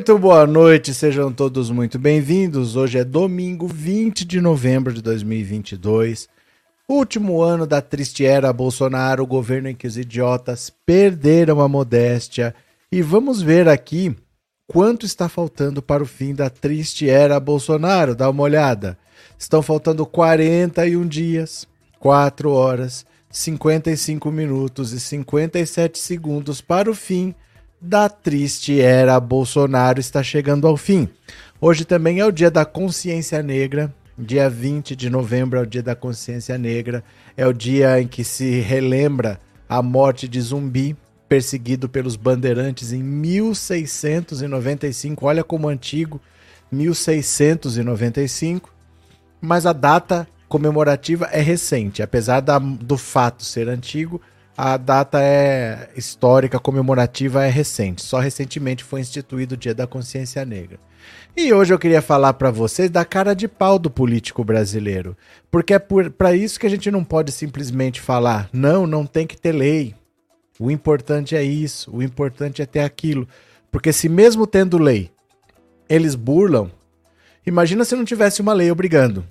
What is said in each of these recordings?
Muito boa noite, sejam todos muito bem-vindos. Hoje é domingo 20 de novembro de 2022. Último ano da triste era Bolsonaro, o governo em que os idiotas perderam a modéstia. E vamos ver aqui quanto está faltando para o fim da triste era Bolsonaro. Dá uma olhada. Estão faltando 41 dias, 4 horas, 55 minutos e 57 segundos para o fim da triste era Bolsonaro está chegando ao fim. Hoje também é o dia da consciência negra. Dia 20 de novembro é o dia da consciência negra. É o dia em que se relembra a morte de Zumbi, perseguido pelos bandeirantes em 1695. Olha como antigo, 1695. Mas a data comemorativa é recente, apesar da, do fato ser antigo, a data é histórica, comemorativa é recente. Só recentemente foi instituído o Dia da Consciência Negra. E hoje eu queria falar para vocês da cara de pau do político brasileiro. Porque é para isso que a gente não pode simplesmente falar, não, não tem que ter lei. O importante é isso, o importante é ter aquilo. Porque se mesmo tendo lei, eles burlam, imagina se não tivesse uma lei obrigando.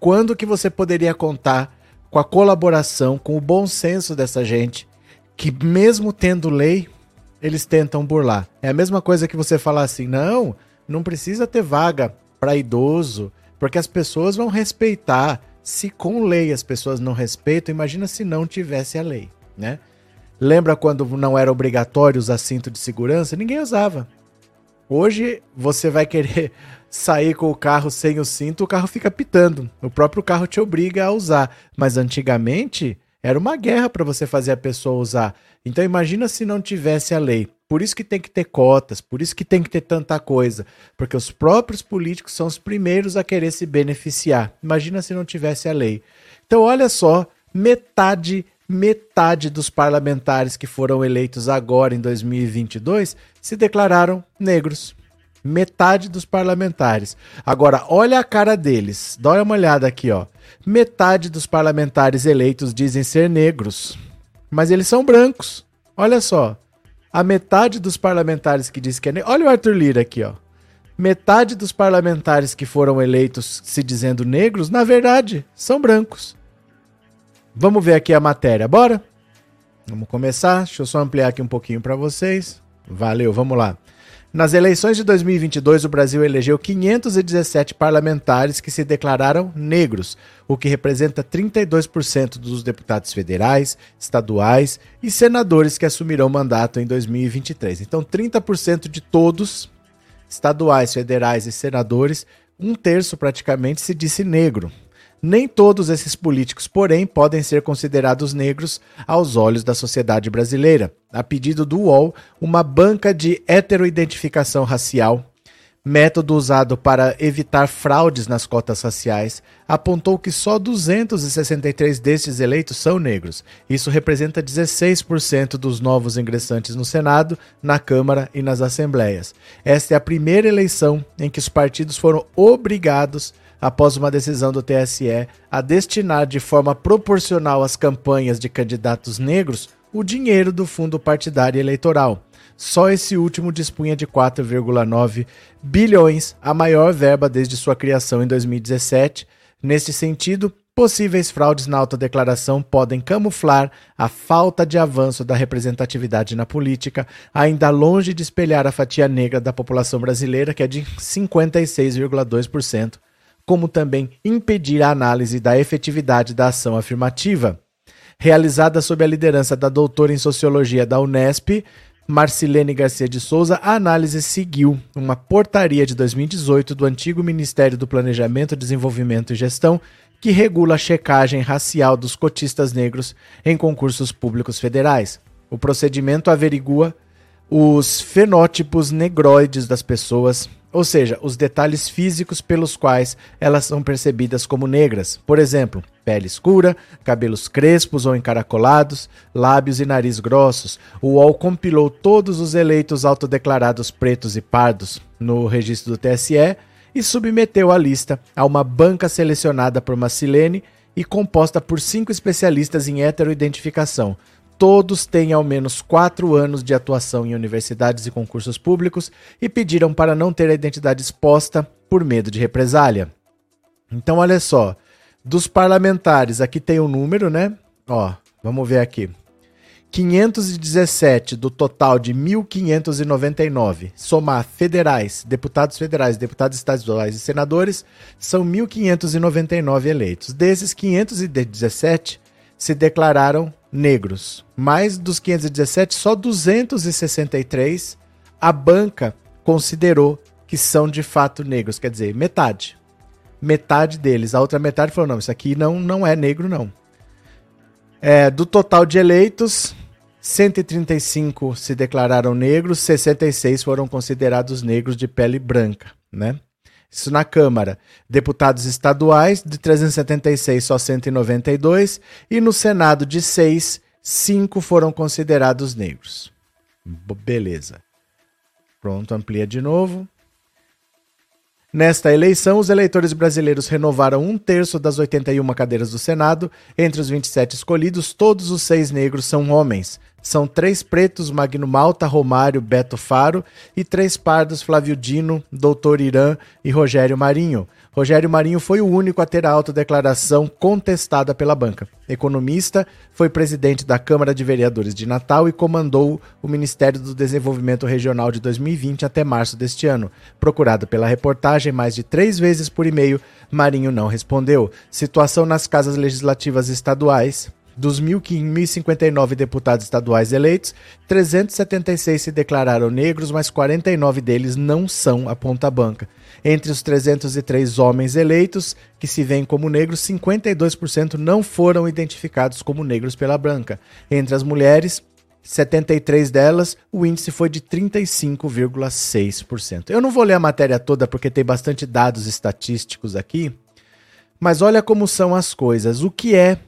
Quando que você poderia contar com a colaboração, com o bom senso dessa gente, que mesmo tendo lei, eles tentam burlar. É a mesma coisa que você falar assim: não, não precisa ter vaga para idoso, porque as pessoas vão respeitar. Se com lei as pessoas não respeitam, imagina se não tivesse a lei, né? Lembra quando não era obrigatório usar cinto de segurança? Ninguém usava. Hoje você vai querer sair com o carro sem o cinto, o carro fica pitando. O próprio carro te obriga a usar. Mas antigamente era uma guerra para você fazer a pessoa usar. Então imagina se não tivesse a lei. Por isso que tem que ter cotas, por isso que tem que ter tanta coisa, porque os próprios políticos são os primeiros a querer se beneficiar. Imagina se não tivesse a lei. Então olha só, metade metade dos parlamentares que foram eleitos agora em 2022 se declararam negros metade dos parlamentares. Agora, olha a cara deles. Dá uma olhada aqui, ó. Metade dos parlamentares eleitos dizem ser negros, mas eles são brancos. Olha só. A metade dos parlamentares que diz que é negro. Olha o Arthur Lira aqui, ó. Metade dos parlamentares que foram eleitos se dizendo negros, na verdade, são brancos. Vamos ver aqui a matéria, bora? Vamos começar. Deixa eu só ampliar aqui um pouquinho para vocês. Valeu, vamos lá. Nas eleições de 2022, o Brasil elegeu 517 parlamentares que se declararam negros, o que representa 32% dos deputados federais, estaduais e senadores que assumirão mandato em 2023. Então, 30% de todos, estaduais, federais e senadores, um terço praticamente se disse negro. Nem todos esses políticos, porém, podem ser considerados negros aos olhos da sociedade brasileira. A pedido do UOL, uma banca de heteroidentificação racial, método usado para evitar fraudes nas cotas raciais, apontou que só 263 destes eleitos são negros. Isso representa 16% dos novos ingressantes no Senado, na Câmara e nas assembleias. Esta é a primeira eleição em que os partidos foram obrigados a após uma decisão do TSE, a destinar de forma proporcional às campanhas de candidatos negros o dinheiro do fundo partidário eleitoral. Só esse último dispunha de 4,9 bilhões, a maior verba desde sua criação em 2017. Neste sentido, possíveis fraudes na autodeclaração podem camuflar a falta de avanço da representatividade na política, ainda longe de espelhar a fatia negra da população brasileira, que é de 56,2%, como também impedir a análise da efetividade da ação afirmativa. Realizada sob a liderança da doutora em Sociologia da Unesp, Marcilene Garcia de Souza, a análise seguiu uma portaria de 2018 do antigo Ministério do Planejamento, Desenvolvimento e Gestão, que regula a checagem racial dos cotistas negros em concursos públicos federais. O procedimento averigua os fenótipos negroides das pessoas, ou seja, os detalhes físicos pelos quais elas são percebidas como negras. Por exemplo, pele escura, cabelos crespos ou encaracolados, lábios e nariz grossos. O UOL compilou todos os eleitos autodeclarados pretos e pardos no registro do TSE e submeteu a lista a uma banca selecionada por Macilene e composta por cinco especialistas em heteroidentificação, todos têm ao menos quatro anos de atuação em universidades e concursos públicos e pediram para não ter a identidade exposta por medo de represália. Então, olha só, dos parlamentares, aqui tem o um número, né? Ó, vamos ver aqui. 517 do total de 1.599, somar federais, deputados federais, deputados estaduais e senadores, são 1.599 eleitos. Desses 517 se declararam negros. Mais dos 517, só 263 a banca considerou que são de fato negros, quer dizer, metade. Metade deles. A outra metade falou: não, isso aqui não, não é negro, não. É, do total de eleitos, 135 se declararam negros, 66 foram considerados negros de pele branca, né? Isso na Câmara. Deputados estaduais, de 376, só 192. E no Senado, de 6, 5 foram considerados negros. Beleza. Pronto, amplia de novo. Nesta eleição, os eleitores brasileiros renovaram um terço das 81 cadeiras do Senado. Entre os 27 escolhidos, todos os seis negros são homens. São três pretos, Magno Malta, Romário, Beto Faro, e três pardos, Flávio Dino, Doutor Irã e Rogério Marinho. Rogério Marinho foi o único a ter a autodeclaração contestada pela banca. Economista, foi presidente da Câmara de Vereadores de Natal e comandou o Ministério do Desenvolvimento Regional de 2020 até março deste ano. Procurado pela reportagem mais de três vezes por e-mail, Marinho não respondeu. Situação nas casas legislativas estaduais. Dos 1.059 deputados estaduais eleitos, 376 se declararam negros, mas 49 deles não são a ponta banca. Entre os 303 homens eleitos, que se veem como negros, 52% não foram identificados como negros pela branca. Entre as mulheres, 73 delas, o índice foi de 35,6%. Eu não vou ler a matéria toda porque tem bastante dados estatísticos aqui, mas olha como são as coisas. O que é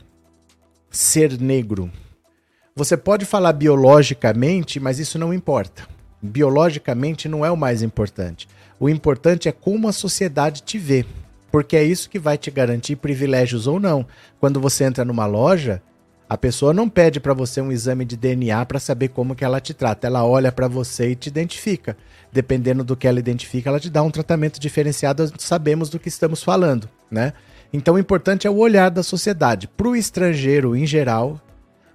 ser negro. Você pode falar biologicamente, mas isso não importa. Biologicamente não é o mais importante. O importante é como a sociedade te vê, porque é isso que vai te garantir privilégios ou não. Quando você entra numa loja, a pessoa não pede para você um exame de DNA para saber como que ela te trata. Ela olha para você e te identifica. Dependendo do que ela identifica, ela te dá um tratamento diferenciado. Sabemos do que estamos falando, né? Então o importante é o olhar da sociedade. Para o estrangeiro em geral,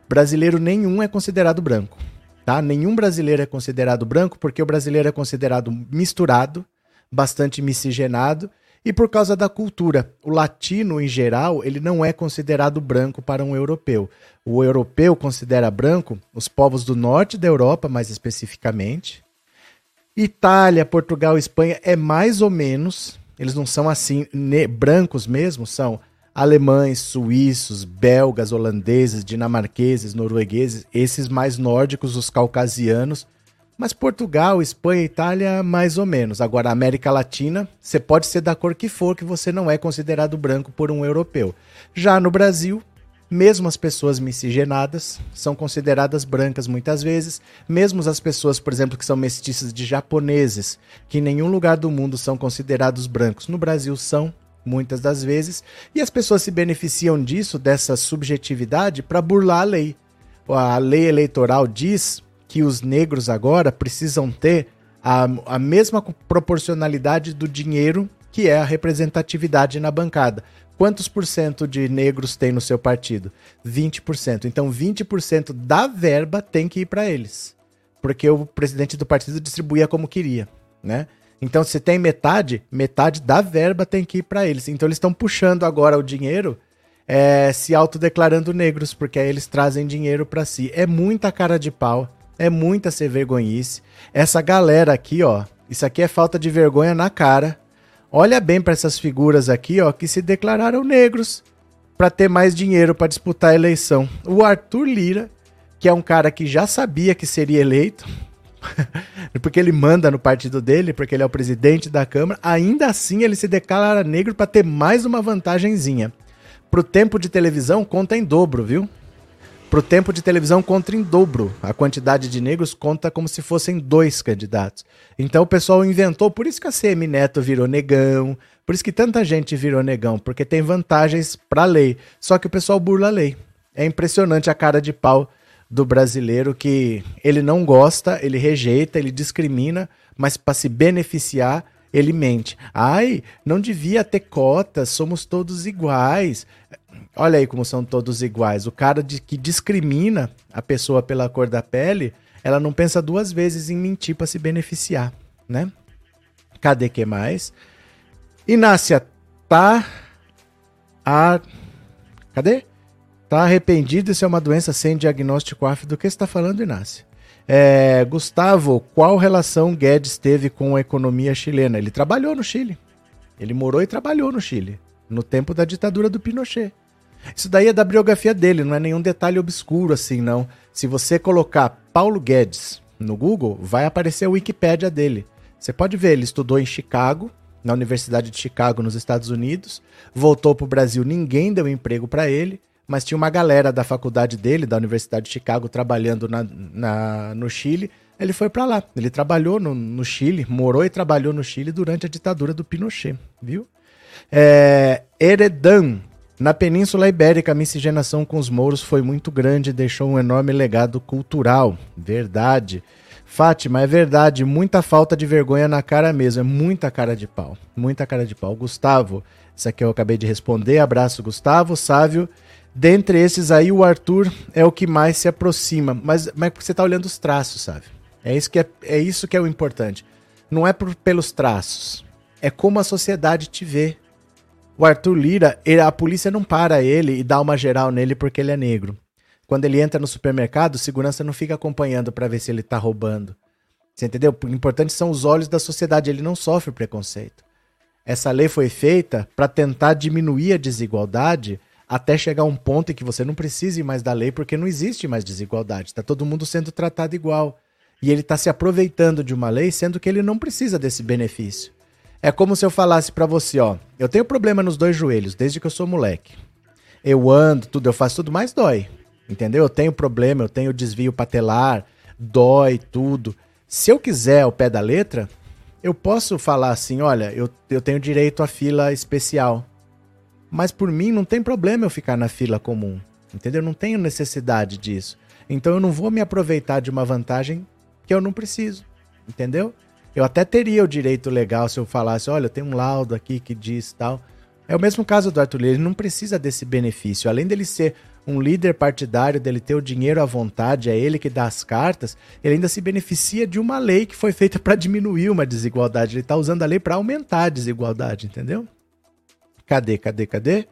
brasileiro nenhum é considerado branco. Tá? Nenhum brasileiro é considerado branco porque o brasileiro é considerado misturado, bastante miscigenado e por causa da cultura. O latino em geral, ele não é considerado branco para um europeu. O europeu considera branco os povos do norte da Europa, mais especificamente. Itália, Portugal, Espanha é mais ou menos eles não são assim ne, brancos mesmo, são alemães, suíços, belgas, holandeses, dinamarqueses, noruegueses, esses mais nórdicos, os caucasianos. Mas Portugal, Espanha, Itália, mais ou menos. Agora, América Latina, você pode ser da cor que for, que você não é considerado branco por um europeu. Já no Brasil, mesmo as pessoas miscigenadas são consideradas brancas muitas vezes, mesmo as pessoas, por exemplo, que são mestiças de japoneses, que em nenhum lugar do mundo são considerados brancos, no Brasil são muitas das vezes, e as pessoas se beneficiam disso, dessa subjetividade, para burlar a lei. A lei eleitoral diz que os negros agora precisam ter a, a mesma proporcionalidade do dinheiro que é a representatividade na bancada. Quantos por cento de negros tem no seu partido? 20%. Então 20% da verba tem que ir para eles. Porque o presidente do partido distribuía como queria, né? Então se tem metade, metade da verba tem que ir para eles. Então eles estão puxando agora o dinheiro é, se autodeclarando negros, porque aí eles trazem dinheiro para si. É muita cara de pau, é muita ser vergonhice. Essa galera aqui, ó, isso aqui é falta de vergonha na cara Olha bem para essas figuras aqui, ó, que se declararam negros para ter mais dinheiro para disputar a eleição. O Arthur Lira, que é um cara que já sabia que seria eleito, porque ele manda no partido dele, porque ele é o presidente da Câmara, ainda assim ele se declara negro para ter mais uma vantagenzinha. Pro tempo de televisão conta em dobro, viu? Pro tempo de televisão conta em dobro. A quantidade de negros conta como se fossem dois candidatos. Então o pessoal inventou, por isso que a CM Neto virou negão, por isso que tanta gente virou negão, porque tem vantagens para a lei. Só que o pessoal burla a lei. É impressionante a cara de pau do brasileiro que ele não gosta, ele rejeita, ele discrimina, mas para se beneficiar, ele mente. Ai, não devia ter cotas, somos todos iguais. Olha aí como são todos iguais. O cara de, que discrimina a pessoa pela cor da pele, ela não pensa duas vezes em mentir para se beneficiar, né? Cadê que mais? Inácia, tá a Cadê? Tá arrependido? Isso é uma doença sem diagnóstico áfido. Do que está falando, Inácio? É, Gustavo, qual relação Guedes teve com a economia chilena? Ele trabalhou no Chile. Ele morou e trabalhou no Chile, no tempo da ditadura do Pinochet. Isso daí é da biografia dele, não é nenhum detalhe obscuro assim, não. Se você colocar Paulo Guedes no Google, vai aparecer a Wikipédia dele. Você pode ver, ele estudou em Chicago, na Universidade de Chicago, nos Estados Unidos. Voltou para o Brasil, ninguém deu emprego para ele, mas tinha uma galera da faculdade dele, da Universidade de Chicago, trabalhando na, na no Chile. Ele foi para lá. Ele trabalhou no, no, Chile, morou e trabalhou no Chile durante a ditadura do Pinochet, viu? É, Eredan. Na Península Ibérica, a miscigenação com os mouros foi muito grande e deixou um enorme legado cultural. Verdade. Fátima, é verdade, muita falta de vergonha na cara mesmo, é muita cara de pau, muita cara de pau. Gustavo, isso aqui eu acabei de responder, abraço Gustavo, Sávio. Dentre esses aí, o Arthur é o que mais se aproxima, mas, mas você está olhando os traços, sabe? É isso que é, é, isso que é o importante. Não é por, pelos traços, é como a sociedade te vê. O Arthur Lira, ele, a polícia não para ele e dá uma geral nele porque ele é negro. Quando ele entra no supermercado, segurança não fica acompanhando para ver se ele está roubando. Você entendeu? O importante são os olhos da sociedade, ele não sofre preconceito. Essa lei foi feita para tentar diminuir a desigualdade até chegar a um ponto em que você não precise mais da lei porque não existe mais desigualdade. Está todo mundo sendo tratado igual. E ele está se aproveitando de uma lei, sendo que ele não precisa desse benefício. É como se eu falasse para você, ó, eu tenho problema nos dois joelhos desde que eu sou moleque. Eu ando, tudo, eu faço tudo, mas dói. Entendeu? Eu tenho problema, eu tenho desvio patelar, dói tudo. Se eu quiser ao pé da letra, eu posso falar assim: olha, eu, eu tenho direito à fila especial. Mas por mim não tem problema eu ficar na fila comum. Entendeu? Não tenho necessidade disso. Então eu não vou me aproveitar de uma vantagem que eu não preciso. Entendeu? Eu até teria o direito legal se eu falasse: olha, tem um laudo aqui que diz tal. É o mesmo caso do Arthur Lira, ele não precisa desse benefício. Além dele ser um líder partidário, dele ter o dinheiro à vontade, é ele que dá as cartas, ele ainda se beneficia de uma lei que foi feita para diminuir uma desigualdade. Ele está usando a lei para aumentar a desigualdade, entendeu? Cadê, cadê, cadê?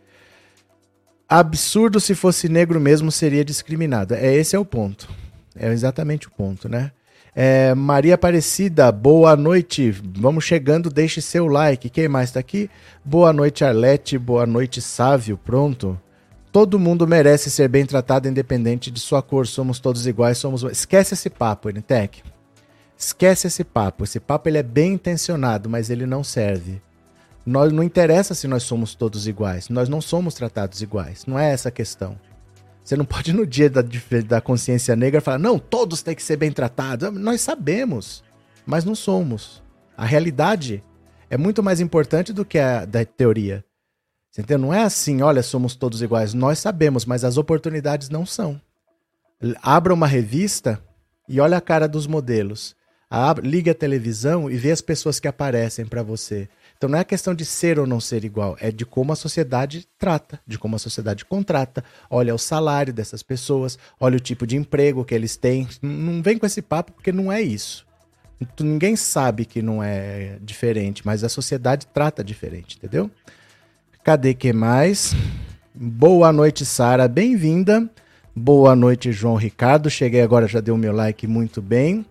Absurdo se fosse negro mesmo seria discriminado. É esse é o ponto. É exatamente o ponto, né? É, Maria Aparecida, boa noite. Vamos chegando, deixe seu like. Quem mais está aqui? Boa noite, Arlete. Boa noite, Sávio. Pronto. Todo mundo merece ser bem tratado independente de sua cor. Somos todos iguais, somos. Esquece esse papo, Nitec. Esquece esse papo. Esse papo ele é bem intencionado, mas ele não serve. Nós não interessa se nós somos todos iguais. Nós não somos tratados iguais. Não é essa a questão. Você não pode no dia da, da consciência negra falar, não, todos têm que ser bem tratados. Nós sabemos, mas não somos. A realidade é muito mais importante do que a da teoria. Você entendeu? Não é assim, olha, somos todos iguais. Nós sabemos, mas as oportunidades não são. Abra uma revista e olha a cara dos modelos. Liga a televisão e vê as pessoas que aparecem para você. Então não é questão de ser ou não ser igual, é de como a sociedade trata, de como a sociedade contrata. Olha o salário dessas pessoas, olha o tipo de emprego que eles têm. Não vem com esse papo porque não é isso. Ninguém sabe que não é diferente, mas a sociedade trata diferente, entendeu? Cadê que mais? Boa noite, Sara, bem-vinda. Boa noite, João Ricardo. Cheguei agora, já deu meu like muito bem.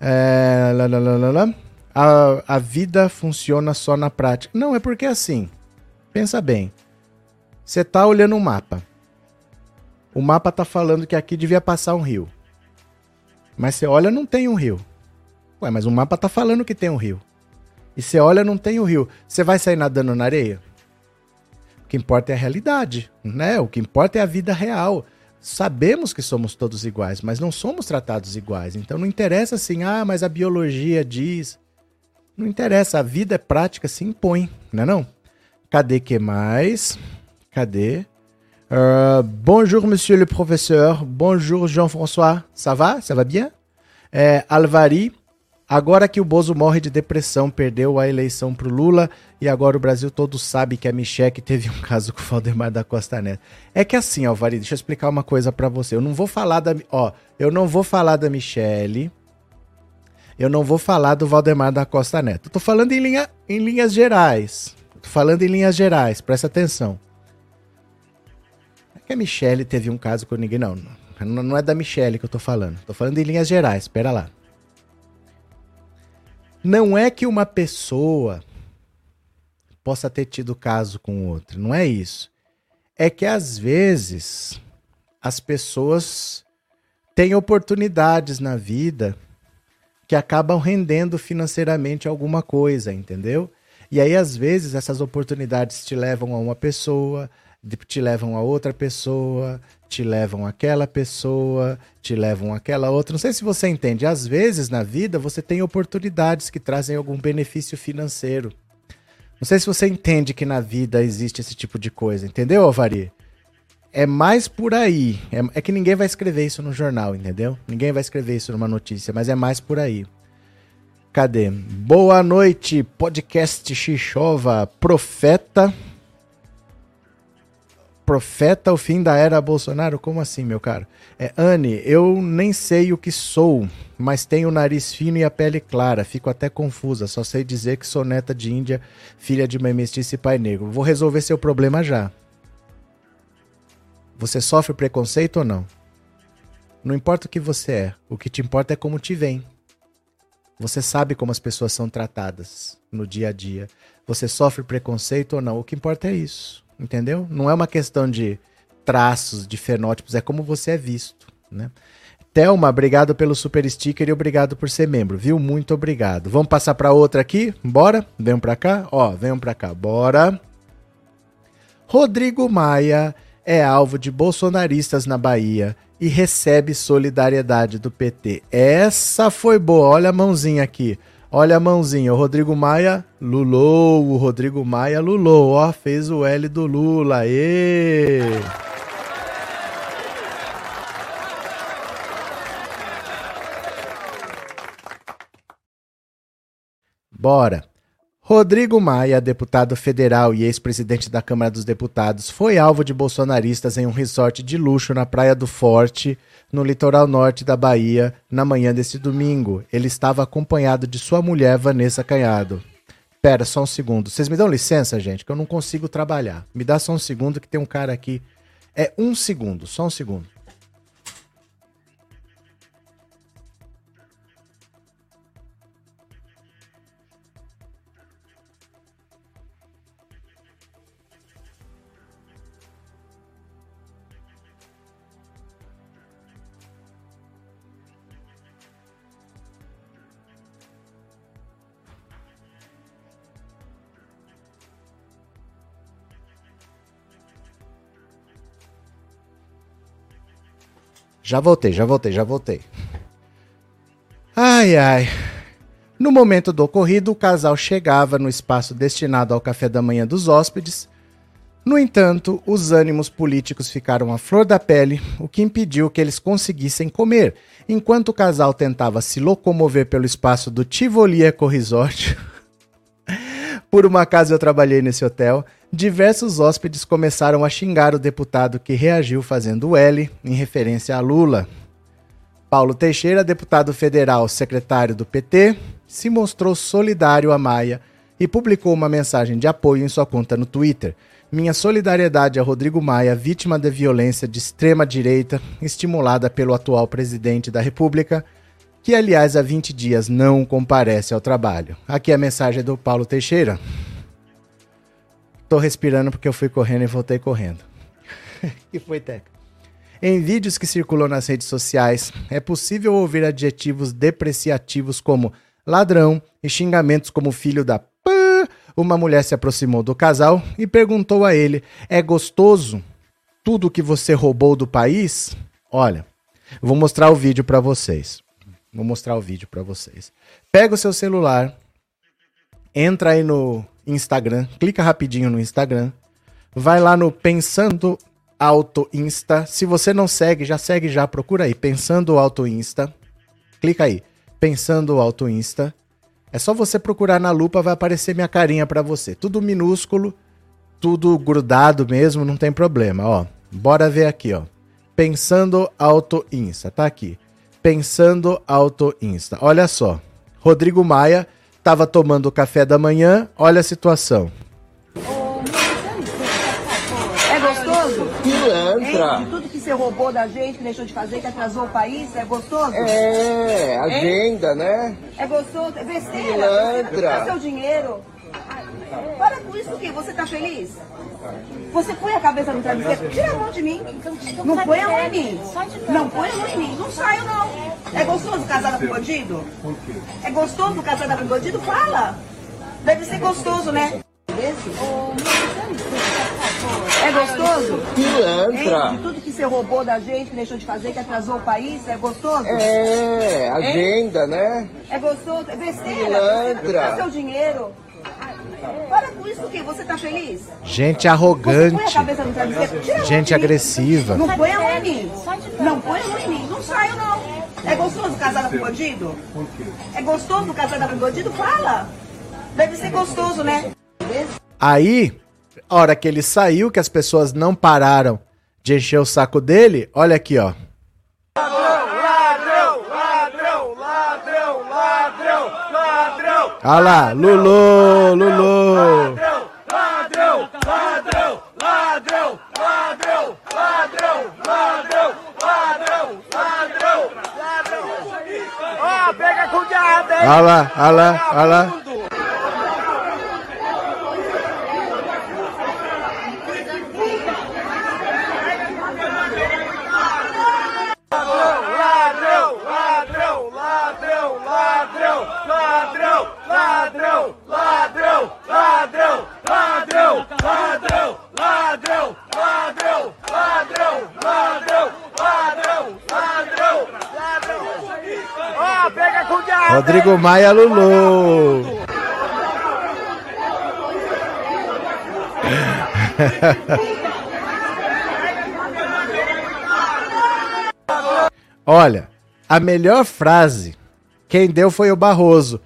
É, lá, lá, lá, lá, A, a vida funciona só na prática. Não, é porque é assim. Pensa bem. Você tá olhando um mapa. O mapa tá falando que aqui devia passar um rio. Mas você olha, não tem um rio. Ué, mas o mapa tá falando que tem um rio. E você olha, não tem o um rio. Você vai sair nadando na areia? que importa é a realidade, né? O que importa é a vida real. Sabemos que somos todos iguais, mas não somos tratados iguais. Então não interessa assim, ah, mas a biologia diz. Não interessa, a vida é prática, se impõe, não é não? Cadê que mais? Cadê? Uh, bonjour, monsieur le professeur. Bonjour, Jean-François. Ça va? Ça va bien? É, Alvari, agora que o Bozo morre de depressão, perdeu a eleição pro Lula e agora o Brasil todo sabe que a Michelle teve um caso com o Valdemar da Costa Neto. É que assim, Alvari, deixa eu explicar uma coisa para você. Eu não vou falar da, ó, eu não vou falar da Michelle. Eu não vou falar do Valdemar da Costa Neto. Tô falando em, linha, em linhas gerais. Tô falando em linhas gerais, presta atenção. É que a Michelle teve um caso com ninguém, não. Não é da Michelle que eu tô falando. Tô falando em linhas gerais, espera lá. Não é que uma pessoa possa ter tido caso com outra, não é isso. É que às vezes as pessoas têm oportunidades na vida que acabam rendendo financeiramente alguma coisa, entendeu? E aí, às vezes, essas oportunidades te levam a uma pessoa, te levam a outra pessoa, te levam aquela pessoa, te levam aquela outra. Não sei se você entende. Às vezes na vida você tem oportunidades que trazem algum benefício financeiro. Não sei se você entende que na vida existe esse tipo de coisa, entendeu, Alvari? É mais por aí. É, é que ninguém vai escrever isso no jornal, entendeu? Ninguém vai escrever isso numa notícia, mas é mais por aí. Cadê? Boa noite, podcast Xixova, profeta profeta o fim da era Bolsonaro? Como assim, meu caro? É, Anne, eu nem sei o que sou, mas tenho o nariz fino e a pele clara. Fico até confusa. Só sei dizer que sou neta de Índia, filha de mãe mestiça e pai negro. Vou resolver seu problema já. Você sofre preconceito ou não? Não importa o que você é, o que te importa é como te vem. Você sabe como as pessoas são tratadas no dia a dia. Você sofre preconceito ou não? O que importa é isso entendeu? Não é uma questão de traços, de fenótipos, é como você é visto, né? Thelma, obrigado pelo super sticker e obrigado por ser membro, viu? Muito obrigado. Vamos passar para outra aqui? Bora? Venham para cá? Ó, venham para cá. Bora. Rodrigo Maia é alvo de bolsonaristas na Bahia e recebe solidariedade do PT. Essa foi boa. Olha a mãozinha aqui. Olha a mãozinha, o Rodrigo Maia lulou, o Rodrigo Maia lulou, ó, fez o L do Lula, aê! Bora! Rodrigo Maia, deputado federal e ex-presidente da Câmara dos Deputados, foi alvo de bolsonaristas em um resort de luxo na Praia do Forte, no litoral norte da Bahia, na manhã desse domingo. Ele estava acompanhado de sua mulher, Vanessa Canhado. Pera, só um segundo. Vocês me dão licença, gente, que eu não consigo trabalhar. Me dá só um segundo que tem um cara aqui. É um segundo, só um segundo. Já voltei, já voltei, já voltei. Ai, ai. No momento do ocorrido, o casal chegava no espaço destinado ao café da manhã dos hóspedes. No entanto, os ânimos políticos ficaram à flor da pele, o que impediu que eles conseguissem comer. Enquanto o casal tentava se locomover pelo espaço do Tivoli Eco Resort, por uma acaso eu trabalhei nesse hotel, diversos hóspedes começaram a xingar o deputado que reagiu fazendo L em referência a Lula. Paulo Teixeira, deputado federal, secretário do PT, se mostrou solidário a Maia e publicou uma mensagem de apoio em sua conta no Twitter. Minha solidariedade a Rodrigo Maia, vítima da violência de extrema direita estimulada pelo atual presidente da República, que aliás há 20 dias não comparece ao trabalho. Aqui a mensagem do Paulo Teixeira. Tô respirando porque eu fui correndo e voltei correndo. que foi, Teca? Em vídeos que circulam nas redes sociais, é possível ouvir adjetivos depreciativos como ladrão e xingamentos como filho da p. Uma mulher se aproximou do casal e perguntou a ele: É gostoso tudo que você roubou do país? Olha, vou mostrar o vídeo para vocês. Vou mostrar o vídeo para vocês. Pega o seu celular, entra aí no Instagram, clica rapidinho no Instagram, vai lá no Pensando Auto Insta. Se você não segue, já segue já, procura aí, Pensando Auto Insta. Clica aí, Pensando Auto Insta. É só você procurar na lupa, vai aparecer minha carinha para você. Tudo minúsculo, tudo grudado mesmo, não tem problema, ó. Bora ver aqui, ó. Pensando Auto Insta, tá aqui. Pensando Auto Insta. Olha só. Rodrigo Maia tava tomando café da manhã, olha a situação. É gostoso? Pilantra. Hein? De tudo que você roubou da gente, que deixou de fazer, que atrasou o país, é gostoso? É, agenda, né? É gostoso? É besteira? Pilantra. É seu dinheiro? Para com isso que você tá feliz? Você põe a cabeça no travesseiro, tira a mão de mim. Não põe a mão em mim. Não põe a mão em mim. Não saio, não. É gostoso casada com bandido? É gostoso casada com bandido? Fala. Deve ser gostoso, né? É gostoso? Hein? Pilantra. De tudo que você roubou da gente, que deixou de fazer, que atrasou o país, é gostoso? É, agenda, né? É gostoso? É besteira? Pilantra. É seu dinheiro? Para com isso que você tá feliz? Gente Você põe a arrogante, gente agressiva. Não põe a mão em mim. Não põe a mão em mim. Não saio, não. É gostoso casada com bandido? É gostoso casada com bandido? Fala. Deve ser gostoso, né? Aí, a hora que ele saiu, que as pessoas não pararam de encher o saco dele, olha aqui, ó. Olha lá, Lulu, Lulu. Olha lá, olha lá, olha lá. Rodrigo Maia Lulu. Olha, a melhor frase, quem deu foi o Barroso.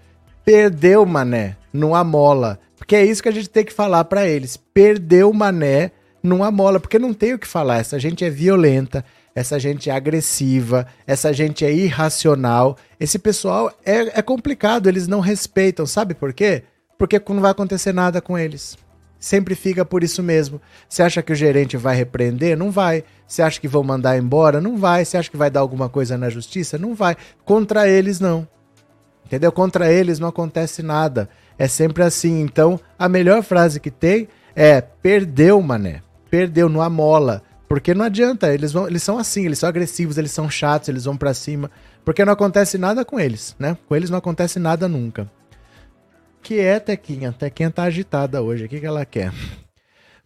Perdeu, mané, não amola. Porque é isso que a gente tem que falar pra eles. Perdeu, mané, não amola. Porque não tem o que falar. Essa gente é violenta, essa gente é agressiva, essa gente é irracional. Esse pessoal é, é complicado, eles não respeitam. Sabe por quê? Porque não vai acontecer nada com eles. Sempre fica por isso mesmo. Você acha que o gerente vai repreender? Não vai. Você acha que vão mandar embora? Não vai. Você acha que vai dar alguma coisa na justiça? Não vai. Contra eles, não. Entendeu? Contra eles não acontece nada. É sempre assim. Então, a melhor frase que tem é: perdeu, mané. Perdeu, não amola. Porque não adianta, eles, vão, eles são assim, eles são agressivos, eles são chatos, eles vão pra cima. Porque não acontece nada com eles, né? Com eles não acontece nada nunca. Que é, Tequinha? Tequinha tá agitada hoje. O que, que ela quer?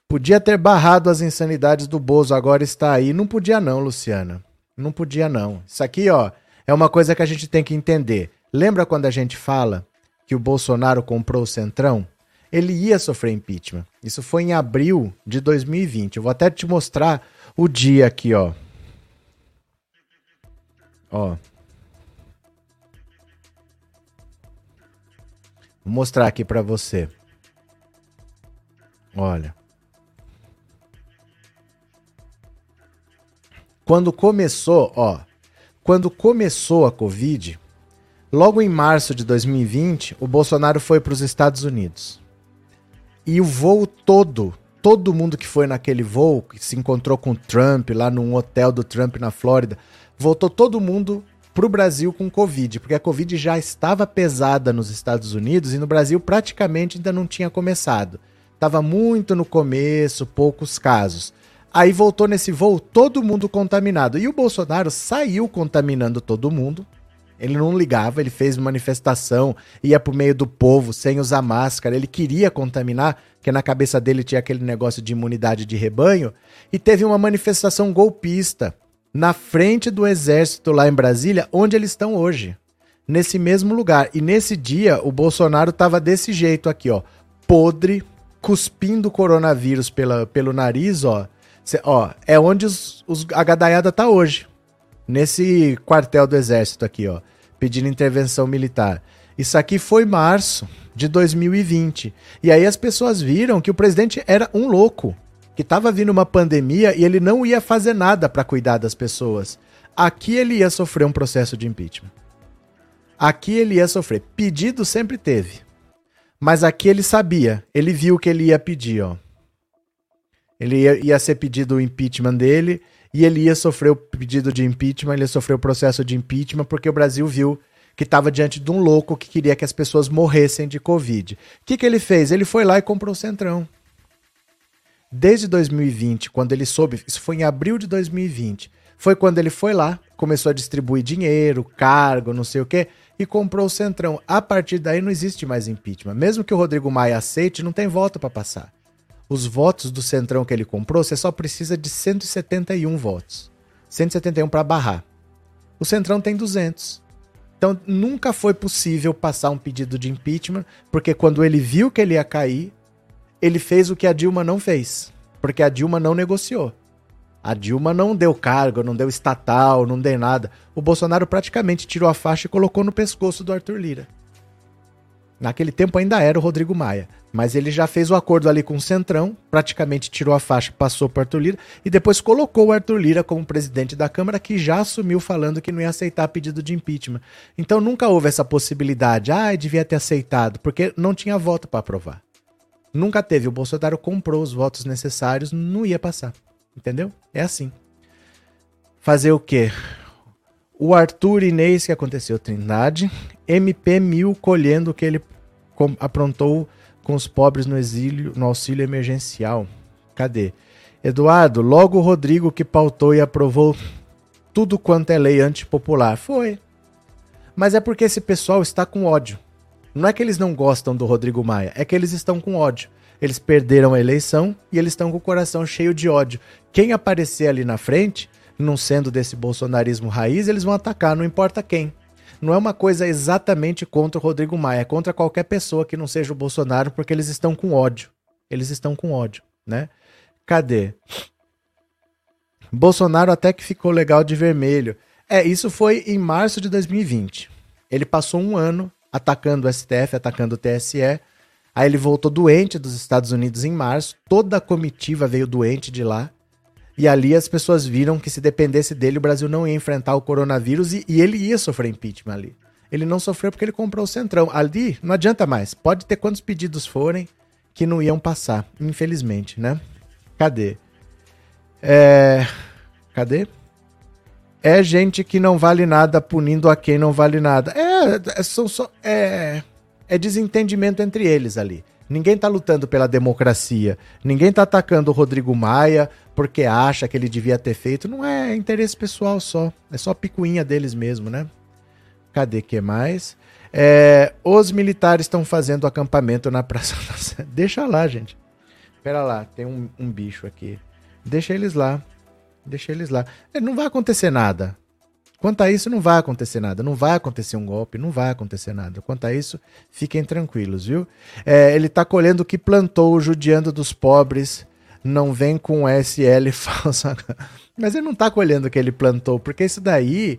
Podia ter barrado as insanidades do Bozo, agora está aí. Não podia não, Luciana. Não podia não. Isso aqui, ó, é uma coisa que a gente tem que entender. Lembra quando a gente fala que o Bolsonaro comprou o Centrão? Ele ia sofrer impeachment. Isso foi em abril de 2020. Eu vou até te mostrar o dia aqui, ó. Ó. Vou mostrar aqui pra você. Olha. Quando começou, ó, quando começou a Covid, logo em março de 2020, o Bolsonaro foi para os Estados Unidos. E o voo todo, todo mundo que foi naquele voo, que se encontrou com o Trump lá num hotel do Trump na Flórida, voltou todo mundo pro Brasil com Covid, porque a Covid já estava pesada nos Estados Unidos e no Brasil praticamente ainda não tinha começado. Tava muito no começo, poucos casos. Aí voltou nesse voo todo mundo contaminado. E o Bolsonaro saiu contaminando todo mundo. Ele não ligava, ele fez manifestação, ia pro meio do povo sem usar máscara. Ele queria contaminar, porque na cabeça dele tinha aquele negócio de imunidade de rebanho. E teve uma manifestação golpista na frente do exército lá em Brasília, onde eles estão hoje. Nesse mesmo lugar. E nesse dia, o Bolsonaro tava desse jeito aqui, ó. Podre, cuspindo coronavírus pela, pelo nariz, ó Cê, ó, é onde os, os, a gadaiada tá hoje. Nesse quartel do exército aqui, ó. Pedindo intervenção militar. Isso aqui foi março de 2020. E aí as pessoas viram que o presidente era um louco. Que tava vindo uma pandemia e ele não ia fazer nada para cuidar das pessoas. Aqui ele ia sofrer um processo de impeachment. Aqui ele ia sofrer. Pedido sempre teve. Mas aqui ele sabia. Ele viu que ele ia pedir, ó. Ele ia, ia ser pedido o impeachment dele e ele ia sofrer o pedido de impeachment, ele ia sofrer o processo de impeachment, porque o Brasil viu que estava diante de um louco que queria que as pessoas morressem de Covid. O que, que ele fez? Ele foi lá e comprou o Centrão. Desde 2020, quando ele soube, isso foi em abril de 2020, foi quando ele foi lá, começou a distribuir dinheiro, cargo, não sei o quê, e comprou o Centrão. A partir daí não existe mais impeachment. Mesmo que o Rodrigo Maia aceite, não tem voto para passar os votos do Centrão que ele comprou, você só precisa de 171 votos. 171 para barrar. O Centrão tem 200. Então nunca foi possível passar um pedido de impeachment, porque quando ele viu que ele ia cair, ele fez o que a Dilma não fez, porque a Dilma não negociou. A Dilma não deu cargo, não deu estatal, não deu nada. O Bolsonaro praticamente tirou a faixa e colocou no pescoço do Arthur Lira. Naquele tempo ainda era o Rodrigo Maia. Mas ele já fez o acordo ali com o Centrão, praticamente tirou a faixa, passou para Arthur Lira e depois colocou o Arthur Lira como presidente da Câmara, que já assumiu falando que não ia aceitar pedido de impeachment. Então nunca houve essa possibilidade, ah, devia ter aceitado, porque não tinha voto para aprovar. Nunca teve. O Bolsonaro comprou os votos necessários, não ia passar. Entendeu? É assim. Fazer o quê? O Arthur Inês, que aconteceu, Trindade. MP1000 colhendo o que ele aprontou com os pobres no exílio, no auxílio emergencial. Cadê? Eduardo, logo o Rodrigo que pautou e aprovou tudo quanto é lei antipopular. Foi. Mas é porque esse pessoal está com ódio. Não é que eles não gostam do Rodrigo Maia, é que eles estão com ódio. Eles perderam a eleição e eles estão com o coração cheio de ódio. Quem aparecer ali na frente não sendo desse bolsonarismo raiz, eles vão atacar, não importa quem. Não é uma coisa exatamente contra o Rodrigo Maia, é contra qualquer pessoa que não seja o Bolsonaro, porque eles estão com ódio. Eles estão com ódio, né? Cadê? Bolsonaro até que ficou legal de vermelho. É, isso foi em março de 2020. Ele passou um ano atacando o STF, atacando o TSE. Aí ele voltou doente dos Estados Unidos em março. Toda a comitiva veio doente de lá. E ali as pessoas viram que se dependesse dele, o Brasil não ia enfrentar o coronavírus e, e ele ia sofrer impeachment ali. Ele não sofreu porque ele comprou o Centrão. Ali não adianta mais. Pode ter quantos pedidos forem que não iam passar, infelizmente, né? Cadê? É... Cadê? É gente que não vale nada punindo a quem não vale nada. É, é são só, é, é desentendimento entre eles ali. Ninguém tá lutando pela democracia. Ninguém tá atacando o Rodrigo Maia porque acha que ele devia ter feito. Não é interesse pessoal só. É só picuinha deles mesmo, né? Cadê que mais? É, os militares estão fazendo acampamento na Praça da Deixa lá, gente. Pera lá, tem um, um bicho aqui. Deixa eles lá. Deixa eles lá. É, não vai acontecer nada. Quanto a isso, não vai acontecer nada. Não vai acontecer um golpe, não vai acontecer nada. Quanto a isso, fiquem tranquilos, viu? É, ele está colhendo o que plantou, judiando dos pobres. Não vem com SL falsa. Mas ele não está colhendo o que ele plantou, porque isso daí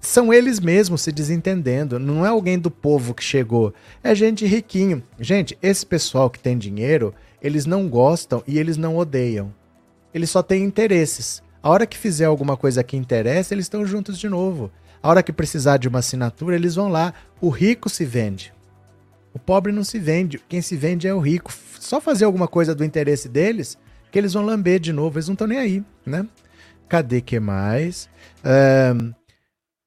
são eles mesmos se desentendendo. Não é alguém do povo que chegou. É gente riquinho. Gente, esse pessoal que tem dinheiro, eles não gostam e eles não odeiam. Eles só têm interesses. A hora que fizer alguma coisa que interessa, eles estão juntos de novo. A hora que precisar de uma assinatura, eles vão lá. O rico se vende. O pobre não se vende. Quem se vende é o rico. Só fazer alguma coisa do interesse deles, que eles vão lamber de novo. Eles não estão nem aí, né? Cadê que mais?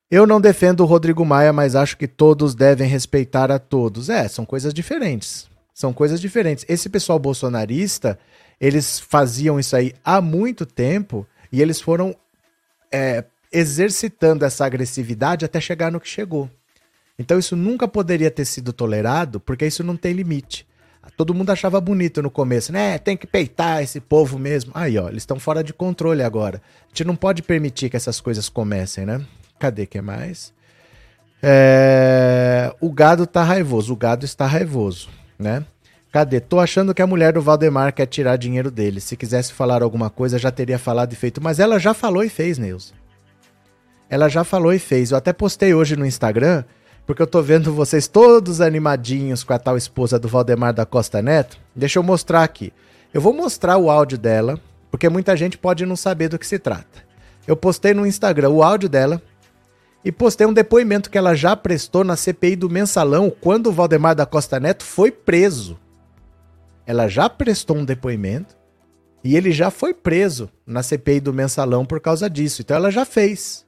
Eu não defendo o Rodrigo Maia, mas acho que todos devem respeitar a todos. É, são coisas diferentes. São coisas diferentes. Esse pessoal bolsonarista, eles faziam isso aí há muito tempo e eles foram é, exercitando essa agressividade até chegar no que chegou. Então isso nunca poderia ter sido tolerado, porque isso não tem limite. Todo mundo achava bonito no começo, né? Tem que peitar esse povo mesmo. Aí, ó, eles estão fora de controle agora. A gente não pode permitir que essas coisas comecem, né? Cadê que mais? É... O gado tá raivoso. O gado está raivoso, né? Cadê? Tô achando que a mulher do Valdemar quer tirar dinheiro dele. Se quisesse falar alguma coisa, já teria falado e feito. Mas ela já falou e fez, Neus. Ela já falou e fez. Eu até postei hoje no Instagram, porque eu tô vendo vocês todos animadinhos com a tal esposa do Valdemar da Costa Neto. Deixa eu mostrar aqui. Eu vou mostrar o áudio dela, porque muita gente pode não saber do que se trata. Eu postei no Instagram o áudio dela e postei um depoimento que ela já prestou na CPI do Mensalão quando o Valdemar da Costa Neto foi preso ela já prestou um depoimento e ele já foi preso na CPI do mensalão por causa disso. Então ela já fez.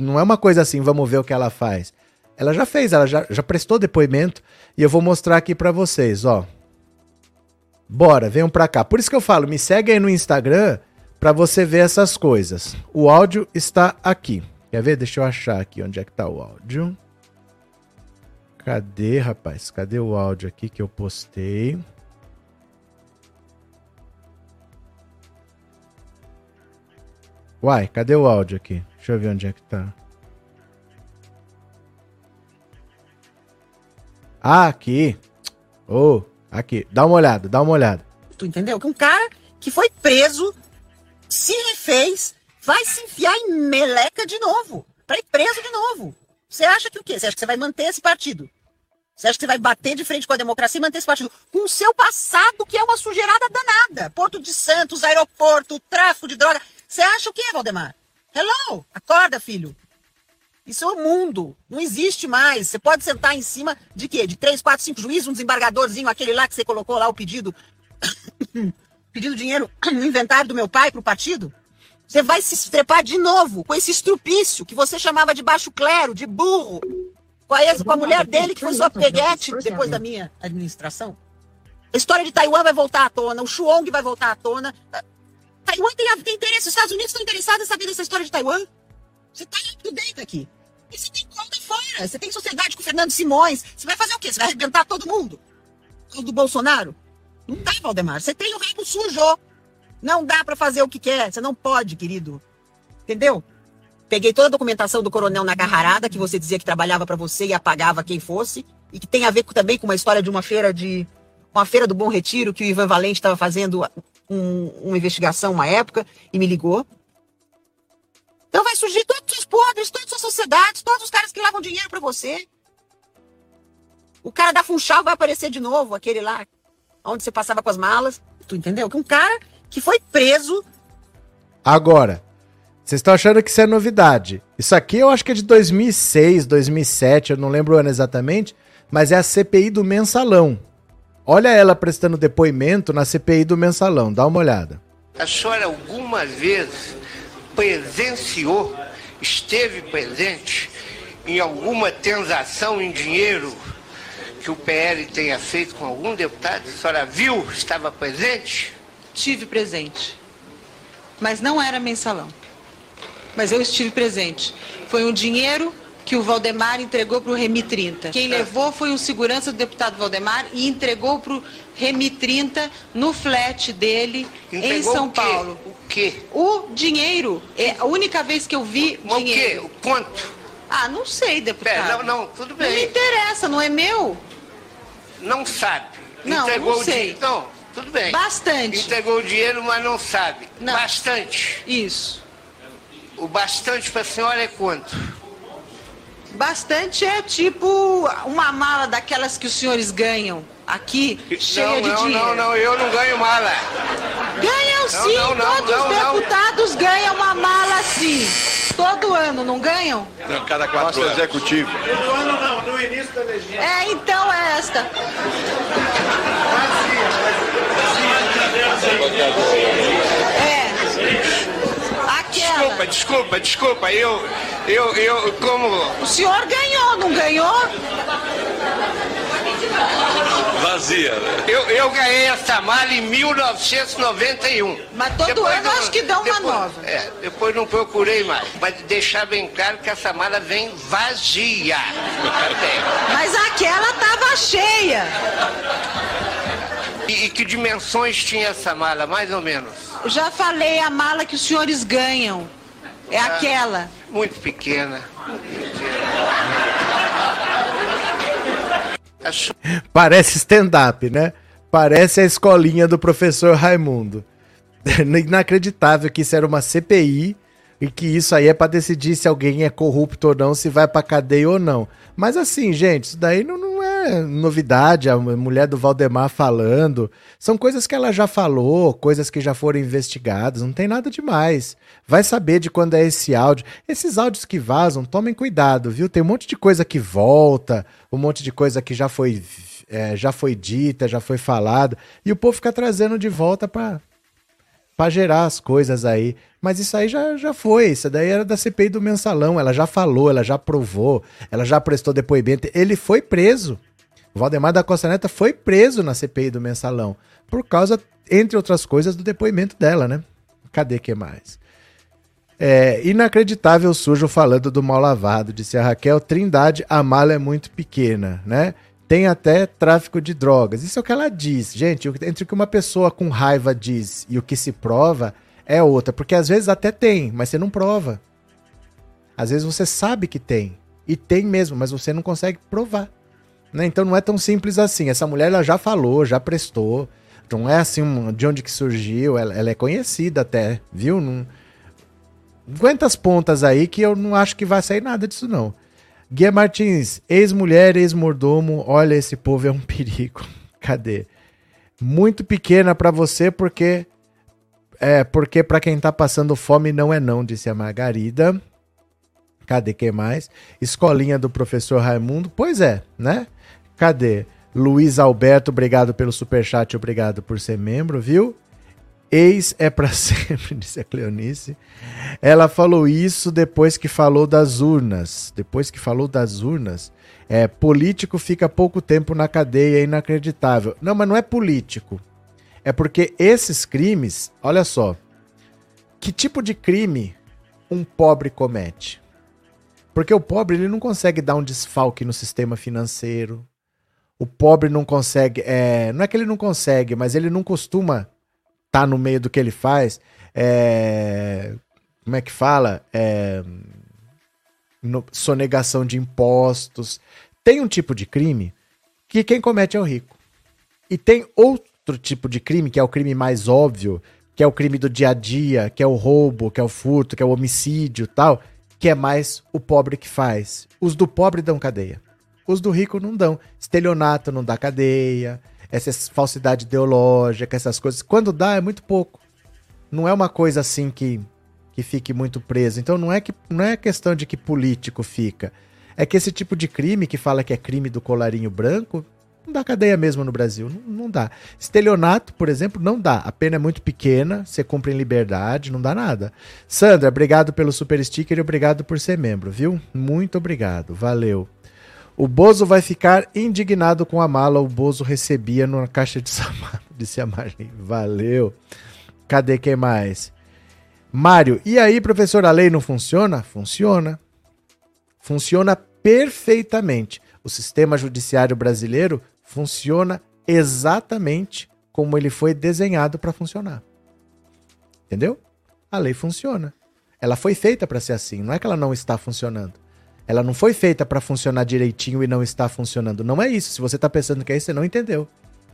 Não é uma coisa assim, vamos ver o que ela faz. Ela já fez, ela já, já prestou depoimento e eu vou mostrar aqui para vocês, ó. Bora, venham pra cá. Por isso que eu falo, me segue aí no Instagram para você ver essas coisas. O áudio está aqui. Quer ver? Deixa eu achar aqui onde é que tá o áudio. Cadê, rapaz? Cadê o áudio aqui que eu postei? Uai, cadê o áudio aqui? Deixa eu ver onde é que tá. Ah, aqui. Oh, aqui. Dá uma olhada, dá uma olhada. Tu entendeu? Que um cara que foi preso, se refez, vai se enfiar em meleca de novo. Pra ir preso de novo. Você acha que o quê? Você acha que você vai manter esse partido? Você acha que você vai bater de frente com a democracia e manter esse partido? Com o seu passado, que é uma sujeirada danada. Porto de Santos, aeroporto, tráfico de droga. Você acha o quê, Valdemar? Hello! Acorda, filho. Isso é o mundo. Não existe mais. Você pode sentar em cima de quê? De três, quatro, cinco juízes, um desembargadorzinho, aquele lá que você colocou lá o pedido. pedindo dinheiro no inventário do meu pai pro partido? Você vai se estrepar de novo com esse estrupício que você chamava de baixo clero, de burro. Com a, com a mulher dele, que foi sua peguete depois da minha administração. A história de Taiwan vai voltar à tona, o Xuong vai voltar à tona. Taiwan tem, tem interesse, os Estados Unidos estão interessados em saber dessa história de Taiwan. Você está tudo dentro aqui. Você tem conta fora. Você tem sociedade com o Fernando Simões. Você vai fazer o quê? Você vai arrebentar todo mundo? Do Bolsonaro? Não dá, Valdemar. Você tem o rabo sujo. Não dá para fazer o que quer. Você não pode, querido. Entendeu? Peguei toda a documentação do coronel Nagarrarada, que você dizia que trabalhava para você e apagava quem fosse, e que tem a ver também com uma história de uma feira de uma feira do Bom Retiro que o Ivan Valente estava fazendo um, uma investigação uma época e me ligou. Então vai surgir todos os podres, todas as sociedades, todos os caras que lavam dinheiro para você. O cara da Funchal vai aparecer de novo, aquele lá, onde você passava com as malas. Tu entendeu? Que um cara que foi preso. Agora, vocês estão achando que isso é novidade. Isso aqui eu acho que é de 2006, 2007, eu não lembro o ano exatamente, mas é a CPI do mensalão. Olha ela prestando depoimento na CPI do mensalão, dá uma olhada. A senhora alguma vez presenciou, esteve presente em alguma transação em dinheiro que o PL tenha feito com algum deputado? A senhora viu, estava presente? Tive presente. Mas não era mensalão. Mas eu estive presente. Foi um dinheiro que o Valdemar entregou para o Remi 30. Quem levou foi um segurança do deputado Valdemar e entregou para o Remi 30 no flat dele entregou em São o Paulo. O quê? O dinheiro. É a única vez que eu vi o, dinheiro. O quê? Quanto? Ah, não sei, deputado. Pera, não, não, tudo bem. Não me interessa, não é meu? Não sabe. Não, entregou não sei. O não, tudo bem. Bastante. Entregou o dinheiro, mas não sabe. Não. Bastante. Isso. O bastante para a senhora é quanto? Bastante é tipo uma mala daquelas que os senhores ganham aqui, cheia não, de não, dinheiro. Não, não, eu não ganho mala. Ganham sim, não, não, todos não, os não. deputados ganham uma mala sim. Todo ano, não ganham? Não, cada quatro anos. executivo. No ano não, no início da legislatura. É, então é esta. É. Desculpa, desculpa, desculpa. Eu, eu, eu, como. O senhor ganhou, não ganhou? Vazia, né? Eu, eu ganhei essa mala em 1991. Mas todo ano acho que dá uma depois, nova. É, depois não procurei mais. Mas deixar bem claro que essa mala vem vazia. Até. Mas aquela tava cheia. E, e que dimensões tinha essa mala, mais ou menos? Eu já falei a mala que os senhores ganham. É aquela. Muito pequena. Muito pequena. Parece stand-up, né? Parece a escolinha do professor Raimundo. Inacreditável que isso era uma CPI e que isso aí é para decidir se alguém é corrupto ou não, se vai pra cadeia ou não. Mas assim, gente, isso daí não, não é novidade, a mulher do Valdemar falando. São coisas que ela já falou, coisas que já foram investigadas, não tem nada demais. Vai saber de quando é esse áudio. Esses áudios que vazam, tomem cuidado, viu? Tem um monte de coisa que volta, um monte de coisa que já foi, é, já foi dita, já foi falada, e o povo fica trazendo de volta para para gerar as coisas aí. Mas isso aí já, já foi. Isso daí era da CPI do mensalão. Ela já falou, ela já provou, ela já prestou depoimento. Ele foi preso. Valdemar da Costa Neta foi preso na CPI do mensalão. Por causa, entre outras coisas, do depoimento dela, né? Cadê que mais? É inacreditável sujo falando do mal lavado, disse a Raquel. Trindade, a mala é muito pequena, né? Tem até tráfico de drogas. Isso é o que ela diz. Gente, entre o que uma pessoa com raiva diz e o que se prova é outra. Porque às vezes até tem, mas você não prova. Às vezes você sabe que tem. E tem mesmo, mas você não consegue provar. Né? Então não é tão simples assim. Essa mulher ela já falou, já prestou. Não é assim de onde que surgiu. Ela, ela é conhecida até, viu? Não... Quantas pontas aí que eu não acho que vai sair nada disso, não. Guia Martins, ex-mulher, ex-mordomo, olha, esse povo é um perigo. Cadê? Muito pequena para você, porque. É, porque para quem tá passando fome não é não, disse a Margarida. Cadê quem mais? Escolinha do professor Raimundo. Pois é, né? Cadê? Luiz Alberto, obrigado pelo superchat, obrigado por ser membro, viu? Ex é para sempre, disse a Cleonice. Ela falou isso depois que falou das urnas. Depois que falou das urnas. É, político fica pouco tempo na cadeia, é inacreditável. Não, mas não é político. É porque esses crimes, olha só. Que tipo de crime um pobre comete? Porque o pobre ele não consegue dar um desfalque no sistema financeiro. O pobre não consegue. É, não é que ele não consegue, mas ele não costuma tá no meio do que ele faz, é, como é que fala? É, no, sonegação de impostos. Tem um tipo de crime que quem comete é o rico. E tem outro tipo de crime, que é o crime mais óbvio, que é o crime do dia a dia, que é o roubo, que é o furto, que é o homicídio tal, que é mais o pobre que faz. Os do pobre dão cadeia. Os do rico não dão. Estelionato não dá cadeia essa falsidade ideológica, essas coisas. Quando dá, é muito pouco. Não é uma coisa assim que, que fique muito preso. Então não é, que, não é questão de que político fica. É que esse tipo de crime que fala que é crime do colarinho branco, não dá cadeia mesmo no Brasil. Não, não dá. Estelionato, por exemplo, não dá. A pena é muito pequena, você cumpre em liberdade, não dá nada. Sandra, obrigado pelo super sticker e obrigado por ser membro, viu? Muito obrigado. Valeu. O Bozo vai ficar indignado com a mala. O Bozo recebia na caixa de sapato, disse a Marlene. Valeu. Cadê quem mais? Mário, e aí, professor, a lei não funciona? Funciona. Funciona perfeitamente. O sistema judiciário brasileiro funciona exatamente como ele foi desenhado para funcionar. Entendeu? A lei funciona. Ela foi feita para ser assim, não é que ela não está funcionando. Ela não foi feita para funcionar direitinho e não está funcionando. Não é isso. Se você está pensando que é isso, você não entendeu.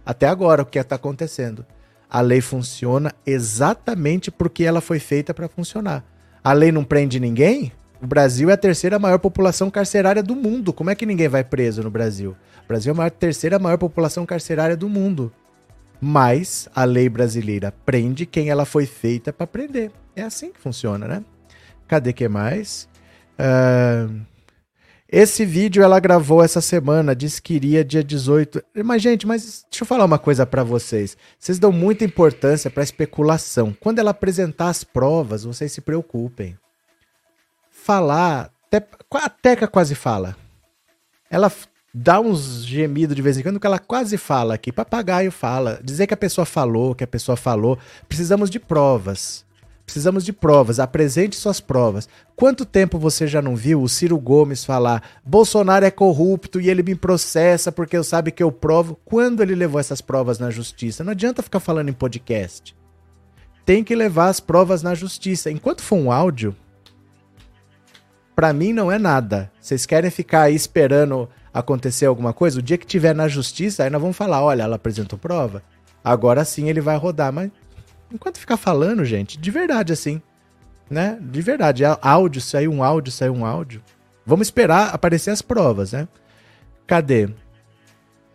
Até agora o que está acontecendo. A lei funciona exatamente porque ela foi feita para funcionar. A lei não prende ninguém? O Brasil é a terceira maior população carcerária do mundo. Como é que ninguém vai preso no Brasil? O Brasil é a terceira maior população carcerária do mundo. Mas a lei brasileira prende quem ela foi feita para prender. É assim que funciona, né? Cadê que mais? Uh... Esse vídeo ela gravou essa semana, disse que iria dia 18. Mas, gente, mas deixa eu falar uma coisa para vocês. Vocês dão muita importância para especulação. Quando ela apresentar as provas, vocês se preocupem. Falar. Até, a Teca quase fala. Ela dá uns gemidos de vez em quando que ela quase fala aqui. Papagaio fala. Dizer que a pessoa falou, que a pessoa falou. Precisamos de provas. Precisamos de provas. Apresente suas provas. Quanto tempo você já não viu o Ciro Gomes falar Bolsonaro é corrupto e ele me processa porque eu sabe que eu provo? Quando ele levou essas provas na justiça? Não adianta ficar falando em podcast. Tem que levar as provas na justiça. Enquanto for um áudio, para mim não é nada. Vocês querem ficar aí esperando acontecer alguma coisa, o dia que tiver na justiça, aí nós vamos falar, olha, ela apresentou prova, agora sim ele vai rodar, mas enquanto ficar falando, gente, de verdade assim, né? De verdade, áudio, saiu um áudio, saiu um áudio. Vamos esperar aparecer as provas, né? Cadê?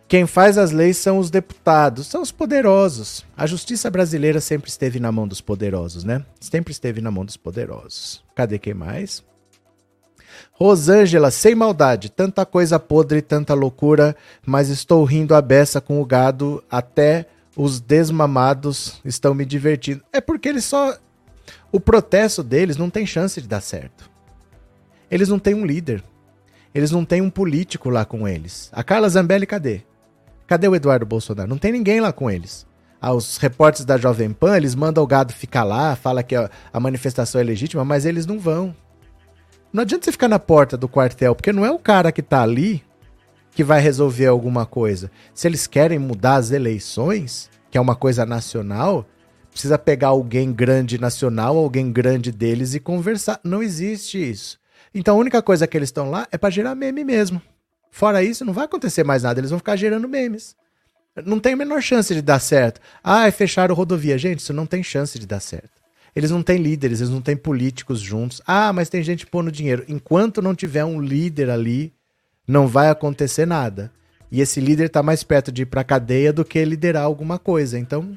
Quem faz as leis são os deputados, são os poderosos. A justiça brasileira sempre esteve na mão dos poderosos, né? Sempre esteve na mão dos poderosos. Cadê quem mais? Rosângela, sem maldade, tanta coisa podre, tanta loucura, mas estou rindo a beça com o gado, até os desmamados estão me divertindo. É porque eles só. O protesto deles não tem chance de dar certo. Eles não têm um líder. Eles não têm um político lá com eles. A Carla Zambelli, cadê? Cadê o Eduardo Bolsonaro? Não tem ninguém lá com eles. Ah, os repórteres da Jovem Pan, eles mandam o gado ficar lá, fala que a, a manifestação é legítima, mas eles não vão. Não adianta você ficar na porta do quartel, porque não é o cara que tá ali que vai resolver alguma coisa. Se eles querem mudar as eleições, que é uma coisa nacional, precisa pegar alguém grande nacional, alguém grande deles e conversar. Não existe isso. Então a única coisa que eles estão lá é para gerar meme mesmo. Fora isso, não vai acontecer mais nada. Eles vão ficar gerando memes. Não tem a menor chance de dar certo. Ah, fecharam rodovia. Gente, isso não tem chance de dar certo. Eles não têm líderes, eles não têm políticos juntos. Ah, mas tem gente pondo dinheiro. Enquanto não tiver um líder ali, não vai acontecer nada. E esse líder está mais perto de ir para cadeia do que liderar alguma coisa. Então,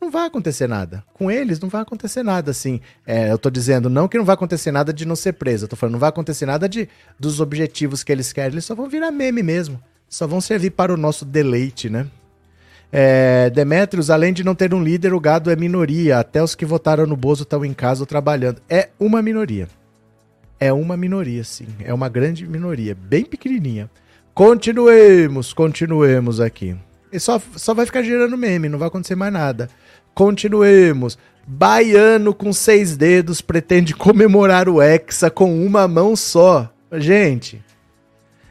não vai acontecer nada. Com eles não vai acontecer nada, assim. É, eu tô dizendo não que não vai acontecer nada de não ser preso. Eu tô falando não vai acontecer nada de dos objetivos que eles querem. Eles só vão virar meme mesmo. Só vão servir para o nosso deleite, né? É, Demetrios, além de não ter um líder, o gado é minoria. Até os que votaram no Bozo estão em casa ou trabalhando. É uma minoria. É uma minoria, sim. É uma grande minoria. Bem pequenininha. Continuemos, continuemos aqui. E só, só vai ficar gerando meme, não vai acontecer mais nada. Continuemos. Baiano com seis dedos pretende comemorar o Hexa com uma mão só. Gente,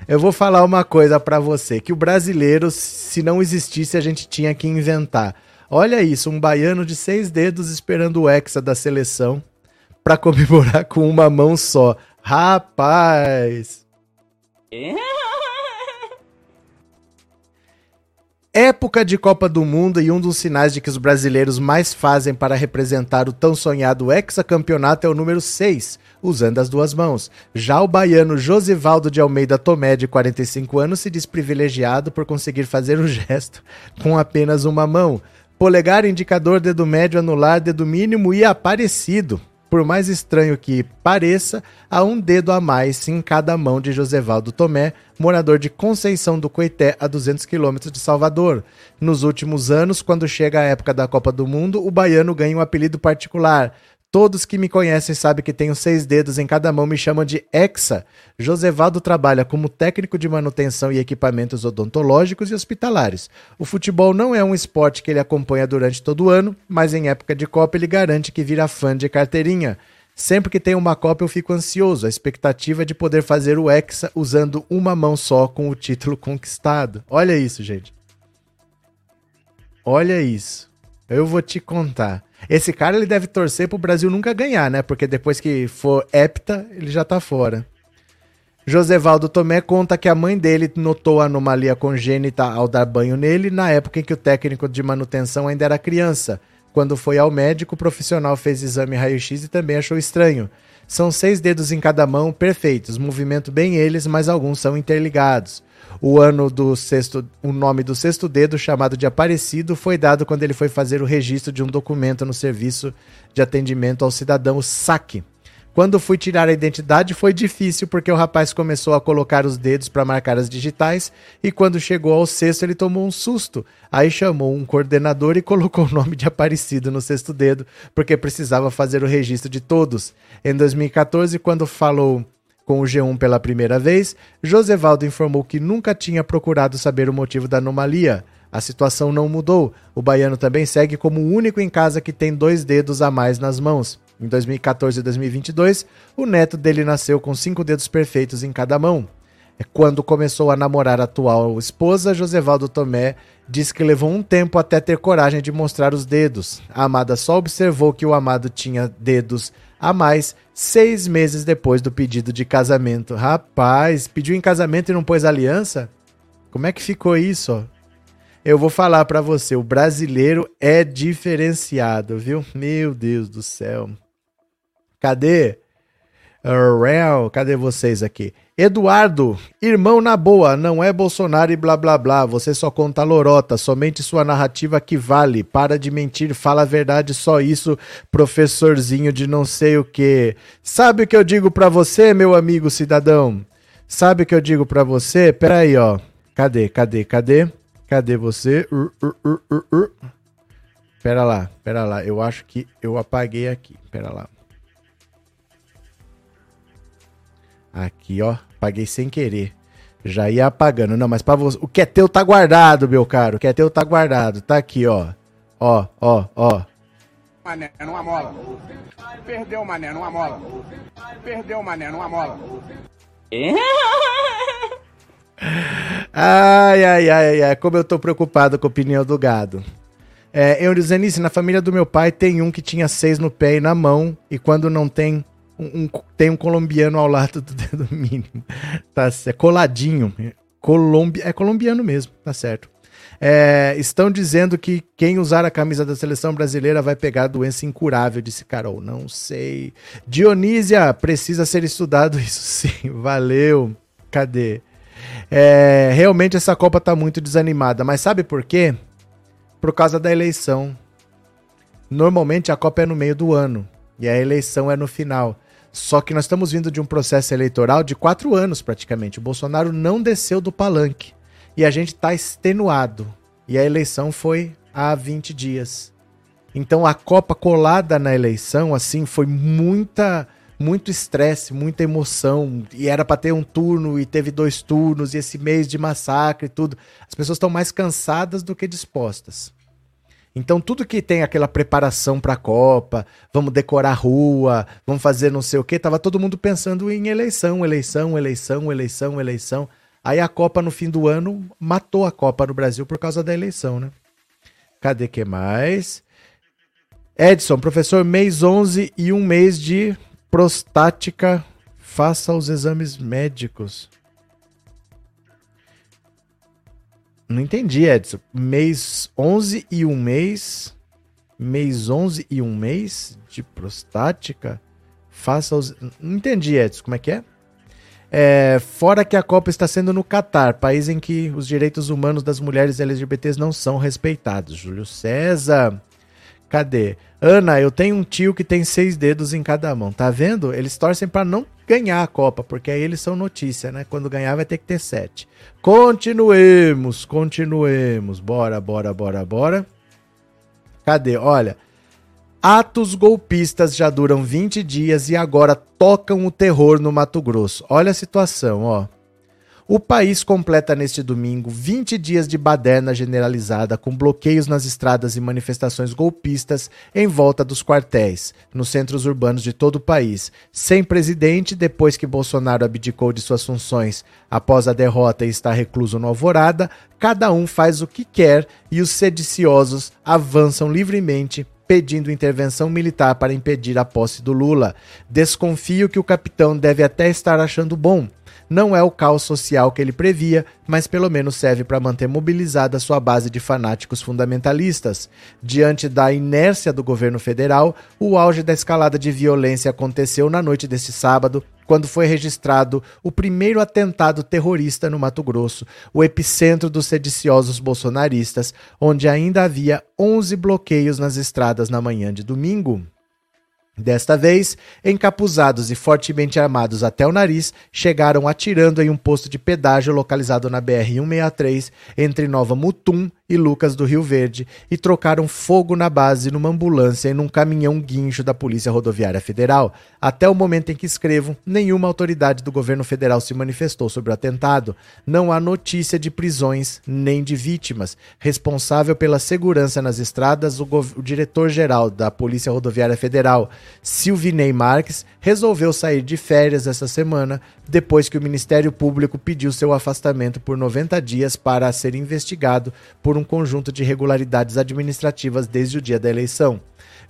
eu vou falar uma coisa para você, que o brasileiro, se não existisse, a gente tinha que inventar. Olha isso, um baiano de seis dedos esperando o Hexa da seleção para comemorar com uma mão só. Rapaz! Época de Copa do Mundo e um dos sinais de que os brasileiros mais fazem para representar o tão sonhado hexacampeonato é o número 6, usando as duas mãos. Já o baiano Josivaldo de Almeida Tomé, de 45 anos, se diz privilegiado por conseguir fazer o gesto com apenas uma mão. Polegar, indicador, dedo médio, anular, dedo mínimo e aparecido por mais estranho que pareça, há um dedo a mais em cada mão de Josevaldo Tomé, morador de Conceição do Coité, a 200 quilômetros de Salvador. Nos últimos anos, quando chega a época da Copa do Mundo, o baiano ganha um apelido particular, Todos que me conhecem sabem que tenho seis dedos em cada mão me chamam de Hexa. Josevaldo trabalha como técnico de manutenção e equipamentos odontológicos e hospitalares. O futebol não é um esporte que ele acompanha durante todo o ano, mas em época de Copa ele garante que vira fã de carteirinha. Sempre que tem uma Copa eu fico ansioso, a expectativa é de poder fazer o Hexa usando uma mão só com o título conquistado. Olha isso, gente. Olha isso. Eu vou te contar. Esse cara ele deve torcer pro Brasil nunca ganhar, né? Porque depois que for hepta, ele já tá fora. Josevaldo Tomé conta que a mãe dele notou a anomalia congênita ao dar banho nele na época em que o técnico de manutenção ainda era criança. Quando foi ao médico, o profissional fez exame raio-x e também achou estranho. São seis dedos em cada mão, perfeitos, movimento bem eles, mas alguns são interligados. O ano do sexto, o nome do sexto dedo, chamado de Aparecido, foi dado quando ele foi fazer o registro de um documento no serviço de atendimento ao cidadão SAC. Quando fui tirar a identidade foi difícil porque o rapaz começou a colocar os dedos para marcar as digitais e quando chegou ao sexto ele tomou um susto. Aí chamou um coordenador e colocou o nome de Aparecido no sexto dedo porque precisava fazer o registro de todos. Em 2014, quando falou com o G1 pela primeira vez, Josevaldo informou que nunca tinha procurado saber o motivo da anomalia. A situação não mudou. O baiano também segue como o único em casa que tem dois dedos a mais nas mãos. Em 2014 e 2022, o neto dele nasceu com cinco dedos perfeitos em cada mão. Quando começou a namorar a atual esposa, Josevaldo Tomé diz que levou um tempo até ter coragem de mostrar os dedos. A amada só observou que o amado tinha dedos a mais seis meses depois do pedido de casamento. Rapaz, pediu em casamento e não pôs aliança? Como é que ficou isso? Eu vou falar para você, o brasileiro é diferenciado, viu? Meu Deus do céu. Cadê? Real, cadê vocês aqui? Eduardo, irmão na boa, não é Bolsonaro e blá blá blá, você só conta lorota, somente sua narrativa que vale. Para de mentir, fala a verdade, só isso, professorzinho de não sei o que. Sabe o que eu digo para você, meu amigo cidadão? Sabe o que eu digo para você? Peraí, ó. Cadê, cadê, cadê? Cadê você? Uh, uh, uh, pera lá, pera lá. Eu acho que eu apaguei aqui. Pera lá. Aqui, ó. Apaguei sem querer. Já ia apagando. Não, mas para você. O que é teu tá guardado, meu caro. O que é teu tá guardado. Tá aqui, ó. Ó, ó, ó. Mané, numa mola. Perdeu, mané, numa mola. Perdeu, mané, numa mola. Ai, ai, ai, ai, como eu tô preocupado com a opinião do gado. É, Eurizenice, na família do meu pai tem um que tinha seis no pé e na mão, e quando não tem, um, tem um colombiano ao lado do dedo mínimo. Tá certo. Coladinho. Colombi é colombiano mesmo, tá certo. É, estão dizendo que quem usar a camisa da seleção brasileira vai pegar doença incurável, disse Carol. Não sei. Dionísia, precisa ser estudado isso sim. Valeu. Cadê? É, realmente essa Copa tá muito desanimada, mas sabe por quê? Por causa da eleição. Normalmente a Copa é no meio do ano e a eleição é no final. Só que nós estamos vindo de um processo eleitoral de quatro anos praticamente. O Bolsonaro não desceu do palanque e a gente está extenuado. E a eleição foi há 20 dias. Então a Copa colada na eleição, assim, foi muita muito estresse, muita emoção, e era para ter um turno e teve dois turnos, e esse mês de massacre e tudo. As pessoas estão mais cansadas do que dispostas. Então, tudo que tem aquela preparação para a Copa, vamos decorar a rua, vamos fazer não sei o que, tava todo mundo pensando em eleição, eleição, eleição, eleição, eleição. Aí a Copa no fim do ano matou a Copa no Brasil por causa da eleição, né? Cadê que mais? Edson, professor, mês 11 e um mês de prostática, faça os exames médicos. Não entendi, Edson. Mês 11 e um mês. Mês 11 e um mês de prostática? Faça os. Não entendi, Edson. Como é que é? é? Fora que a Copa está sendo no Catar, país em que os direitos humanos das mulheres LGBTs não são respeitados. Júlio César. Cadê? Ana, eu tenho um tio que tem seis dedos em cada mão. Tá vendo? Eles torcem para não ganhar a Copa, porque aí eles são notícia, né? Quando ganhar vai ter que ter sete. Continuemos, continuemos. Bora, bora, bora, bora. Cadê? Olha. Atos golpistas já duram 20 dias e agora tocam o terror no Mato Grosso. Olha a situação, ó. O país completa neste domingo 20 dias de baderna generalizada, com bloqueios nas estradas e manifestações golpistas em volta dos quartéis, nos centros urbanos de todo o país. Sem presidente, depois que Bolsonaro abdicou de suas funções após a derrota e está recluso no Alvorada, cada um faz o que quer e os sediciosos avançam livremente pedindo intervenção militar para impedir a posse do Lula. Desconfio que o capitão deve até estar achando bom não é o caos social que ele previa, mas pelo menos serve para manter mobilizada sua base de fanáticos fundamentalistas. Diante da inércia do governo federal, o auge da escalada de violência aconteceu na noite deste sábado, quando foi registrado o primeiro atentado terrorista no Mato Grosso, o epicentro dos sediciosos bolsonaristas, onde ainda havia 11 bloqueios nas estradas na manhã de domingo. Desta vez, encapuzados e fortemente armados até o nariz, chegaram atirando em um posto de pedágio localizado na BR-163 entre Nova Mutum e Lucas do Rio Verde e trocaram fogo na base numa ambulância e num caminhão guincho da Polícia Rodoviária Federal. Até o momento em que escrevo, nenhuma autoridade do governo federal se manifestou sobre o atentado. Não há notícia de prisões nem de vítimas. Responsável pela segurança nas estradas, o, o diretor-geral da Polícia Rodoviária Federal, Silvinei Marques, resolveu sair de férias essa semana depois que o Ministério Público pediu seu afastamento por 90 dias para ser investigado por um conjunto de irregularidades administrativas desde o dia da eleição.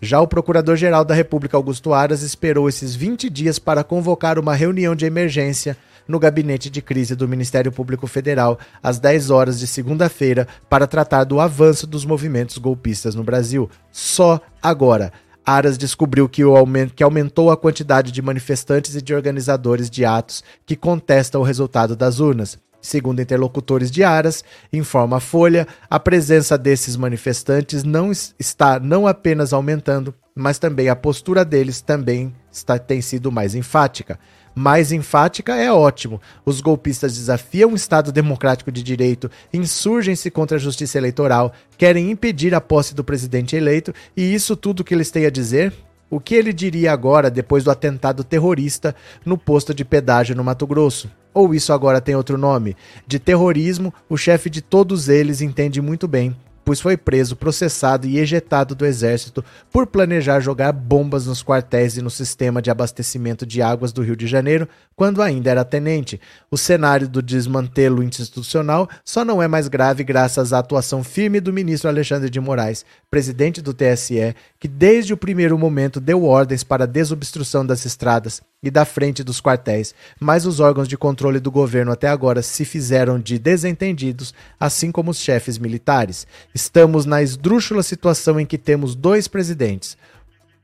Já o Procurador-Geral da República, Augusto Aras, esperou esses 20 dias para convocar uma reunião de emergência no gabinete de crise do Ministério Público Federal às 10 horas de segunda-feira para tratar do avanço dos movimentos golpistas no Brasil. Só agora. Aras descobriu que, o aumento, que aumentou a quantidade de manifestantes e de organizadores de atos que contestam o resultado das urnas. Segundo interlocutores de Aras, informa a Folha, a presença desses manifestantes não está não apenas aumentando, mas também a postura deles também está, tem sido mais enfática. Mais enfática é ótimo. Os golpistas desafiam o Estado democrático de direito, insurgem-se contra a justiça eleitoral, querem impedir a posse do presidente eleito, e isso tudo que eles têm a dizer o que ele diria agora depois do atentado terrorista no posto de pedágio no Mato Grosso? Ou isso agora tem outro nome? De terrorismo, o chefe de todos eles entende muito bem pois foi preso, processado e ejetado do exército por planejar jogar bombas nos quartéis e no sistema de abastecimento de águas do Rio de Janeiro, quando ainda era tenente. O cenário do desmantelo institucional só não é mais grave graças à atuação firme do ministro Alexandre de Moraes, presidente do TSE, que desde o primeiro momento deu ordens para a desobstrução das estradas e da frente dos quartéis, mas os órgãos de controle do governo até agora se fizeram de desentendidos, assim como os chefes militares. Estamos na esdrúxula situação em que temos dois presidentes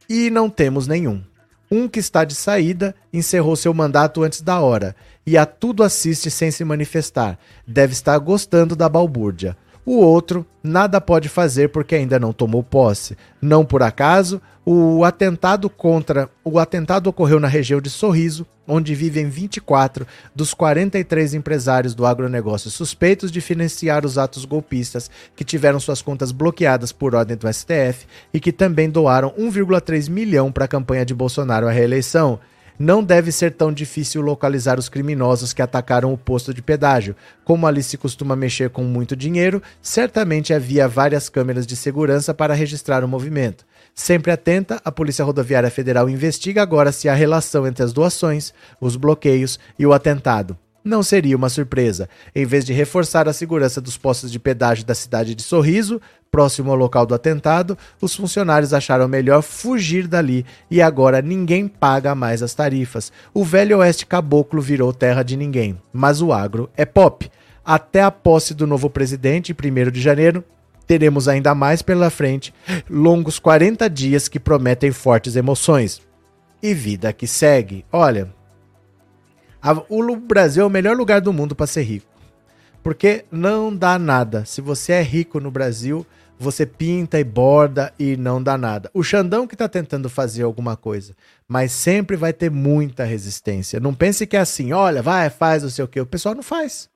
e não temos nenhum. Um que está de saída encerrou seu mandato antes da hora e a tudo assiste sem se manifestar. Deve estar gostando da balbúrdia. O outro nada pode fazer porque ainda não tomou posse. Não por acaso, o atentado contra o atentado ocorreu na região de Sorriso, onde vivem 24 dos 43 empresários do agronegócio suspeitos de financiar os atos golpistas que tiveram suas contas bloqueadas por ordem do STF e que também doaram 1,3 milhão para a campanha de Bolsonaro à reeleição. Não deve ser tão difícil localizar os criminosos que atacaram o posto de pedágio. Como ali se costuma mexer com muito dinheiro, certamente havia várias câmeras de segurança para registrar o movimento. Sempre atenta, a Polícia Rodoviária Federal investiga agora se há relação entre as doações, os bloqueios e o atentado não seria uma surpresa. Em vez de reforçar a segurança dos postos de pedágio da cidade de Sorriso, próximo ao local do atentado, os funcionários acharam melhor fugir dali e agora ninguém paga mais as tarifas. O velho oeste caboclo virou terra de ninguém, mas o agro é pop. Até a posse do novo presidente, 1 de janeiro, teremos ainda mais pela frente, longos 40 dias que prometem fortes emoções. E vida que segue. Olha, o Brasil é o melhor lugar do mundo para ser rico. Porque não dá nada. Se você é rico no Brasil, você pinta e borda e não dá nada. O Xandão que está tentando fazer alguma coisa, mas sempre vai ter muita resistência. Não pense que é assim, olha, vai, faz, não sei o quê. O pessoal não faz.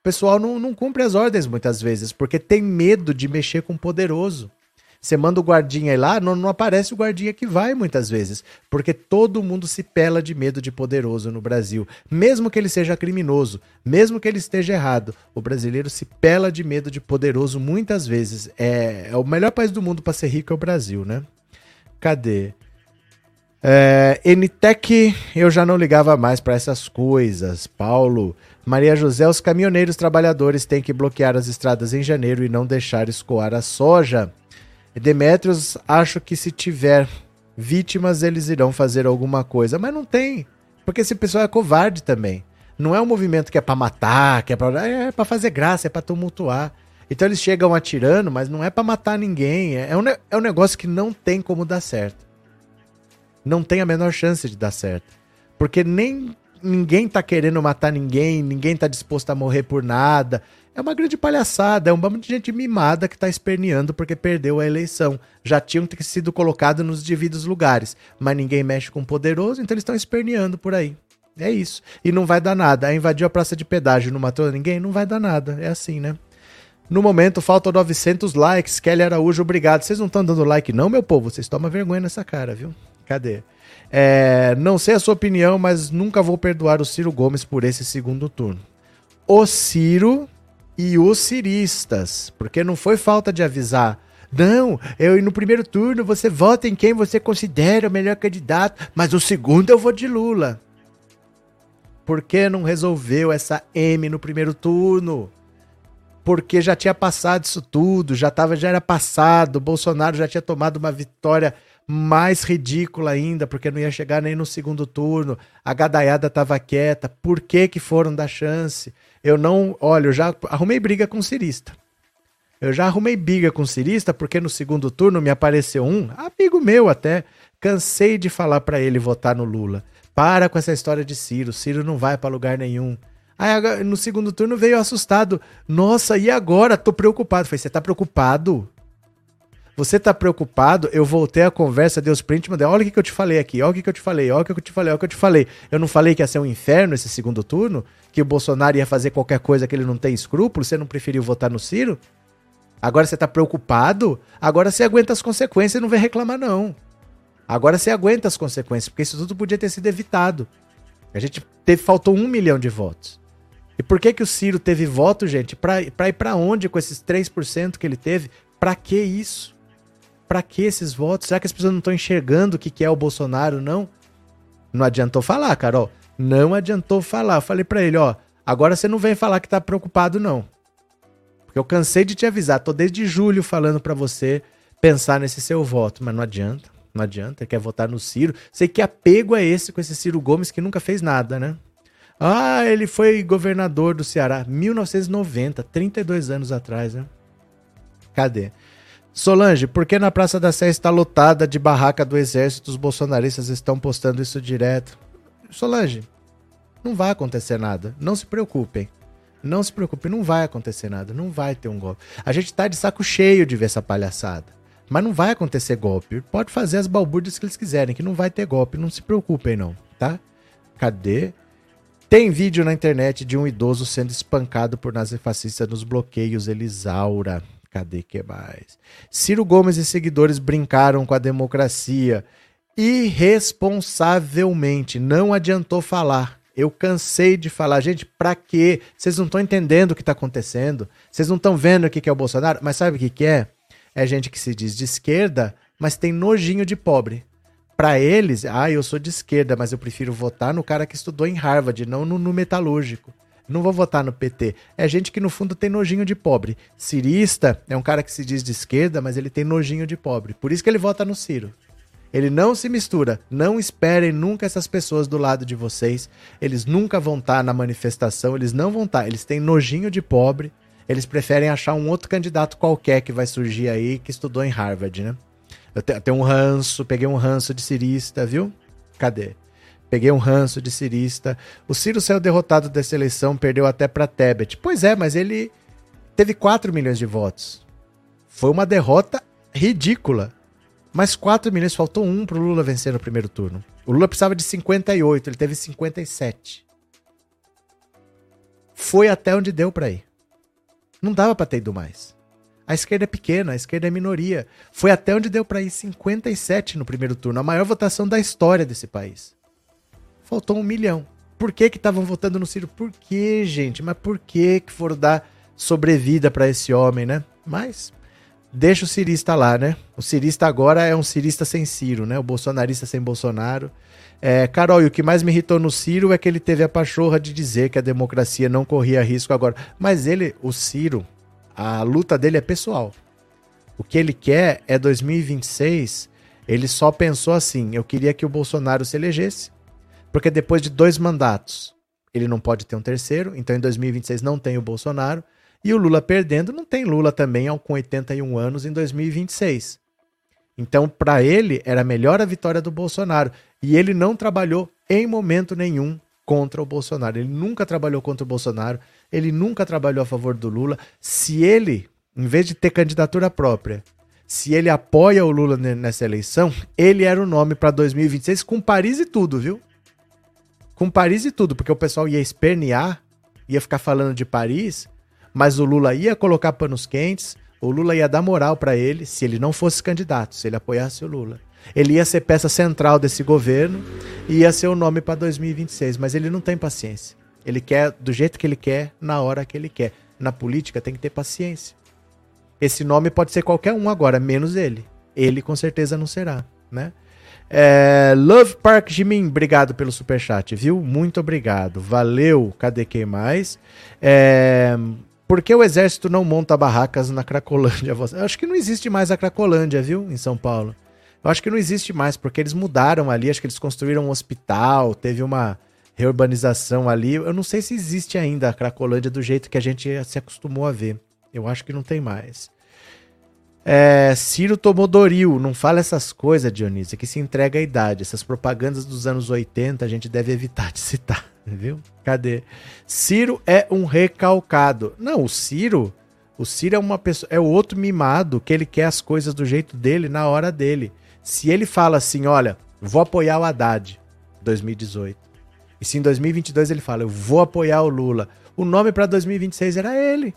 O pessoal não, não cumpre as ordens muitas vezes, porque tem medo de mexer com o poderoso. Você manda o guardinha ir lá, não, não aparece o guardinha que vai muitas vezes, porque todo mundo se pela de medo de poderoso no Brasil, mesmo que ele seja criminoso, mesmo que ele esteja errado. O brasileiro se pela de medo de poderoso muitas vezes. É, é o melhor país do mundo para ser rico é o Brasil, né? Cadê? É, NTEC, eu já não ligava mais para essas coisas. Paulo, Maria José, os caminhoneiros trabalhadores têm que bloquear as estradas em janeiro e não deixar escoar a soja. Demetrios, acho que se tiver vítimas, eles irão fazer alguma coisa. Mas não tem. Porque esse pessoal é covarde também. Não é um movimento que é para matar, que é para é para fazer graça, é para tumultuar. Então eles chegam atirando, mas não é para matar ninguém. É, é um, é um negócio que não tem como dar certo. Não tem a menor chance de dar certo. Porque nem ninguém tá querendo matar ninguém, ninguém tá disposto a morrer por nada. É uma grande palhaçada, é um bando de gente mimada que está esperneando porque perdeu a eleição. Já tinham sido colocados nos devidos lugares, mas ninguém mexe com o poderoso, então eles estão esperneando por aí. É isso. E não vai dar nada. Aí invadiu a praça de pedágio, não matou ninguém? Não vai dar nada. É assim, né? No momento, faltam 900 likes. Kelly Araújo, obrigado. Vocês não estão dando like, não, meu povo? Vocês tomam vergonha nessa cara, viu? Cadê? É, não sei a sua opinião, mas nunca vou perdoar o Ciro Gomes por esse segundo turno. O Ciro e os ciristas. Porque não foi falta de avisar. Não, eu no primeiro turno você vota em quem você considera o melhor candidato, mas o segundo eu vou de Lula. Por que não resolveu essa M no primeiro turno? Porque já tinha passado isso tudo, já tava, já era passado, Bolsonaro já tinha tomado uma vitória mais ridícula ainda, porque não ia chegar nem no segundo turno. A gadaiada estava quieta. Por que que foram dar chance? Eu não, olha, eu já arrumei briga com cirista. Eu já arrumei briga com cirista porque no segundo turno me apareceu um, amigo meu até, cansei de falar para ele votar no Lula. Para com essa história de Ciro, Ciro não vai para lugar nenhum. Aí no segundo turno veio assustado. Nossa, e agora? Tô preocupado. Falei, você tá preocupado? Você tá preocupado? Eu voltei a conversa, dei os print, mandei, olha o que, eu te falei aqui, olha o que eu te falei, olha o que eu te falei, olha o que eu te falei. Eu não falei que ia ser um inferno esse segundo turno? Que o Bolsonaro ia fazer qualquer coisa que ele não tem escrúpulo? Você não preferiu votar no Ciro? Agora você tá preocupado? Agora você aguenta as consequências e não vem reclamar, não. Agora você aguenta as consequências, porque isso tudo podia ter sido evitado. A gente teve, faltou um milhão de votos. E por que que o Ciro teve voto, gente? Pra, ir pra onde com esses 3% que ele teve? Pra que isso? Pra que esses votos? Será que as pessoas não estão enxergando o que, que é o Bolsonaro, não? Não adiantou falar, Carol. Não adiantou falar. Eu falei para ele, ó, agora você não vem falar que tá preocupado, não. Porque eu cansei de te avisar. Tô desde julho falando para você pensar nesse seu voto, mas não adianta. Não adianta, quer votar no Ciro. Sei que apego é esse com esse Ciro Gomes que nunca fez nada, né? Ah, ele foi governador do Ceará, 1990, 32 anos atrás, né? Cadê? Solange, por que na Praça da Sé está lotada de barraca do exército? Os bolsonaristas estão postando isso direto. Solange, não vai acontecer nada. Não se preocupem. Não se preocupem, não vai acontecer nada. Não vai ter um golpe. A gente tá de saco cheio de ver essa palhaçada. Mas não vai acontecer golpe. Pode fazer as balbúrdias que eles quiserem, que não vai ter golpe. Não se preocupem, não, tá? Cadê? Tem vídeo na internet de um idoso sendo espancado por nazifascistas nos bloqueios Elisaura. Cadê que mais? Ciro Gomes e seguidores brincaram com a democracia irresponsavelmente. Não adiantou falar. Eu cansei de falar, gente, pra quê? Vocês não estão entendendo o que está acontecendo. Vocês não estão vendo o que é o Bolsonaro. Mas sabe o que, que é? É gente que se diz de esquerda, mas tem nojinho de pobre. Para eles, ah, eu sou de esquerda, mas eu prefiro votar no cara que estudou em Harvard, não no, no metalúrgico. Não vou votar no PT. É gente que no fundo tem nojinho de pobre. Cirista é um cara que se diz de esquerda, mas ele tem nojinho de pobre. Por isso que ele vota no Ciro. Ele não se mistura. Não esperem nunca essas pessoas do lado de vocês. Eles nunca vão estar na manifestação, eles não vão estar. Eles têm nojinho de pobre. Eles preferem achar um outro candidato qualquer que vai surgir aí que estudou em Harvard, né? Eu tenho um ranço, peguei um ranço de cirista, viu? Cadê? Peguei um ranço de cirista. O Ciro saiu derrotado dessa eleição, perdeu até para Tebet. Pois é, mas ele teve 4 milhões de votos. Foi uma derrota ridícula. Mas 4 milhões, faltou um pro Lula vencer no primeiro turno. O Lula precisava de 58, ele teve 57. Foi até onde deu para ir. Não dava para ter ido mais. A esquerda é pequena, a esquerda é minoria. Foi até onde deu para ir 57 no primeiro turno, a maior votação da história desse país faltou um milhão. Por que que estavam votando no Ciro? Por que, gente? Mas por que que foram dar sobrevida para esse homem, né? Mas deixa o cirista lá, né? O cirista agora é um cirista sem Ciro, né? O bolsonarista sem Bolsonaro. É, Carol, e o que mais me irritou no Ciro é que ele teve a pachorra de dizer que a democracia não corria risco agora. Mas ele, o Ciro, a luta dele é pessoal. O que ele quer é 2026. Ele só pensou assim: eu queria que o Bolsonaro se elegesse porque depois de dois mandatos, ele não pode ter um terceiro, então em 2026 não tem o Bolsonaro. E o Lula perdendo, não tem Lula também com 81 anos em 2026. Então, para ele, era melhor a vitória do Bolsonaro. E ele não trabalhou em momento nenhum contra o Bolsonaro. Ele nunca trabalhou contra o Bolsonaro, ele nunca trabalhou a favor do Lula. Se ele, em vez de ter candidatura própria, se ele apoia o Lula nessa eleição, ele era o nome para 2026 com Paris e tudo, viu? com Paris e tudo, porque o pessoal ia espernear, ia ficar falando de Paris, Mas o Lula ia colocar panos quentes, o Lula ia dar moral para ele se ele não fosse candidato, se ele apoiasse o Lula. Ele ia ser peça central desse governo e ia ser o nome para 2026, mas ele não tem paciência. Ele quer do jeito que ele quer, na hora que ele quer. Na política tem que ter paciência. Esse nome pode ser qualquer um agora, menos ele. Ele com certeza não será, né? É, Love Park Jimin, obrigado pelo superchat, viu? Muito obrigado. Valeu. Cadê quem mais? É, por que o exército não monta barracas na Cracolândia? Eu acho que não existe mais a Cracolândia, viu? Em São Paulo. Eu acho que não existe mais, porque eles mudaram ali, acho que eles construíram um hospital, teve uma reurbanização ali. Eu não sei se existe ainda a Cracolândia do jeito que a gente se acostumou a ver. Eu acho que não tem mais. É, Ciro tomou Doril. Não fala essas coisas, Dionísio, que se entrega à idade. Essas propagandas dos anos 80 a gente deve evitar de citar, viu? Cadê? Ciro é um recalcado. Não, o Ciro. O Ciro é uma pessoa. É o outro mimado que ele quer as coisas do jeito dele, na hora dele. Se ele fala assim, olha, vou apoiar o Haddad 2018. E se em 2022 ele fala, eu vou apoiar o Lula. O nome para 2026 era ele.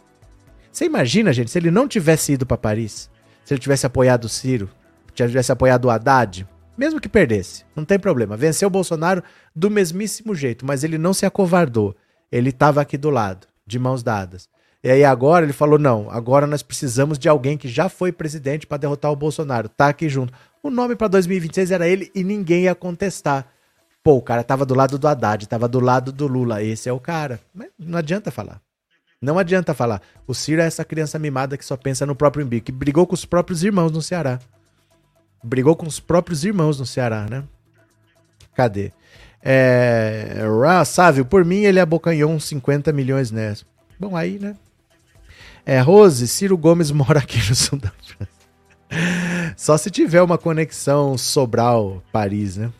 Você imagina, gente, se ele não tivesse ido para Paris, se ele tivesse apoiado o Ciro, tivesse apoiado o Haddad, mesmo que perdesse, não tem problema. Venceu o Bolsonaro do mesmíssimo jeito, mas ele não se acovardou. Ele estava aqui do lado, de mãos dadas. E aí agora ele falou: não, agora nós precisamos de alguém que já foi presidente para derrotar o Bolsonaro. Tá aqui junto. O nome para 2026 era ele e ninguém ia contestar. Pô, o cara tava do lado do Haddad, tava do lado do Lula. Esse é o cara. Mas não adianta falar. Não adianta falar. O Ciro é essa criança mimada que só pensa no próprio umbigo, que brigou com os próprios irmãos no Ceará. Brigou com os próprios irmãos no Ceará, né? Cadê? É. Sávio, por mim ele abocanhou uns 50 milhões nessa. Bom, aí, né? É, Rose, Ciro Gomes mora aqui no sul da França. Só se tiver uma conexão Sobral-Paris, né?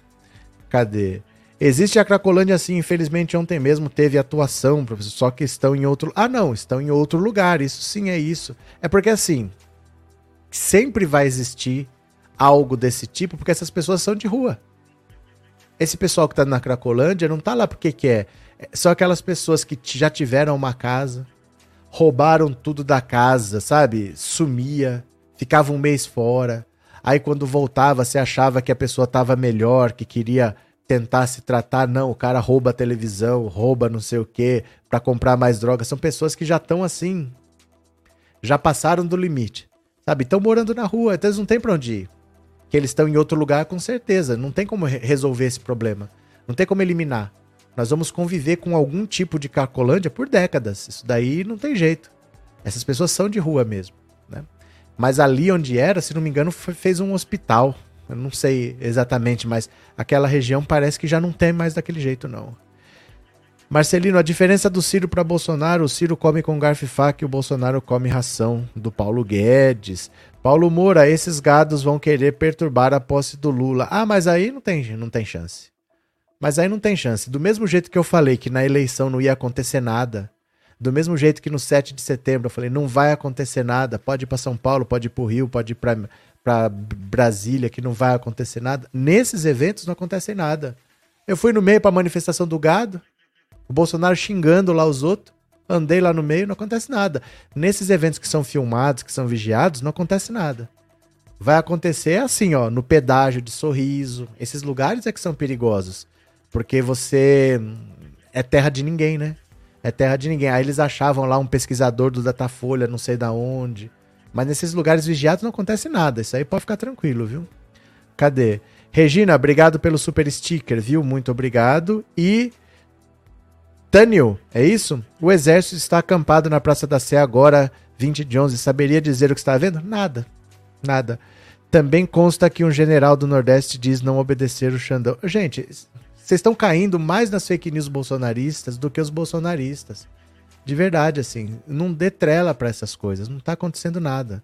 Cadê? Existe a Cracolândia sim, infelizmente ontem mesmo teve atuação, professor, só que estão em outro... Ah não, estão em outro lugar, isso sim é isso. É porque assim, sempre vai existir algo desse tipo, porque essas pessoas são de rua. Esse pessoal que tá na Cracolândia não tá lá porque quer. É, são aquelas pessoas que já tiveram uma casa, roubaram tudo da casa, sabe? Sumia, ficava um mês fora. Aí quando voltava, você achava que a pessoa tava melhor, que queria tentar se tratar, não, o cara rouba a televisão, rouba não sei o que para comprar mais drogas. São pessoas que já estão assim, já passaram do limite, sabe? Estão morando na rua, então eles não tem para onde ir. Que eles estão em outro lugar, com certeza. Não tem como resolver esse problema. Não tem como eliminar. Nós vamos conviver com algum tipo de Carcolândia por décadas. Isso daí não tem jeito. Essas pessoas são de rua mesmo, né? Mas ali onde era, se não me engano, fez um hospital eu não sei exatamente, mas aquela região parece que já não tem mais daquele jeito, não. Marcelino, a diferença do Ciro para Bolsonaro, o Ciro come com garfo e faca e o Bolsonaro come ração. Do Paulo Guedes. Paulo Moura, esses gados vão querer perturbar a posse do Lula. Ah, mas aí não tem, não tem chance. Mas aí não tem chance. Do mesmo jeito que eu falei que na eleição não ia acontecer nada, do mesmo jeito que no 7 de setembro eu falei não vai acontecer nada, pode ir para São Paulo, pode ir para o Rio, pode ir para Brasília que não vai acontecer nada. Nesses eventos não acontece nada. Eu fui no meio para a manifestação do gado, o Bolsonaro xingando lá os outros, andei lá no meio, não acontece nada. Nesses eventos que são filmados, que são vigiados, não acontece nada. Vai acontecer assim, ó, no pedágio de Sorriso. Esses lugares é que são perigosos, porque você é terra de ninguém, né? É terra de ninguém. Aí eles achavam lá um pesquisador do Datafolha, não sei da onde mas nesses lugares vigiados não acontece nada. Isso aí pode ficar tranquilo, viu? Cadê? Regina, obrigado pelo super sticker, viu? Muito obrigado. E. Tânio, é isso? O exército está acampado na Praça da Sé agora, 20 de 11. Saberia dizer o que está vendo? Nada. Nada. Também consta que um general do Nordeste diz não obedecer o Xandão. Gente, vocês estão caindo mais nas fake news bolsonaristas do que os bolsonaristas. De verdade, assim, não dê trela para essas coisas. Não tá acontecendo nada.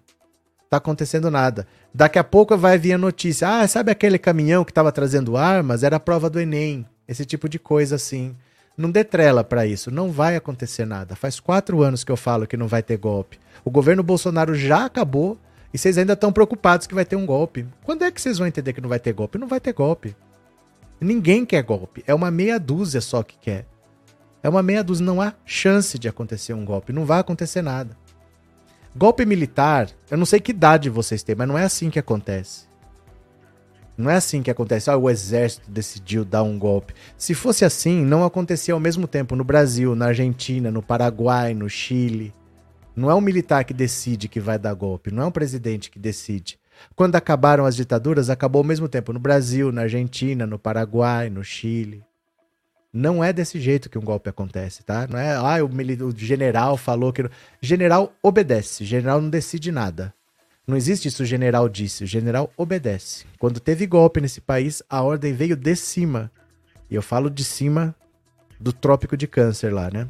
Tá acontecendo nada. Daqui a pouco vai vir a notícia. Ah, sabe aquele caminhão que estava trazendo armas? Era a prova do Enem. Esse tipo de coisa assim. Não dê trela para isso. Não vai acontecer nada. Faz quatro anos que eu falo que não vai ter golpe. O governo Bolsonaro já acabou e vocês ainda estão preocupados que vai ter um golpe. Quando é que vocês vão entender que não vai ter golpe? Não vai ter golpe. Ninguém quer golpe. É uma meia dúzia só que quer. É uma meia dúzia, não há chance de acontecer um golpe, não vai acontecer nada. Golpe militar, eu não sei que idade vocês têm, mas não é assim que acontece. Não é assim que acontece. Ah, o exército decidiu dar um golpe. Se fosse assim, não acontecia ao mesmo tempo no Brasil, na Argentina, no Paraguai, no Chile. Não é um militar que decide que vai dar golpe, não é um presidente que decide. Quando acabaram as ditaduras, acabou ao mesmo tempo no Brasil, na Argentina, no Paraguai, no Chile. Não é desse jeito que um golpe acontece, tá? Não é, ah, o, o general falou que. General obedece, general não decide nada. Não existe isso, o general disse. O general obedece. Quando teve golpe nesse país, a ordem veio de cima. E eu falo de cima do trópico de câncer lá, né?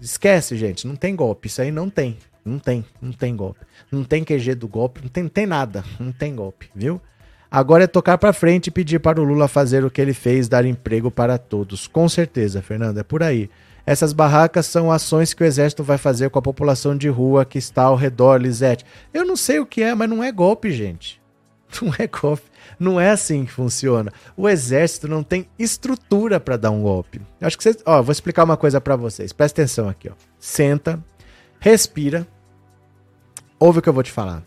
Esquece, gente. Não tem golpe. Isso aí não tem. Não tem. Não tem golpe. Não tem QG do golpe. Não tem, não tem nada. Não tem golpe, viu? Agora é tocar para frente e pedir para o Lula fazer o que ele fez, dar emprego para todos. Com certeza, Fernando. É por aí. Essas barracas são ações que o exército vai fazer com a população de rua que está ao redor, Lisete. Eu não sei o que é, mas não é golpe, gente. Não é golpe. Não é assim que funciona. O exército não tem estrutura para dar um golpe. Acho que vocês. Ó, vou explicar uma coisa para vocês. Presta atenção aqui, ó. Senta, respira. Ouve o que eu vou te falar.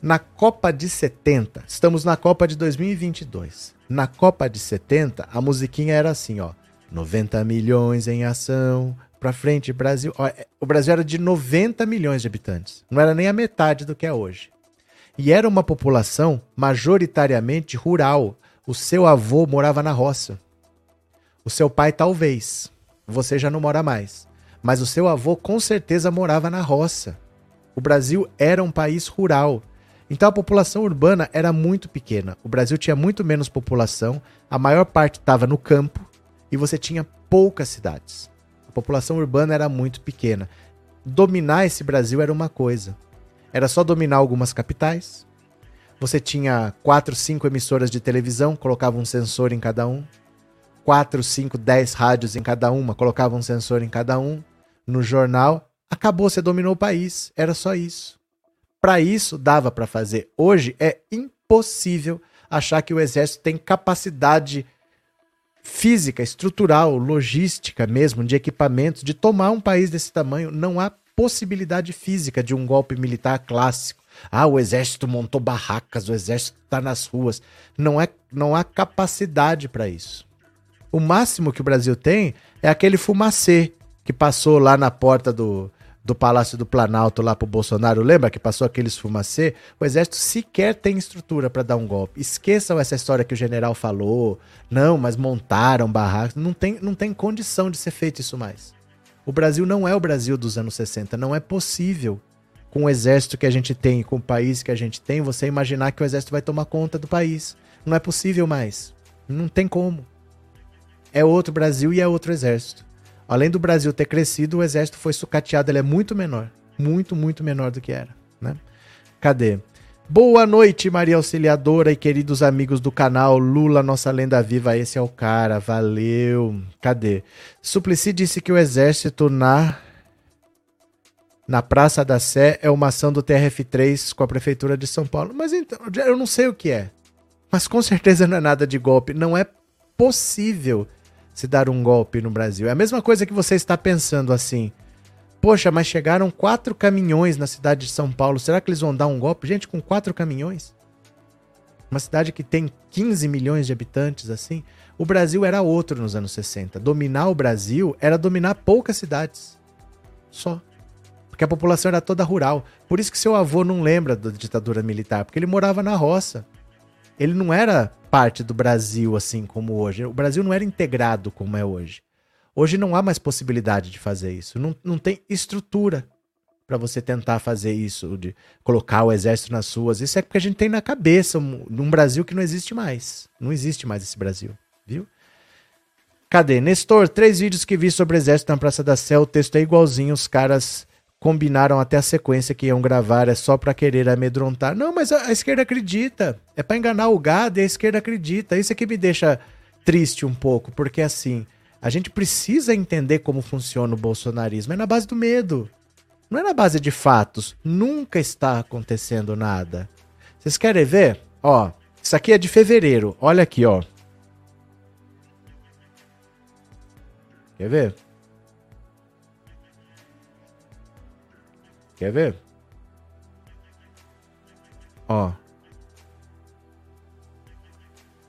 Na Copa de 70, estamos na Copa de 2022. Na Copa de 70, a musiquinha era assim, ó. 90 milhões em ação, pra frente, Brasil. É, o Brasil era de 90 milhões de habitantes. Não era nem a metade do que é hoje. E era uma população majoritariamente rural. O seu avô morava na roça. O seu pai, talvez. Você já não mora mais. Mas o seu avô, com certeza, morava na roça. O Brasil era um país rural. Então a população urbana era muito pequena. O Brasil tinha muito menos população. A maior parte estava no campo e você tinha poucas cidades. A população urbana era muito pequena. Dominar esse Brasil era uma coisa. Era só dominar algumas capitais. Você tinha quatro, cinco emissoras de televisão, colocava um sensor em cada um. Quatro, cinco, dez rádios em cada uma, colocava um sensor em cada um. No jornal, acabou, você dominou o país. Era só isso. Para isso dava para fazer. Hoje é impossível achar que o exército tem capacidade física, estrutural, logística mesmo, de equipamentos, de tomar um país desse tamanho. Não há possibilidade física de um golpe militar clássico. Ah, o exército montou barracas, o exército está nas ruas. Não, é, não há capacidade para isso. O máximo que o Brasil tem é aquele fumacê que passou lá na porta do, do Palácio do Planalto lá pro Bolsonaro, lembra que passou aqueles fumacê? O exército sequer tem estrutura para dar um golpe. Esqueçam essa história que o general falou. Não, mas montaram barracos. Não tem, não tem condição de ser feito isso mais. O Brasil não é o Brasil dos anos 60. Não é possível, com o exército que a gente tem, com o país que a gente tem, você imaginar que o exército vai tomar conta do país. Não é possível mais. Não tem como. É outro Brasil e é outro exército. Além do Brasil ter crescido, o exército foi sucateado, ele é muito menor. Muito, muito menor do que era, né? Cadê? Boa noite, Maria Auxiliadora e queridos amigos do canal Lula, nossa lenda viva. Esse é o cara, valeu. Cadê? Suplicy disse que o exército na na Praça da Sé é uma ação do TRF3 com a prefeitura de São Paulo. Mas então, eu não sei o que é. Mas com certeza não é nada de golpe. Não é possível se dar um golpe no Brasil. É a mesma coisa que você está pensando assim. Poxa, mas chegaram quatro caminhões na cidade de São Paulo. Será que eles vão dar um golpe? Gente, com quatro caminhões? Uma cidade que tem 15 milhões de habitantes, assim. O Brasil era outro nos anos 60. Dominar o Brasil era dominar poucas cidades. Só. Porque a população era toda rural. Por isso que seu avô não lembra da ditadura militar, porque ele morava na roça. Ele não era parte do Brasil assim como hoje. O Brasil não era integrado como é hoje. Hoje não há mais possibilidade de fazer isso. Não, não tem estrutura para você tentar fazer isso, de colocar o exército nas ruas. Isso é porque a gente tem na cabeça um, um Brasil que não existe mais. Não existe mais esse Brasil, viu? Cadê? Nestor, três vídeos que vi sobre o exército na Praça da Sé, o texto é igualzinho, os caras combinaram até a sequência que iam gravar, é só para querer amedrontar. Não, mas a, a esquerda acredita. É para enganar o gado e a esquerda acredita. Isso é que me deixa triste um pouco, porque assim, a gente precisa entender como funciona o bolsonarismo. É na base do medo. Não é na base de fatos. Nunca está acontecendo nada. Vocês querem ver? Ó, isso aqui é de fevereiro. Olha aqui, ó. Quer ver? Quer ver? Ó.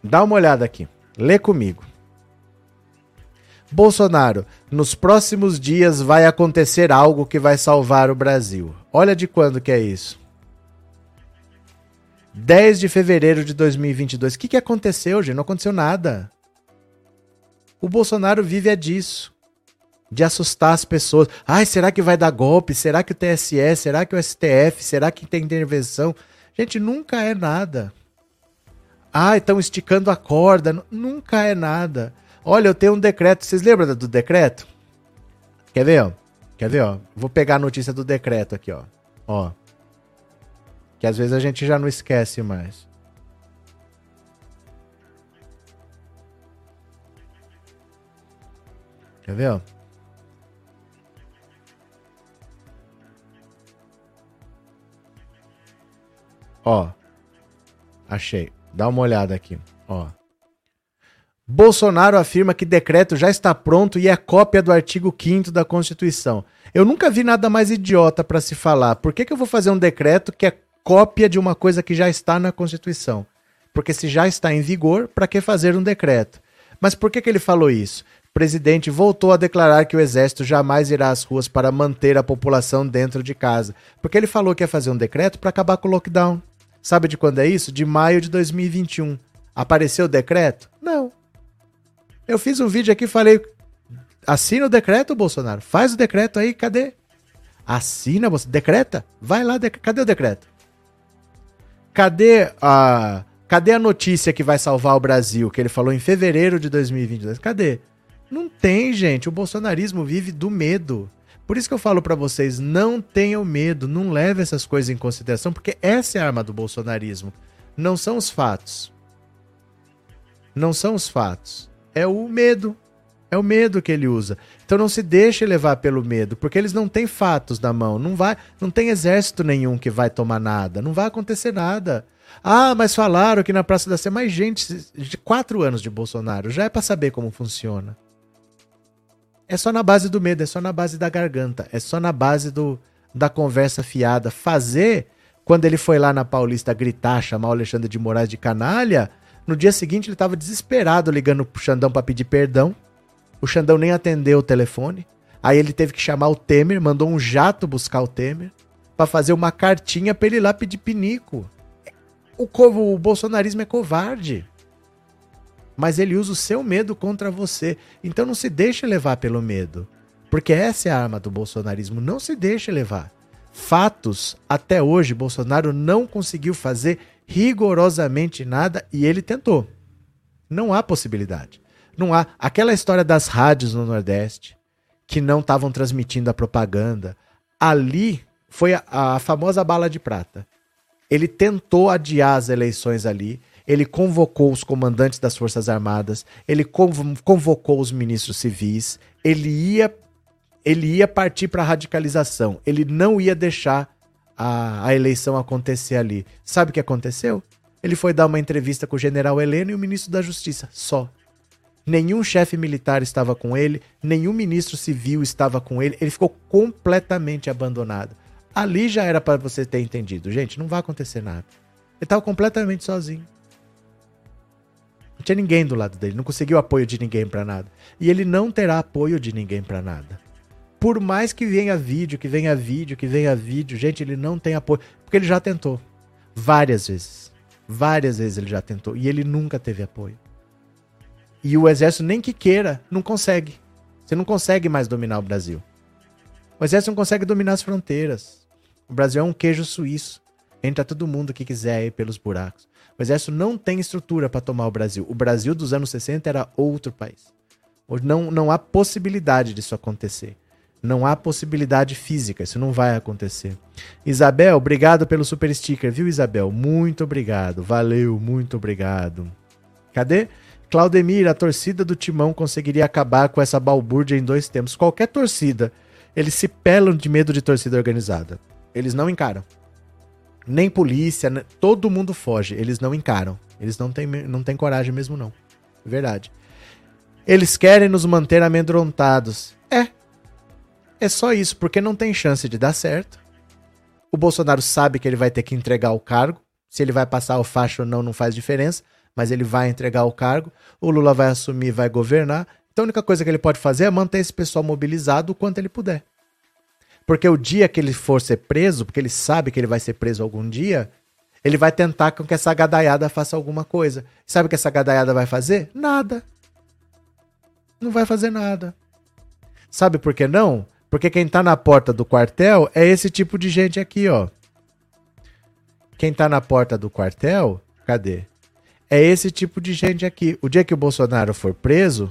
Dá uma olhada aqui. Lê comigo. Bolsonaro, nos próximos dias vai acontecer algo que vai salvar o Brasil. Olha de quando que é isso. 10 de fevereiro de 2022. O que, que aconteceu, gente? Não aconteceu nada. O Bolsonaro vive é disso. De assustar as pessoas. Ai, será que vai dar golpe? Será que o TSE? Será que o STF? Será que tem intervenção? Gente, nunca é nada. Ah, estão esticando a corda. Nunca é nada. Olha, eu tenho um decreto. Vocês lembram do decreto? Quer ver, ó? Quer ver, ó? Vou pegar a notícia do decreto aqui, ó. Ó. Que às vezes a gente já não esquece mais. Quer ver, ó? Ó. Achei. Dá uma olhada aqui, ó. Bolsonaro afirma que decreto já está pronto e é cópia do artigo 5 da Constituição. Eu nunca vi nada mais idiota para se falar. Por que, que eu vou fazer um decreto que é cópia de uma coisa que já está na Constituição? Porque se já está em vigor, para que fazer um decreto? Mas por que, que ele falou isso? O presidente voltou a declarar que o exército jamais irá às ruas para manter a população dentro de casa. Porque ele falou que ia fazer um decreto para acabar com o lockdown. Sabe de quando é isso? De maio de 2021. Apareceu o decreto? Não. Eu fiz um vídeo aqui e falei: assina o decreto, Bolsonaro. Faz o decreto aí, cadê? Assina, você decreta? Vai lá, cadê o decreto? Cadê a cadê a notícia que vai salvar o Brasil, que ele falou em fevereiro de 2022? Cadê? Não tem, gente. O bolsonarismo vive do medo. Por isso que eu falo para vocês, não tenham medo, não leve essas coisas em consideração, porque essa é a arma do bolsonarismo. Não são os fatos. Não são os fatos é o medo. É o medo que ele usa. Então não se deixe levar pelo medo, porque eles não têm fatos na mão. Não vai, não tem exército nenhum que vai tomar nada. Não vai acontecer nada. Ah, mas falaram que na Praça da Sé mais gente de quatro anos de Bolsonaro. Já é para saber como funciona. É só na base do medo, é só na base da garganta, é só na base do, da conversa fiada. Fazer, quando ele foi lá na Paulista gritar, chamar o Alexandre de Moraes de canalha, no dia seguinte, ele estava desesperado ligando pro Xandão para pedir perdão. O Xandão nem atendeu o telefone. Aí ele teve que chamar o Temer, mandou um jato buscar o Temer para fazer uma cartinha para ele ir lá pedir pinico. O, o bolsonarismo é covarde. Mas ele usa o seu medo contra você. Então não se deixe levar pelo medo. Porque essa é a arma do bolsonarismo. Não se deixe levar. Fatos, até hoje, Bolsonaro não conseguiu fazer rigorosamente nada e ele tentou. Não há possibilidade. Não há. Aquela história das rádios no Nordeste que não estavam transmitindo a propaganda. Ali foi a, a famosa bala de prata. Ele tentou adiar as eleições ali. Ele convocou os comandantes das Forças Armadas, ele convocou os ministros civis, ele ia ele ia partir para a radicalização, ele não ia deixar a, a eleição acontecer ali. Sabe o que aconteceu? Ele foi dar uma entrevista com o general Heleno e o ministro da Justiça, só. Nenhum chefe militar estava com ele, nenhum ministro civil estava com ele, ele ficou completamente abandonado. Ali já era para você ter entendido, gente, não vai acontecer nada. Ele estava completamente sozinho. Não tinha ninguém do lado dele, não conseguiu apoio de ninguém para nada. E ele não terá apoio de ninguém para nada por mais que venha vídeo, que venha vídeo, que venha vídeo, gente, ele não tem apoio. Porque ele já tentou. Várias vezes. Várias vezes ele já tentou. E ele nunca teve apoio. E o exército, nem que queira, não consegue. Você não consegue mais dominar o Brasil. O exército não consegue dominar as fronteiras. O Brasil é um queijo suíço. Entra todo mundo que quiser aí pelos buracos. O exército não tem estrutura para tomar o Brasil. O Brasil dos anos 60 era outro país. Não, não há possibilidade disso acontecer. Não há possibilidade física, isso não vai acontecer. Isabel, obrigado pelo super sticker, viu, Isabel? Muito obrigado, valeu, muito obrigado. Cadê? Claudemir, a torcida do Timão conseguiria acabar com essa balbúrdia em dois tempos. Qualquer torcida, eles se pelam de medo de torcida organizada. Eles não encaram. Nem polícia, todo mundo foge, eles não encaram. Eles não têm, não têm coragem mesmo, não. Verdade. Eles querem nos manter amedrontados. É. É só isso, porque não tem chance de dar certo. O Bolsonaro sabe que ele vai ter que entregar o cargo. Se ele vai passar o faixa ou não, não faz diferença. Mas ele vai entregar o cargo. O Lula vai assumir, vai governar. Então a única coisa que ele pode fazer é manter esse pessoal mobilizado o quanto ele puder. Porque o dia que ele for ser preso, porque ele sabe que ele vai ser preso algum dia, ele vai tentar com que essa gadaiada faça alguma coisa. Sabe o que essa gadaiada vai fazer? Nada. Não vai fazer nada. Sabe por que não? Porque quem tá na porta do quartel é esse tipo de gente aqui, ó. Quem tá na porta do quartel, cadê? É esse tipo de gente aqui. O dia que o Bolsonaro for preso,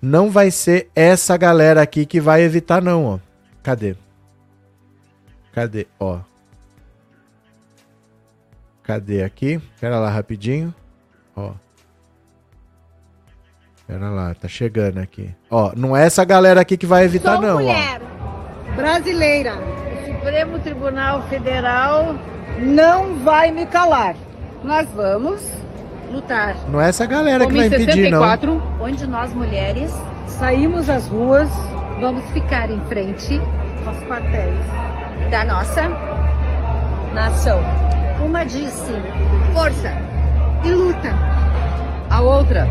não vai ser essa galera aqui que vai evitar, não, ó. Cadê? Cadê? Ó. Cadê aqui? Pera lá rapidinho. Ó. Pera lá, tá chegando aqui. Ó, não é essa galera aqui que vai evitar, Sou não, mulher ó. brasileira. O Supremo Tribunal Federal não vai me calar. Nós vamos lutar. Não é essa galera Como que vai em impedir, não. 64, onde nós mulheres saímos às ruas, vamos ficar em frente aos quartéis da nossa nação. Uma disse força e luta. A outra,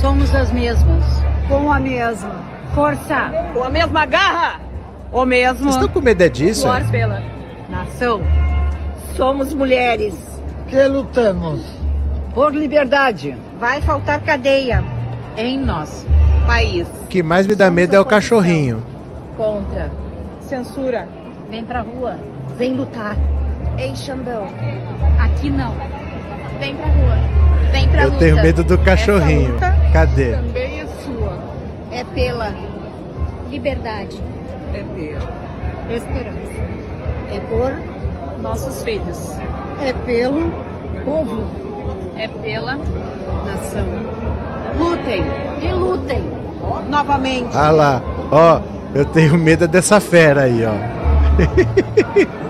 somos as mesmas. Com a mesma força. Com a mesma garra. O mesmo. Vocês estão com medo é disso? suor é? pela nação. Somos mulheres que lutamos por liberdade. Vai faltar cadeia em nosso país. O que mais me dá medo é o cachorrinho. Contra censura. Vem pra rua. Vem lutar. Ei, Xandão. Aqui não. Vem pra rua. Vem pra Eu luta. tenho medo do cachorrinho. Essa luta Cadê? Também é sua. É pela liberdade. É pela esperança. É por nossos filhos. É pelo povo. É pela nação. Lutem e lutem novamente. Ah lá, ó, eu tenho medo dessa fera aí, ó.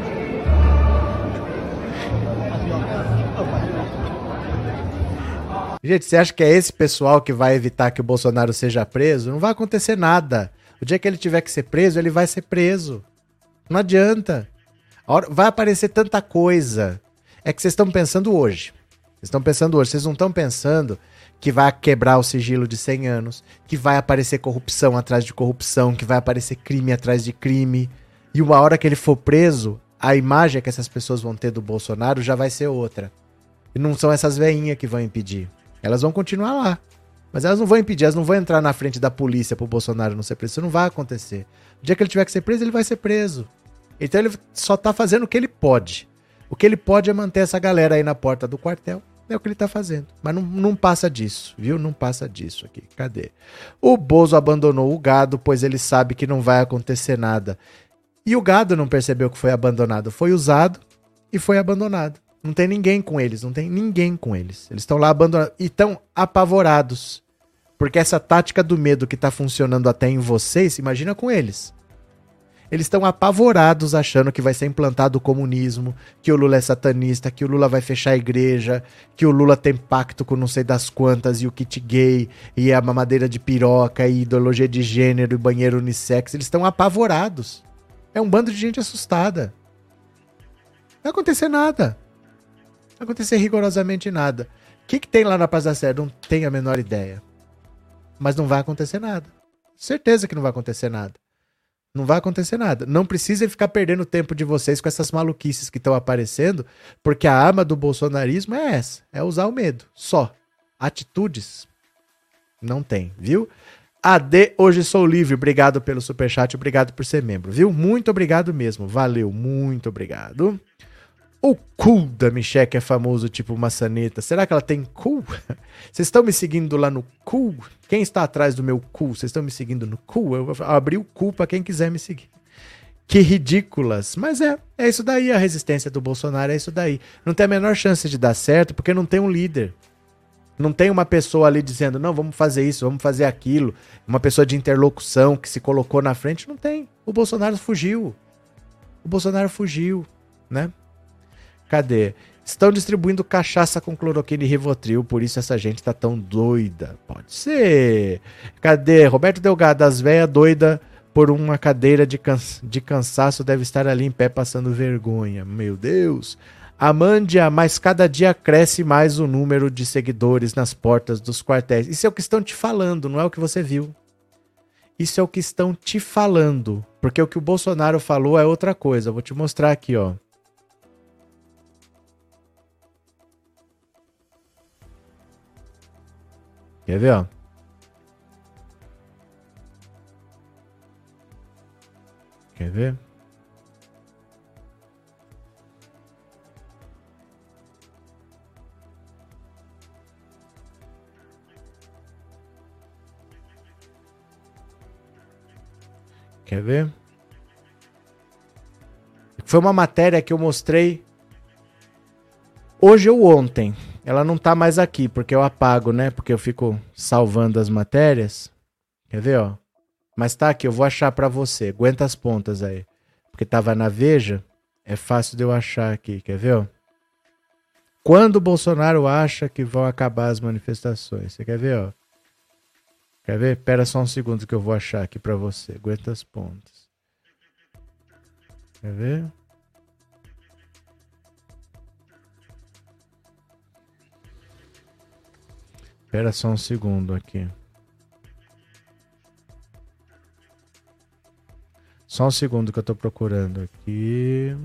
Gente, você acha que é esse pessoal que vai evitar que o Bolsonaro seja preso? Não vai acontecer nada. O dia que ele tiver que ser preso, ele vai ser preso. Não adianta. Vai aparecer tanta coisa. É que vocês estão pensando hoje. Vocês estão pensando hoje. Vocês não estão pensando que vai quebrar o sigilo de 100 anos, que vai aparecer corrupção atrás de corrupção, que vai aparecer crime atrás de crime. E uma hora que ele for preso, a imagem que essas pessoas vão ter do Bolsonaro já vai ser outra. E não são essas veinhas que vão impedir. Elas vão continuar lá. Mas elas não vão impedir, elas não vão entrar na frente da polícia pro Bolsonaro não ser preso. Isso não vai acontecer. O dia que ele tiver que ser preso, ele vai ser preso. Então ele só tá fazendo o que ele pode. O que ele pode é manter essa galera aí na porta do quartel. É o que ele tá fazendo. Mas não, não passa disso, viu? Não passa disso aqui. Cadê? O Bozo abandonou o gado, pois ele sabe que não vai acontecer nada. E o gado não percebeu que foi abandonado. Foi usado e foi abandonado. Não tem ninguém com eles, não tem ninguém com eles. Eles estão lá abandonados e estão apavorados. Porque essa tática do medo que tá funcionando até em vocês, imagina com eles. Eles estão apavorados achando que vai ser implantado o comunismo, que o Lula é satanista, que o Lula vai fechar a igreja, que o Lula tem pacto com não sei das quantas, e o kit gay, e a mamadeira de piroca, e ideologia de gênero, e banheiro unissex. Eles estão apavorados. É um bando de gente assustada. Não vai acontecer nada. Não vai acontecer rigorosamente nada. O que, que tem lá na Praça da Sé? Não tenho a menor ideia. Mas não vai acontecer nada. Certeza que não vai acontecer nada. Não vai acontecer nada. Não precisa ficar perdendo tempo de vocês com essas maluquices que estão aparecendo, porque a arma do bolsonarismo é essa: é usar o medo. Só. Atitudes não tem, viu? AD, hoje sou livre. Obrigado pelo superchat, obrigado por ser membro, viu? Muito obrigado mesmo. Valeu, muito obrigado. O cu da Micheque é famoso tipo maçaneta. Será que ela tem cu? Vocês estão me seguindo lá no cu? Quem está atrás do meu cu? Vocês estão me seguindo no cu? Eu vou abrir o cu para quem quiser me seguir. Que ridículas. Mas é, é isso daí a resistência do Bolsonaro, é isso daí. Não tem a menor chance de dar certo porque não tem um líder. Não tem uma pessoa ali dizendo, não, vamos fazer isso, vamos fazer aquilo. Uma pessoa de interlocução que se colocou na frente. Não tem. O Bolsonaro fugiu. O Bolsonaro fugiu, né? Cadê? Estão distribuindo cachaça com cloroquina e Rivotril, por isso essa gente tá tão doida. Pode ser. Cadê? Roberto Delgado, as velhas doida por uma cadeira de, de cansaço deve estar ali em pé passando vergonha. Meu Deus. Amândia, mas cada dia cresce mais o número de seguidores nas portas dos quartéis. Isso é o que estão te falando, não é o que você viu. Isso é o que estão te falando. Porque o que o Bolsonaro falou é outra coisa. Vou te mostrar aqui, ó. Quer ver, ó? Quer ver? Quer ver? Foi uma matéria que eu mostrei hoje ou ontem. Ela não tá mais aqui, porque eu apago, né? Porque eu fico salvando as matérias. Quer ver, ó? Mas tá aqui, eu vou achar para você. Aguenta as pontas aí. Porque tava na Veja, é fácil de eu achar aqui. Quer ver, ó? Quando o Bolsonaro acha que vão acabar as manifestações. Você quer ver, ó? Quer ver? Espera só um segundo que eu vou achar aqui para você. Aguenta as pontas. Quer ver? Espera só um segundo aqui. Só um segundo que eu tô procurando aqui.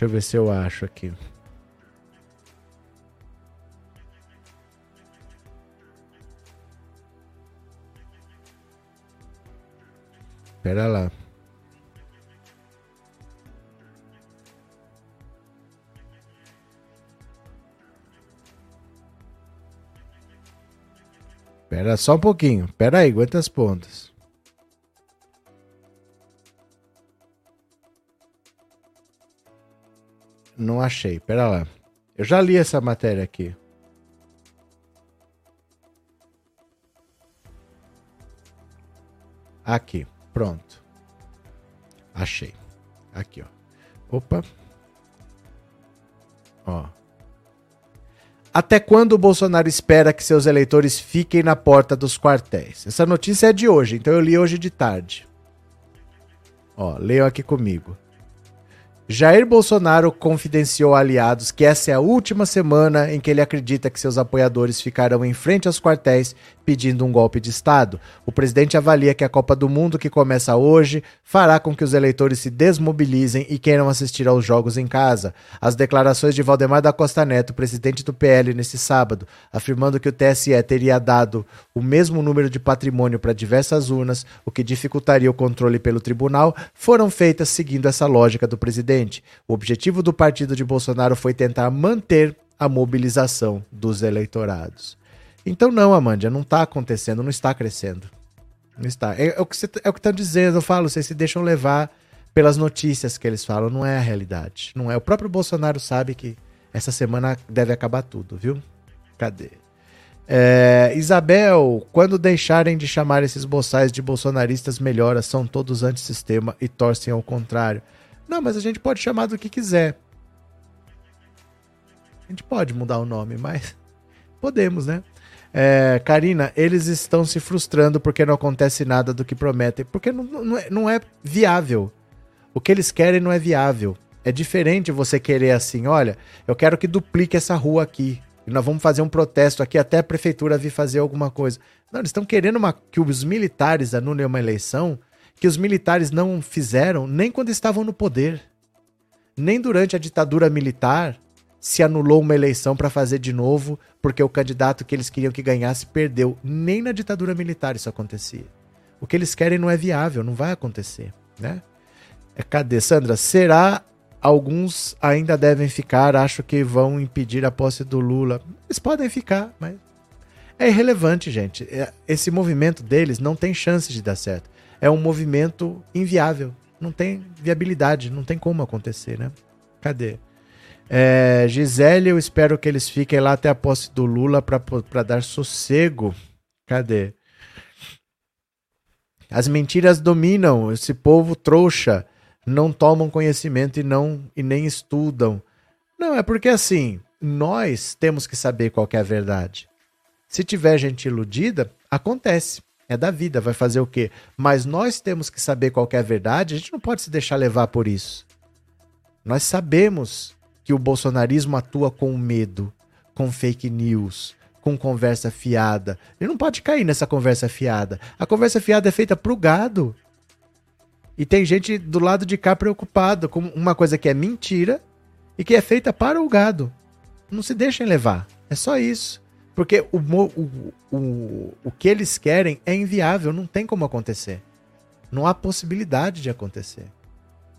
Deixa eu ver se eu acho aqui. Pera lá. Pera só um pouquinho. Pera aí, aguenta as pontas. Não achei. Pera lá. Eu já li essa matéria aqui. Aqui. Pronto. Achei. Aqui, ó. Opa. Ó. Até quando o Bolsonaro espera que seus eleitores fiquem na porta dos quartéis? Essa notícia é de hoje, então eu li hoje de tarde. Ó, leiam aqui comigo. Jair Bolsonaro confidenciou a aliados que essa é a última semana em que ele acredita que seus apoiadores ficarão em frente aos quartéis pedindo um golpe de Estado. O presidente avalia que a Copa do Mundo, que começa hoje, fará com que os eleitores se desmobilizem e queiram assistir aos jogos em casa. As declarações de Valdemar da Costa Neto, presidente do PL, nesse sábado, afirmando que o TSE teria dado o mesmo número de patrimônio para diversas urnas, o que dificultaria o controle pelo tribunal, foram feitas seguindo essa lógica do presidente. O objetivo do partido de Bolsonaro foi tentar manter a mobilização dos eleitorados. Então não, Amândia, não está acontecendo, não está crescendo. Não está. É, é o que você, é estão dizendo, eu falo, vocês se deixam levar pelas notícias que eles falam, não é a realidade. Não é. O próprio Bolsonaro sabe que essa semana deve acabar tudo, viu? Cadê? É, Isabel, quando deixarem de chamar esses boçais de bolsonaristas melhora, são todos antissistema e torcem ao contrário. Não, mas a gente pode chamar do que quiser. A gente pode mudar o nome, mas podemos, né? É, Karina, eles estão se frustrando porque não acontece nada do que prometem. Porque não, não, é, não é viável. O que eles querem não é viável. É diferente você querer assim, olha, eu quero que duplique essa rua aqui. E nós vamos fazer um protesto aqui até a prefeitura vir fazer alguma coisa. Não, eles estão querendo uma, que os militares anulem uma eleição que os militares não fizeram nem quando estavam no poder. Nem durante a ditadura militar se anulou uma eleição para fazer de novo, porque o candidato que eles queriam que ganhasse perdeu. Nem na ditadura militar isso acontecia. O que eles querem não é viável, não vai acontecer, né? É, cadê, Sandra? Será alguns ainda devem ficar? Acho que vão impedir a posse do Lula. Eles podem ficar, mas é irrelevante, gente. É, esse movimento deles não tem chance de dar certo. É um movimento inviável. Não tem viabilidade, não tem como acontecer, né? Cadê? É, Gisele, eu espero que eles fiquem lá até a posse do Lula para dar sossego. Cadê? As mentiras dominam esse povo trouxa, não tomam conhecimento e não e nem estudam. Não, é porque assim, nós temos que saber qual é a verdade. Se tiver gente iludida, acontece. É da vida, vai fazer o quê? Mas nós temos que saber qual é a verdade, a gente não pode se deixar levar por isso. Nós sabemos que o bolsonarismo atua com medo, com fake news, com conversa fiada. Ele não pode cair nessa conversa fiada. A conversa fiada é feita pro gado. E tem gente do lado de cá preocupado com uma coisa que é mentira e que é feita para o gado. Não se deixem levar. É só isso. Porque o, o, o, o que eles querem é inviável, não tem como acontecer. Não há possibilidade de acontecer.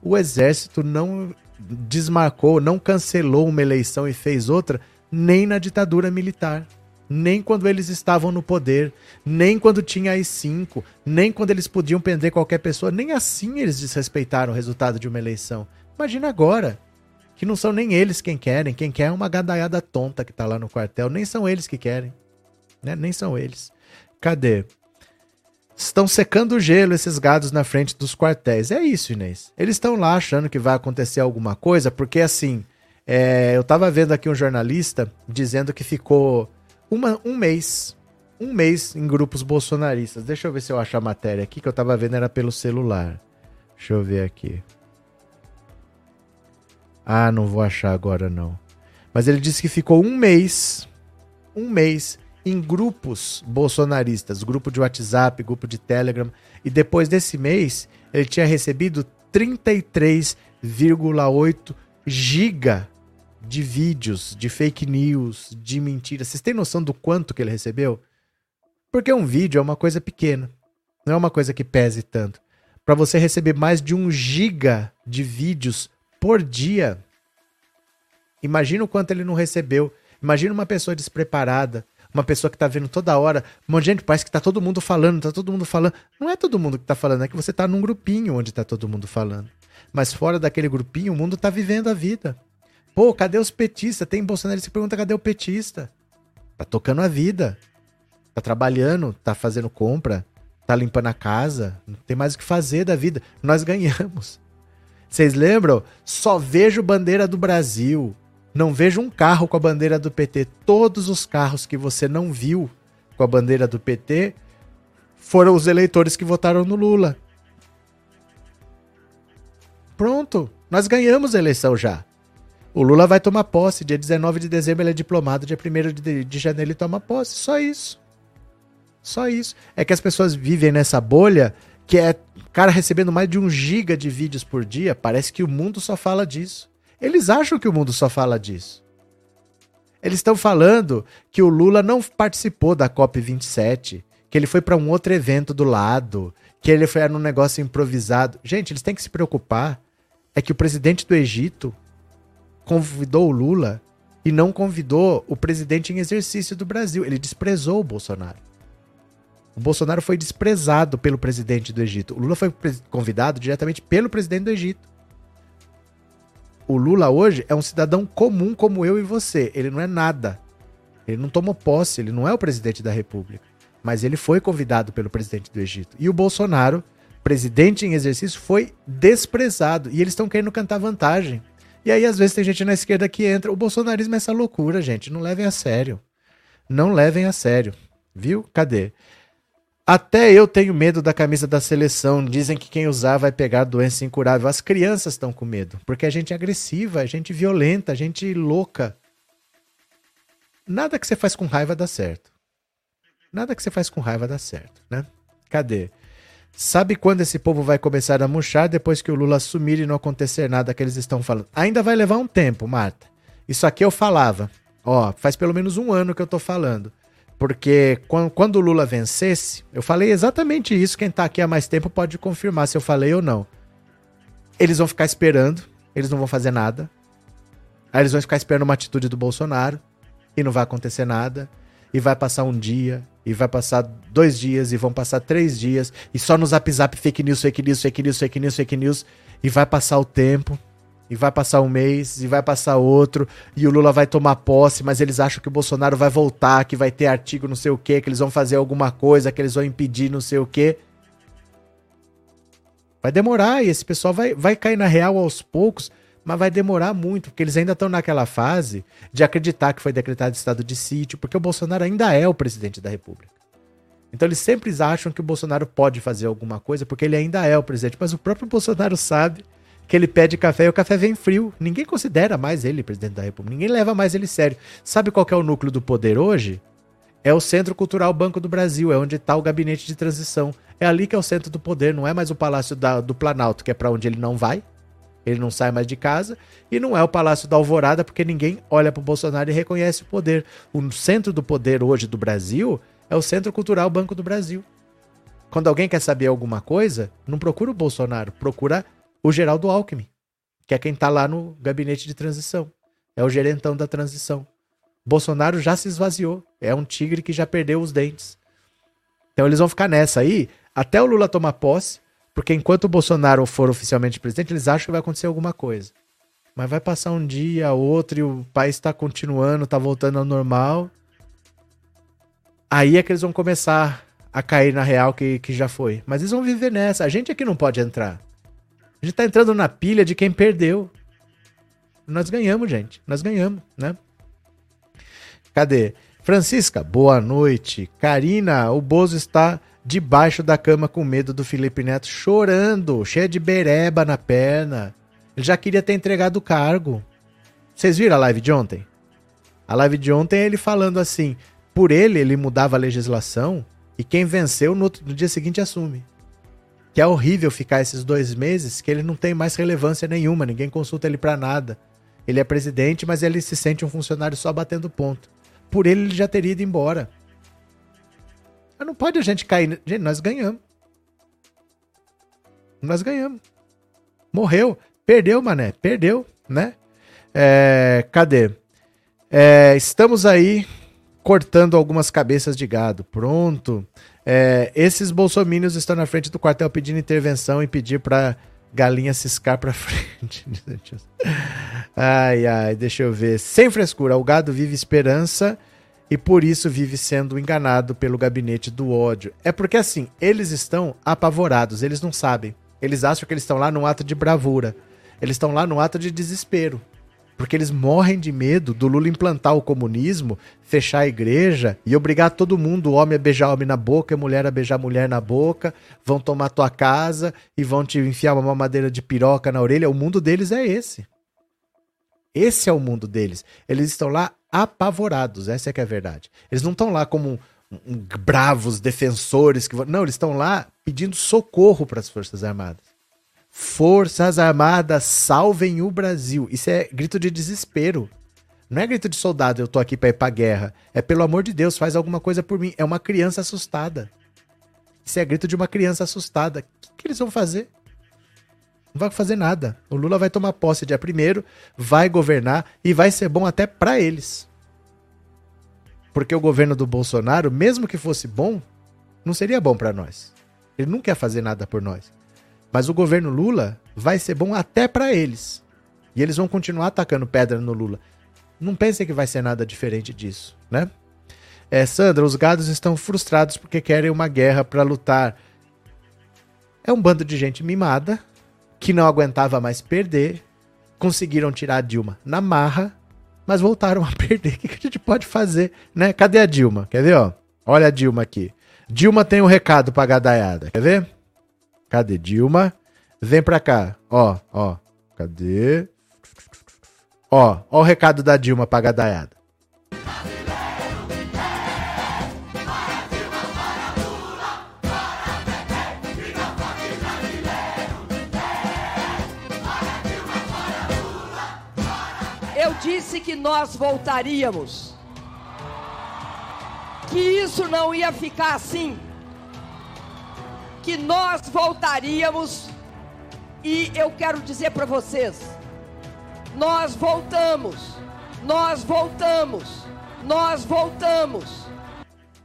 O exército não desmarcou, não cancelou uma eleição e fez outra, nem na ditadura militar, nem quando eles estavam no poder, nem quando tinha AI-5, nem quando eles podiam prender qualquer pessoa, nem assim eles desrespeitaram o resultado de uma eleição. Imagina agora que não são nem eles quem querem, quem quer é uma gadaiada tonta que tá lá no quartel, nem são eles que querem, né? Nem são eles. Cadê? Estão secando o gelo esses gados na frente dos quartéis. É isso, Inês. Eles estão lá achando que vai acontecer alguma coisa, porque assim, é, eu tava vendo aqui um jornalista dizendo que ficou uma, um mês, um mês em grupos bolsonaristas. Deixa eu ver se eu acho a matéria aqui, que eu tava vendo era pelo celular. Deixa eu ver aqui. Ah, não vou achar agora não. Mas ele disse que ficou um mês, um mês em grupos bolsonaristas, grupo de WhatsApp, grupo de Telegram, e depois desse mês ele tinha recebido 33,8 giga de vídeos, de fake news, de mentiras. Vocês têm noção do quanto que ele recebeu? Porque um vídeo é uma coisa pequena, não é uma coisa que pese tanto. Para você receber mais de um giga de vídeos por dia. Imagina o quanto ele não recebeu. Imagina uma pessoa despreparada, uma pessoa que tá vendo toda hora. Um monte de gente, parece que tá todo mundo falando, tá todo mundo falando. Não é todo mundo que tá falando, é que você tá num grupinho onde tá todo mundo falando. Mas fora daquele grupinho, o mundo tá vivendo a vida. Pô, cadê os petistas? Tem Bolsonaro que pergunta cadê o petista? Tá tocando a vida. Tá trabalhando, tá fazendo compra, tá limpando a casa, não tem mais o que fazer da vida. Nós ganhamos. Vocês lembram? Só vejo bandeira do Brasil. Não vejo um carro com a bandeira do PT. Todos os carros que você não viu com a bandeira do PT foram os eleitores que votaram no Lula. Pronto, nós ganhamos a eleição já. O Lula vai tomar posse. Dia 19 de dezembro ele é diplomado, dia 1 de, de janeiro ele toma posse. Só isso. Só isso. É que as pessoas vivem nessa bolha que é cara recebendo mais de um giga de vídeos por dia, parece que o mundo só fala disso. Eles acham que o mundo só fala disso. Eles estão falando que o Lula não participou da COP27, que ele foi para um outro evento do lado, que ele foi num negócio improvisado. Gente, eles têm que se preocupar é que o presidente do Egito convidou o Lula e não convidou o presidente em exercício do Brasil. Ele desprezou o Bolsonaro. O Bolsonaro foi desprezado pelo presidente do Egito. O Lula foi convidado diretamente pelo presidente do Egito. O Lula hoje é um cidadão comum como eu e você. Ele não é nada. Ele não tomou posse, ele não é o presidente da República. Mas ele foi convidado pelo presidente do Egito. E o Bolsonaro, presidente em exercício, foi desprezado. E eles estão querendo cantar vantagem. E aí, às vezes, tem gente na esquerda que entra. O bolsonarismo é essa loucura, gente. Não levem a sério. Não levem a sério. Viu? Cadê? Até eu tenho medo da camisa da seleção. Dizem que quem usar vai pegar doença incurável. As crianças estão com medo, porque a gente é agressiva, a gente violenta, a gente louca. Nada que você faz com raiva dá certo. Nada que você faz com raiva dá certo, né? Cadê? Sabe quando esse povo vai começar a murchar depois que o Lula assumir e não acontecer nada que eles estão falando? Ainda vai levar um tempo, Marta. Isso aqui eu falava. Ó, faz pelo menos um ano que eu tô falando. Porque quando o Lula vencesse, eu falei exatamente isso. Quem tá aqui há mais tempo pode confirmar se eu falei ou não. Eles vão ficar esperando, eles não vão fazer nada. Aí eles vão ficar esperando uma atitude do Bolsonaro e não vai acontecer nada. E vai passar um dia, e vai passar dois dias, e vão passar três dias, e só no zap zap fake news, fake news, fake news, fake news, fake news, e vai passar o tempo e vai passar um mês, e vai passar outro, e o Lula vai tomar posse, mas eles acham que o Bolsonaro vai voltar, que vai ter artigo não sei o quê, que eles vão fazer alguma coisa, que eles vão impedir não sei o quê. Vai demorar e esse pessoal vai, vai cair na real aos poucos, mas vai demorar muito, porque eles ainda estão naquela fase de acreditar que foi decretado estado de sítio, porque o Bolsonaro ainda é o presidente da República. Então eles sempre acham que o Bolsonaro pode fazer alguma coisa, porque ele ainda é o presidente, mas o próprio Bolsonaro sabe que ele pede café e o café vem frio. Ninguém considera mais ele presidente da República, ninguém leva mais ele sério. Sabe qual é o núcleo do poder hoje? É o Centro Cultural Banco do Brasil, é onde está o gabinete de transição. É ali que é o centro do poder, não é mais o Palácio da, do Planalto, que é para onde ele não vai, ele não sai mais de casa, e não é o Palácio da Alvorada, porque ninguém olha para o Bolsonaro e reconhece o poder. O centro do poder hoje do Brasil é o Centro Cultural Banco do Brasil. Quando alguém quer saber alguma coisa, não procura o Bolsonaro, procura o Geraldo Alckmin, que é quem está lá no gabinete de transição. É o gerentão da transição. Bolsonaro já se esvaziou. É um tigre que já perdeu os dentes. Então eles vão ficar nessa aí até o Lula tomar posse, porque enquanto o Bolsonaro for oficialmente presidente, eles acham que vai acontecer alguma coisa. Mas vai passar um dia, outro, e o país está continuando, está voltando ao normal. Aí é que eles vão começar a cair na real que, que já foi. Mas eles vão viver nessa. A gente aqui não pode entrar. A gente tá entrando na pilha de quem perdeu. Nós ganhamos, gente. Nós ganhamos, né? Cadê? Francisca, boa noite. Karina, o Bozo está debaixo da cama com medo do Felipe Neto, chorando, cheia de bereba na perna. Ele já queria ter entregado o cargo. Vocês viram a live de ontem? A live de ontem é ele falando assim: por ele, ele mudava a legislação e quem venceu no, outro, no dia seguinte assume. Que é horrível ficar esses dois meses que ele não tem mais relevância nenhuma, ninguém consulta ele para nada. Ele é presidente, mas ele se sente um funcionário só batendo ponto por ele ele já teria ido embora. Mas não pode a gente cair. Gente, nós ganhamos. Nós ganhamos. Morreu. Perdeu, mané. Perdeu, né? É, cadê? É, estamos aí cortando algumas cabeças de gado. Pronto. É, esses bolsomínios estão na frente do quartel pedindo intervenção e pedir para galinha ciscar para frente. ai, ai, deixa eu ver. Sem frescura, o gado vive esperança e por isso vive sendo enganado pelo gabinete do ódio. É porque assim, eles estão apavorados, eles não sabem. Eles acham que eles estão lá num ato de bravura. Eles estão lá num ato de desespero. Porque eles morrem de medo do Lula implantar o comunismo, fechar a igreja e obrigar todo mundo, homem a beijar homem na boca e mulher a beijar mulher na boca, vão tomar tua casa e vão te enfiar uma mamadeira de piroca na orelha. O mundo deles é esse. Esse é o mundo deles. Eles estão lá apavorados, essa é que é a verdade. Eles não estão lá como um, um, bravos defensores que não, eles estão lá pedindo socorro para as Forças Armadas. Forças Armadas, salvem o Brasil. Isso é grito de desespero. Não é grito de soldado, eu tô aqui para ir pra guerra. É pelo amor de Deus, faz alguma coisa por mim. É uma criança assustada. Isso é grito de uma criança assustada. O que, que eles vão fazer? Não vai fazer nada. O Lula vai tomar posse dia primeiro, vai governar e vai ser bom até para eles. Porque o governo do Bolsonaro, mesmo que fosse bom, não seria bom para nós. Ele não quer fazer nada por nós. Mas o governo Lula vai ser bom até para eles. E eles vão continuar atacando pedra no Lula. Não pensem que vai ser nada diferente disso, né? É, Sandra, os gados estão frustrados porque querem uma guerra para lutar. É um bando de gente mimada, que não aguentava mais perder, conseguiram tirar a Dilma na marra, mas voltaram a perder. O que a gente pode fazer, né? Cadê a Dilma? Quer ver, ó? Olha a Dilma aqui. Dilma tem um recado pra gadaiada. Quer ver? Cadê Dilma? Vem pra cá. Ó, ó. Cadê? Ó, ó o recado da Dilma pra gadaiada. disse que nós voltaríamos. Que isso não ia ficar assim. Que nós voltaríamos. E eu quero dizer para vocês: nós voltamos. Nós voltamos. Nós voltamos.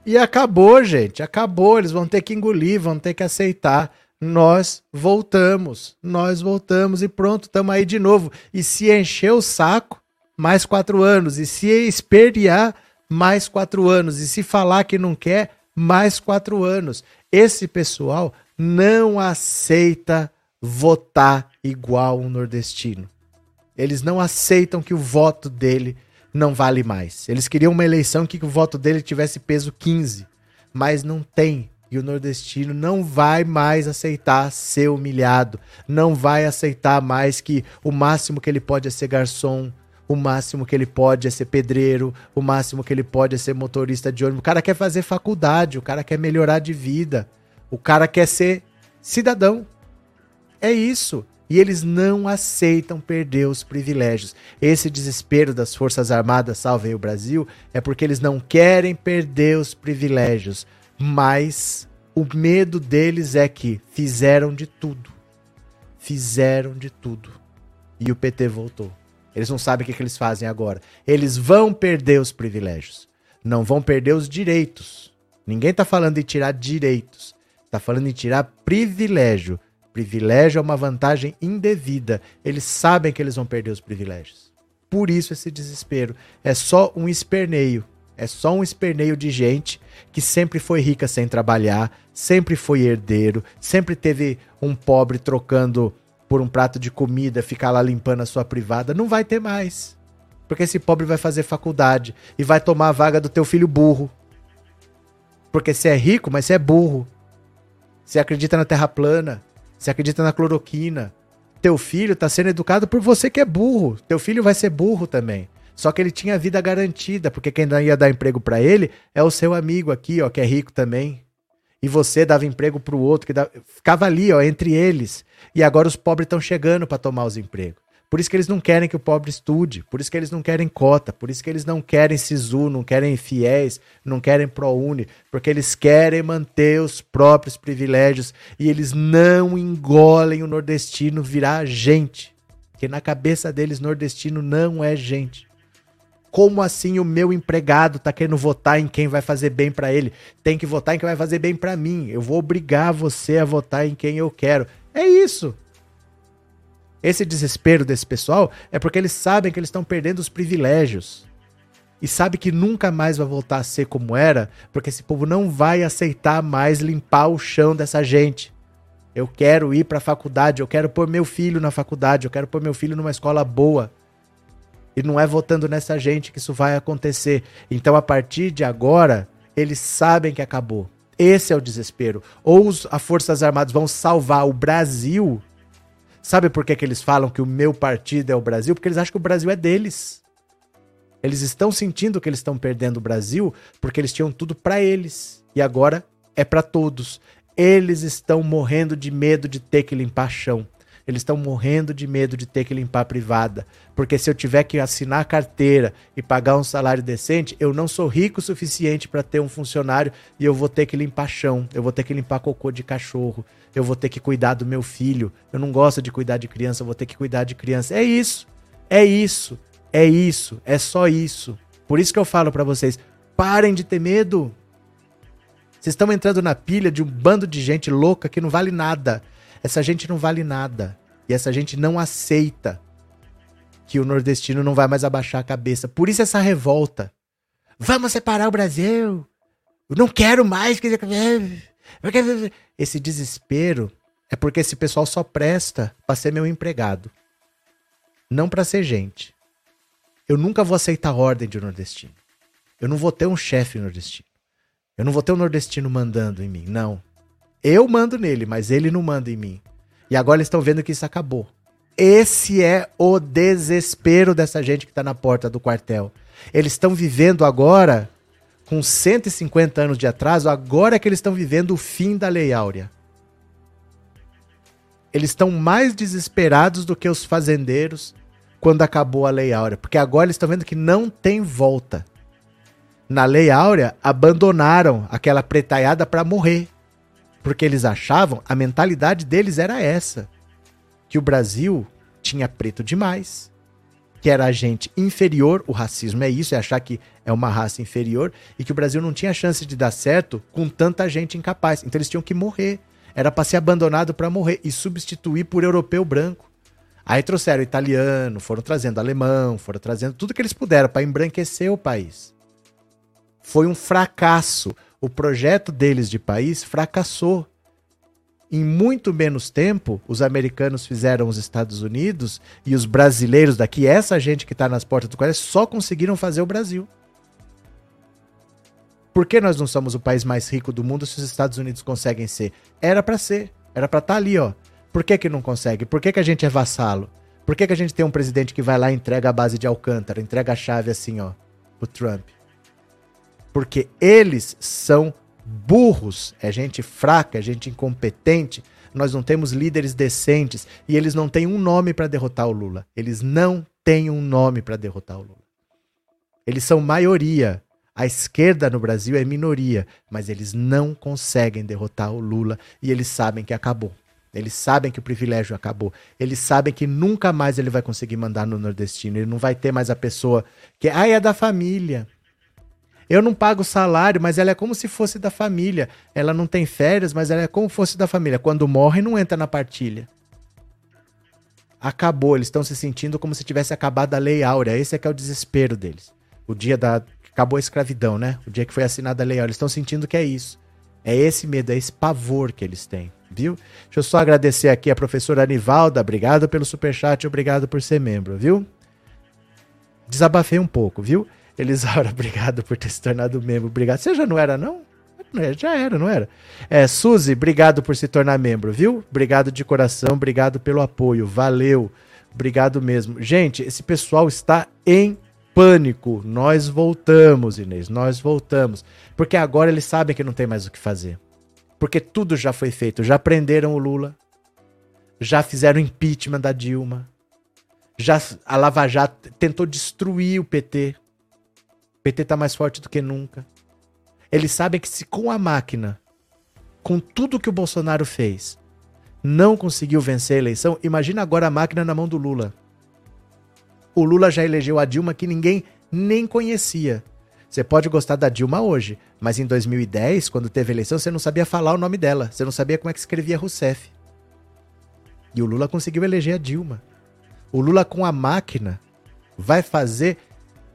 E acabou, gente. Acabou. Eles vão ter que engolir, vão ter que aceitar nós voltamos, nós voltamos e pronto, estamos aí de novo. E se encher o saco, mais quatro anos. E se espernear, mais quatro anos. E se falar que não quer, mais quatro anos. Esse pessoal não aceita votar igual um nordestino. Eles não aceitam que o voto dele não vale mais. Eles queriam uma eleição que o voto dele tivesse peso 15, mas não tem. E o nordestino não vai mais aceitar ser humilhado, não vai aceitar mais que o máximo que ele pode é ser garçom, o máximo que ele pode é ser pedreiro, o máximo que ele pode é ser motorista de ônibus. O cara quer fazer faculdade, o cara quer melhorar de vida, o cara quer ser cidadão. É isso. E eles não aceitam perder os privilégios. Esse desespero das Forças Armadas Salvem o Brasil é porque eles não querem perder os privilégios. Mas o medo deles é que fizeram de tudo. Fizeram de tudo. E o PT voltou. Eles não sabem o que, que eles fazem agora. Eles vão perder os privilégios. Não vão perder os direitos. Ninguém está falando em tirar direitos. Está falando em tirar privilégio. Privilégio é uma vantagem indevida. Eles sabem que eles vão perder os privilégios. Por isso esse desespero. É só um esperneio. É só um esperneio de gente que sempre foi rica sem trabalhar, sempre foi herdeiro, sempre teve um pobre trocando por um prato de comida, ficar lá limpando a sua privada. Não vai ter mais. Porque esse pobre vai fazer faculdade e vai tomar a vaga do teu filho burro. Porque você é rico, mas você é burro. Você acredita na terra plana. Você acredita na cloroquina. Teu filho está sendo educado por você que é burro. Teu filho vai ser burro também. Só que ele tinha vida garantida, porque quem ia dar emprego para ele é o seu amigo aqui, ó, que é rico também. E você dava emprego para o outro, que dava... ficava ali, ó, entre eles. E agora os pobres estão chegando para tomar os empregos. Por isso que eles não querem que o pobre estude, por isso que eles não querem cota, por isso que eles não querem SISU, não querem fiéis, não querem ProUni, porque eles querem manter os próprios privilégios e eles não engolem o nordestino virar gente. Porque na cabeça deles, nordestino não é gente. Como assim o meu empregado tá querendo votar em quem vai fazer bem para ele? Tem que votar em quem vai fazer bem para mim. Eu vou obrigar você a votar em quem eu quero. É isso. Esse desespero desse pessoal é porque eles sabem que eles estão perdendo os privilégios. E sabe que nunca mais vai voltar a ser como era, porque esse povo não vai aceitar mais limpar o chão dessa gente. Eu quero ir para a faculdade, eu quero pôr meu filho na faculdade, eu quero pôr meu filho numa escola boa. E não é votando nessa gente que isso vai acontecer. Então, a partir de agora, eles sabem que acabou. Esse é o desespero. Ou as Forças Armadas vão salvar o Brasil Sabe por que, que eles falam que o meu partido é o Brasil? Porque eles acham que o Brasil é deles. Eles estão sentindo que eles estão perdendo o Brasil porque eles tinham tudo para eles e agora é para todos. Eles estão morrendo de medo de ter que limpar chão. Eles estão morrendo de medo de ter que limpar a privada. Porque se eu tiver que assinar a carteira e pagar um salário decente, eu não sou rico o suficiente para ter um funcionário e eu vou ter que limpar chão, eu vou ter que limpar cocô de cachorro, eu vou ter que cuidar do meu filho. Eu não gosto de cuidar de criança, eu vou ter que cuidar de criança. É isso. É isso. É isso. É só isso. Por isso que eu falo para vocês, parem de ter medo. Vocês estão entrando na pilha de um bando de gente louca que não vale nada. Essa gente não vale nada. E essa gente não aceita que o nordestino não vai mais abaixar a cabeça. Por isso essa revolta. Vamos separar o Brasil. Eu não quero mais. Esse desespero é porque esse pessoal só presta para ser meu empregado. Não para ser gente. Eu nunca vou aceitar ordem de nordestino. Eu não vou ter um chefe nordestino. Eu não vou ter um nordestino mandando em mim. Não. Eu mando nele, mas ele não manda em mim. E agora eles estão vendo que isso acabou. Esse é o desespero dessa gente que está na porta do quartel. Eles estão vivendo agora, com 150 anos de atraso, agora é que eles estão vivendo o fim da Lei Áurea. Eles estão mais desesperados do que os fazendeiros quando acabou a Lei Áurea, porque agora eles estão vendo que não tem volta. Na Lei Áurea, abandonaram aquela pretaiada para morrer. Porque eles achavam, a mentalidade deles era essa: que o Brasil tinha preto demais, que era gente inferior, o racismo é isso, é achar que é uma raça inferior, e que o Brasil não tinha chance de dar certo com tanta gente incapaz. Então eles tinham que morrer. Era para ser abandonado para morrer e substituir por europeu branco. Aí trouxeram italiano, foram trazendo alemão, foram trazendo tudo que eles puderam para embranquecer o país. Foi um fracasso o projeto deles de país fracassou. Em muito menos tempo, os americanos fizeram os Estados Unidos e os brasileiros daqui, essa gente que está nas portas do Congresso, só conseguiram fazer o Brasil. Por que nós não somos o país mais rico do mundo se os Estados Unidos conseguem ser? Era para ser, era para estar tá ali, ó. Por que, que não consegue? Por que, que a gente é vassalo? Por que, que a gente tem um presidente que vai lá e entrega a base de Alcântara, entrega a chave assim, ó, pro Trump? Porque eles são burros, é gente fraca, é gente incompetente. Nós não temos líderes decentes e eles não têm um nome para derrotar o Lula. Eles não têm um nome para derrotar o Lula. Eles são maioria. A esquerda no Brasil é minoria, mas eles não conseguem derrotar o Lula e eles sabem que acabou. Eles sabem que o privilégio acabou. Eles sabem que nunca mais ele vai conseguir mandar no nordestino. Ele não vai ter mais a pessoa que, ah, é da família. Eu não pago salário, mas ela é como se fosse da família. Ela não tem férias, mas ela é como se fosse da família. Quando morre, não entra na partilha. Acabou, eles estão se sentindo como se tivesse acabado a Lei Áurea. Esse é que é o desespero deles. O dia da. Acabou a escravidão, né? O dia que foi assinada a Lei Áurea. Eles estão sentindo que é isso. É esse medo, é esse pavor que eles têm, viu? Deixa eu só agradecer aqui a professora Anivalda. Obrigado pelo superchat, obrigado por ser membro, viu? Desabafei um pouco, viu? Elisara, obrigado por ter se tornado membro. Obrigado. Você já não era, não? Já era, não era? É, Suzy, obrigado por se tornar membro, viu? Obrigado de coração, obrigado pelo apoio. Valeu. Obrigado mesmo. Gente, esse pessoal está em pânico. Nós voltamos, Inês, nós voltamos. Porque agora eles sabem que não tem mais o que fazer. Porque tudo já foi feito. Já prenderam o Lula. Já fizeram impeachment da Dilma. Já a Lava Jato tentou destruir o PT. PT tá mais forte do que nunca. Eles sabem que se com a máquina, com tudo que o Bolsonaro fez, não conseguiu vencer a eleição, imagina agora a máquina na mão do Lula. O Lula já elegeu a Dilma que ninguém nem conhecia. Você pode gostar da Dilma hoje, mas em 2010, quando teve eleição, você não sabia falar o nome dela, você não sabia como é que escrevia Rousseff. E o Lula conseguiu eleger a Dilma. O Lula com a máquina vai fazer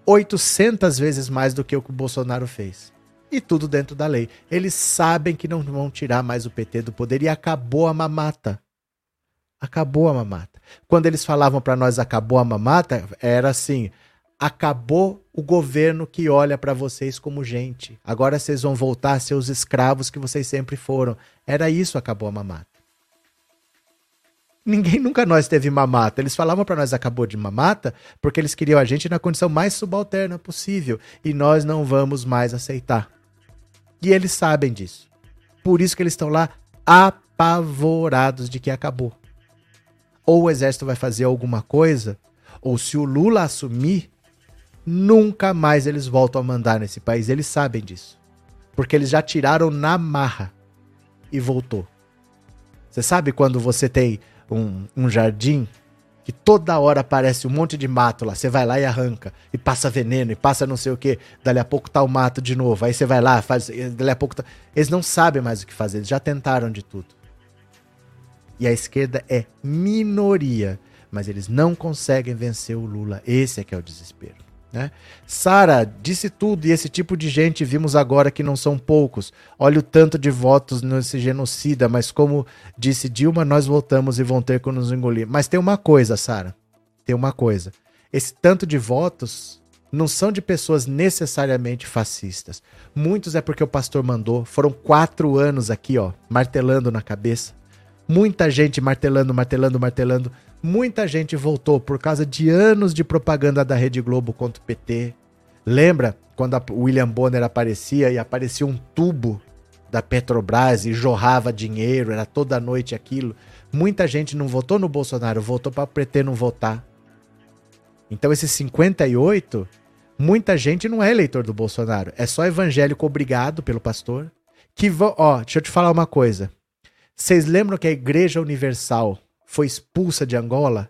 800 vezes mais do que o que o Bolsonaro fez. E tudo dentro da lei. Eles sabem que não vão tirar mais o PT do poder e acabou a mamata. Acabou a mamata. Quando eles falavam para nós acabou a mamata, era assim: acabou o governo que olha para vocês como gente. Agora vocês vão voltar a ser os escravos que vocês sempre foram. Era isso, acabou a mamata. Ninguém nunca nós teve mamata. Eles falavam para nós acabou de mamata porque eles queriam a gente na condição mais subalterna possível e nós não vamos mais aceitar. E eles sabem disso. Por isso que eles estão lá apavorados de que acabou. Ou o exército vai fazer alguma coisa, ou se o Lula assumir, nunca mais eles voltam a mandar nesse país. Eles sabem disso. Porque eles já tiraram na marra e voltou. Você sabe quando você tem um, um jardim que toda hora aparece um monte de mato lá. Você vai lá e arranca, e passa veneno, e passa não sei o que. Dali a pouco tá o mato de novo. Aí você vai lá, faz. Dali a pouco tá... Eles não sabem mais o que fazer, eles já tentaram de tudo. E a esquerda é minoria, mas eles não conseguem vencer o Lula. Esse é que é o desespero. Né? Sara, disse tudo e esse tipo de gente vimos agora que não são poucos. Olha o tanto de votos nesse genocida, mas como disse Dilma, nós voltamos e vão ter que nos engolir. Mas tem uma coisa, Sara, tem uma coisa. Esse tanto de votos não são de pessoas necessariamente fascistas. Muitos é porque o pastor mandou. Foram quatro anos aqui, ó, martelando na cabeça. Muita gente martelando, martelando, martelando Muita gente voltou por causa de anos de propaganda da Rede Globo contra o PT. Lembra quando a William Bonner aparecia e aparecia um tubo da Petrobras e jorrava dinheiro, era toda noite aquilo. Muita gente não votou no Bolsonaro, votou para o PT não votar. Então esses 58, muita gente não é eleitor do Bolsonaro, é só evangélico obrigado pelo pastor que vão, ó, deixa eu te falar uma coisa. Vocês lembram que a Igreja Universal foi expulsa de Angola?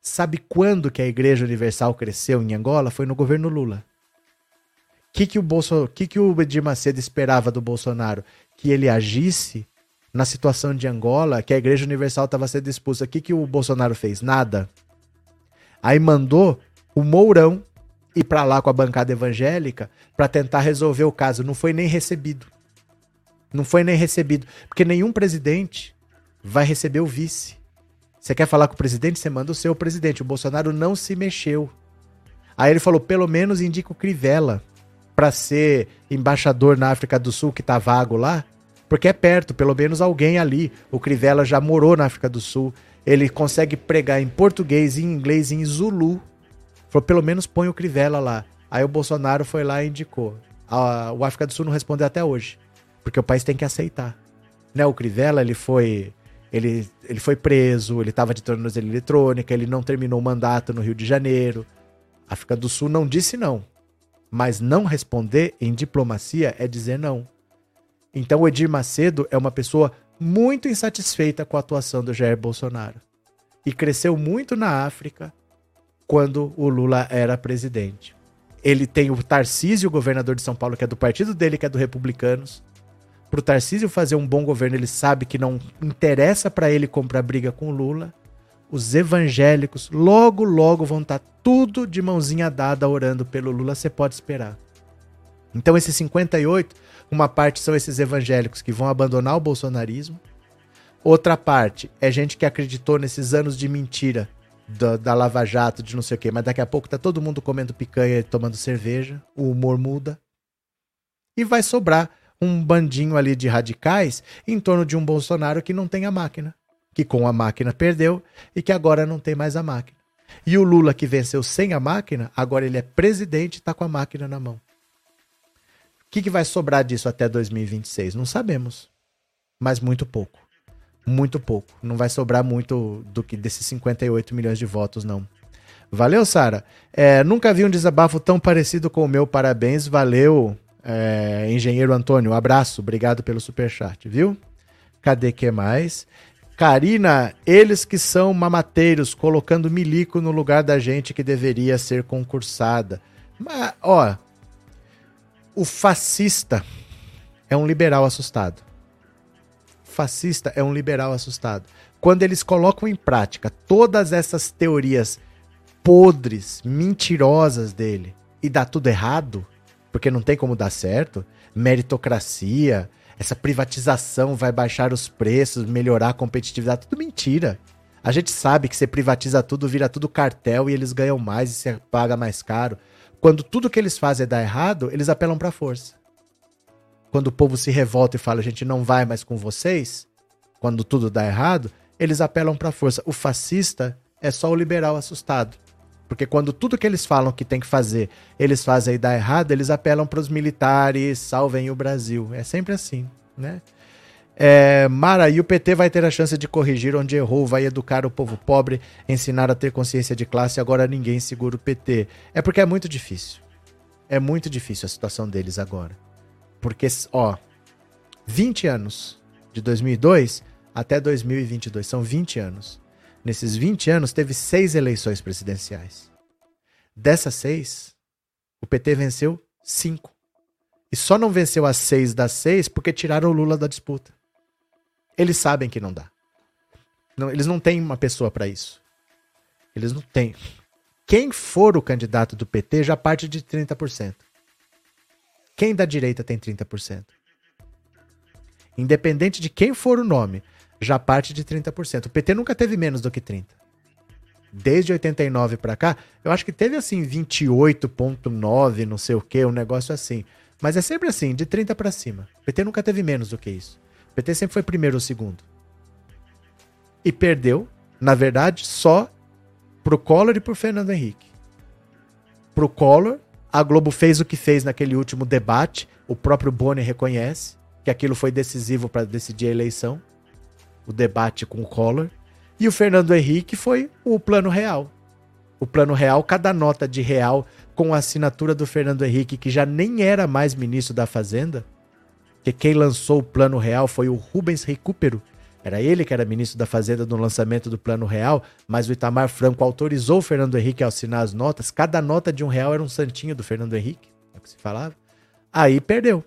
Sabe quando que a Igreja Universal cresceu em Angola? Foi no governo Lula. O que, que, o Bolso... que, que o Edir Macedo esperava do Bolsonaro? Que ele agisse na situação de Angola, que a Igreja Universal estava sendo expulsa. O que, que o Bolsonaro fez? Nada. Aí mandou o Mourão ir para lá com a bancada evangélica para tentar resolver o caso. Não foi nem recebido. Não foi nem recebido. Porque nenhum presidente vai receber o vice. Você quer falar com o presidente? Você manda o seu presidente. O Bolsonaro não se mexeu. Aí ele falou: pelo menos indica o Crivella para ser embaixador na África do Sul, que tá vago lá. Porque é perto, pelo menos alguém ali. O Crivella já morou na África do Sul. Ele consegue pregar em português, em inglês, em Zulu. Falou: pelo menos põe o Crivella lá. Aí o Bolsonaro foi lá e indicou. A, o África do Sul não respondeu até hoje. Porque o país tem que aceitar. Né, o Crivella, ele foi ele, ele foi preso, ele estava de tornozela eletrônica, ele não terminou o mandato no Rio de Janeiro. A África do Sul não disse não. Mas não responder em diplomacia é dizer não. Então o Edir Macedo é uma pessoa muito insatisfeita com a atuação do Jair Bolsonaro. E cresceu muito na África quando o Lula era presidente. Ele tem o Tarcísio, governador de São Paulo, que é do partido dele, que é do Republicanos pro Tarcísio fazer um bom governo, ele sabe que não interessa para ele comprar briga com o Lula. Os evangélicos logo, logo vão estar tá tudo de mãozinha dada orando pelo Lula, você pode esperar. Então, esses 58, uma parte são esses evangélicos que vão abandonar o bolsonarismo. Outra parte é gente que acreditou nesses anos de mentira da, da Lava Jato, de não sei o quê, mas daqui a pouco tá todo mundo comendo picanha e tomando cerveja, o humor muda. E vai sobrar um bandinho ali de radicais em torno de um Bolsonaro que não tem a máquina, que com a máquina perdeu e que agora não tem mais a máquina. E o Lula que venceu sem a máquina, agora ele é presidente e está com a máquina na mão. O que, que vai sobrar disso até 2026? Não sabemos. Mas muito pouco. Muito pouco. Não vai sobrar muito do que desses 58 milhões de votos, não. Valeu, Sara. É, nunca vi um desabafo tão parecido com o meu. Parabéns. Valeu, é, engenheiro Antônio, um abraço, obrigado pelo superchat, viu? Cadê que mais? Karina, eles que são mamateiros, colocando milico no lugar da gente que deveria ser concursada. Mas, ó, o fascista é um liberal assustado. Fascista é um liberal assustado. Quando eles colocam em prática todas essas teorias podres, mentirosas dele e dá tudo errado, porque não tem como dar certo. Meritocracia, essa privatização vai baixar os preços, melhorar a competitividade, tudo mentira. A gente sabe que você privatiza tudo, vira tudo cartel e eles ganham mais e você paga mais caro. Quando tudo que eles fazem é dar errado, eles apelam para força. Quando o povo se revolta e fala, a gente não vai mais com vocês, quando tudo dá errado, eles apelam para força. O fascista é só o liberal assustado. Porque quando tudo que eles falam que tem que fazer, eles fazem e dá errado, eles apelam para os militares, salvem o Brasil. É sempre assim, né? É, Mara, e o PT vai ter a chance de corrigir onde errou, vai educar o povo pobre, ensinar a ter consciência de classe, agora ninguém segura o PT. É porque é muito difícil. É muito difícil a situação deles agora. Porque, ó, 20 anos, de 2002 até 2022, são 20 anos nesses 20 anos, teve seis eleições presidenciais. Dessas seis, o PT venceu cinco. E só não venceu as seis das seis porque tiraram o Lula da disputa. Eles sabem que não dá. Não, eles não têm uma pessoa para isso. Eles não têm. Quem for o candidato do PT já parte de 30%. Quem da direita tem 30%? Independente de quem for o nome, já parte de 30%. O PT nunca teve menos do que 30%. Desde 89 para cá, eu acho que teve assim 28,9, não sei o que, um negócio assim. Mas é sempre assim, de 30 para cima. O PT nunca teve menos do que isso. O PT sempre foi primeiro ou segundo. E perdeu, na verdade, só pro Collor e pro Fernando Henrique. Pro Collor, a Globo fez o que fez naquele último debate, o próprio Boni reconhece que aquilo foi decisivo para decidir a eleição o debate com o Collor. E o Fernando Henrique foi o plano real. O plano real, cada nota de real com a assinatura do Fernando Henrique, que já nem era mais ministro da Fazenda, que quem lançou o plano real foi o Rubens Recupero. Era ele que era ministro da Fazenda no lançamento do plano real, mas o Itamar Franco autorizou o Fernando Henrique a assinar as notas. Cada nota de um real era um santinho do Fernando Henrique, é o que se falava. Aí perdeu.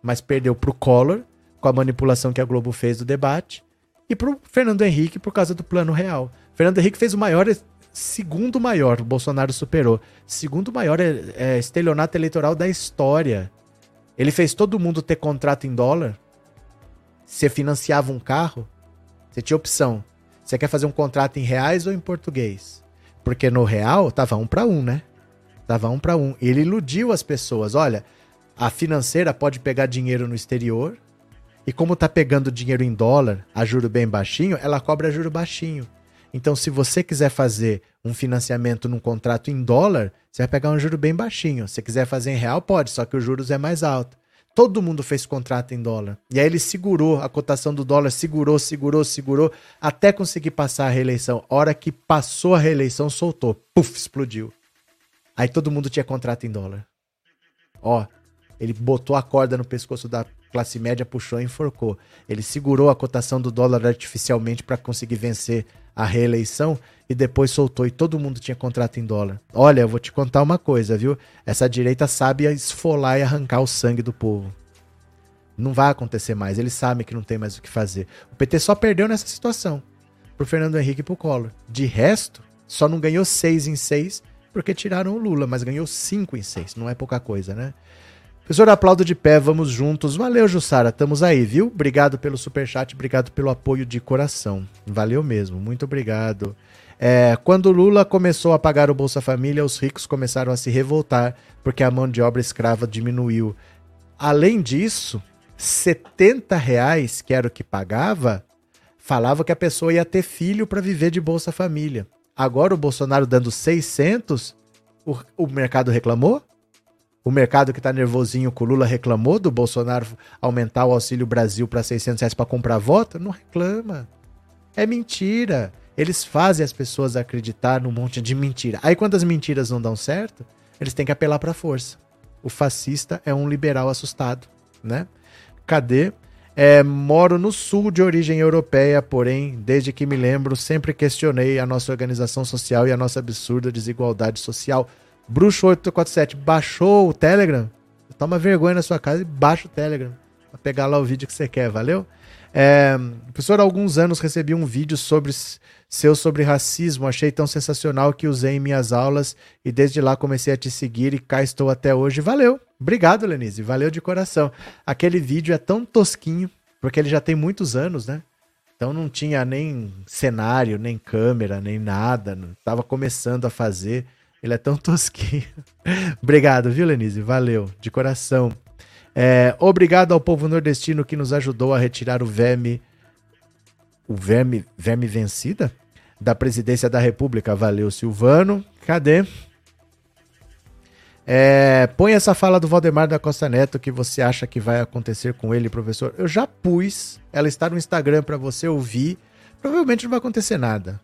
Mas perdeu para o Collor, com a manipulação que a Globo fez do debate, e pro Fernando Henrique por causa do plano real. Fernando Henrique fez o maior, segundo maior, o Bolsonaro superou, segundo maior é, é, estelionato eleitoral da história. Ele fez todo mundo ter contrato em dólar. Você financiava um carro, você tinha opção. Você quer fazer um contrato em reais ou em português? Porque no real tava um para um, né? Tava um para um. Ele iludiu as pessoas. Olha, a financeira pode pegar dinheiro no exterior e como tá pegando dinheiro em dólar a juro bem baixinho, ela cobra juro baixinho. Então, se você quiser fazer um financiamento num contrato em dólar, você vai pegar um juro bem baixinho. Se quiser fazer em real, pode, só que o juros é mais alto. Todo mundo fez contrato em dólar. E aí ele segurou a cotação do dólar, segurou, segurou, segurou, até conseguir passar a reeleição. Hora que passou a reeleição, soltou. Puf, explodiu. Aí todo mundo tinha contrato em dólar. Ó, ele botou a corda no pescoço da classe média, puxou e enforcou. Ele segurou a cotação do dólar artificialmente para conseguir vencer a reeleição e depois soltou e todo mundo tinha contrato em dólar. Olha, eu vou te contar uma coisa, viu? Essa direita sabe esfolar e arrancar o sangue do povo. Não vai acontecer mais. Eles sabem que não tem mais o que fazer. O PT só perdeu nessa situação pro Fernando Henrique e pro Collor. De resto, só não ganhou seis em seis porque tiraram o Lula, mas ganhou cinco em seis. Não é pouca coisa, né? Professor, aplaudo de pé, vamos juntos. Valeu, Jussara, estamos aí, viu? Obrigado pelo superchat, obrigado pelo apoio de coração. Valeu mesmo, muito obrigado. É, quando Lula começou a pagar o Bolsa Família, os ricos começaram a se revoltar porque a mão de obra escrava diminuiu. Além disso, 70 reais, que era o que pagava, falava que a pessoa ia ter filho para viver de Bolsa Família. Agora o Bolsonaro dando 600, o, o mercado reclamou? O mercado que está nervosinho com o Lula reclamou do Bolsonaro aumentar o Auxílio Brasil para 600 reais para comprar voto? Não reclama. É mentira. Eles fazem as pessoas acreditar num monte de mentira. Aí quando as mentiras não dão certo, eles têm que apelar para força. O fascista é um liberal assustado, né? Cadê? É, moro no sul de origem europeia, porém, desde que me lembro, sempre questionei a nossa organização social e a nossa absurda desigualdade social. Bruxo847 baixou o Telegram? Toma vergonha na sua casa e baixa o Telegram. Pra pegar lá o vídeo que você quer, valeu? É, professor, há alguns anos recebi um vídeo sobre seu sobre racismo. Achei tão sensacional que usei em minhas aulas e desde lá comecei a te seguir e cá estou até hoje. Valeu. Obrigado, Lenise. Valeu de coração. Aquele vídeo é tão tosquinho, porque ele já tem muitos anos, né? Então não tinha nem cenário, nem câmera, nem nada. Tava começando a fazer. Ele é tão tosquinho. Obrigado, viu, Lenise? Valeu, de coração. É, obrigado ao povo nordestino que nos ajudou a retirar o verme. O verme, verme vencida? Da presidência da República. Valeu, Silvano. Cadê? É, põe essa fala do Valdemar da Costa Neto que você acha que vai acontecer com ele, professor. Eu já pus. Ela está no Instagram para você ouvir. Provavelmente não vai acontecer nada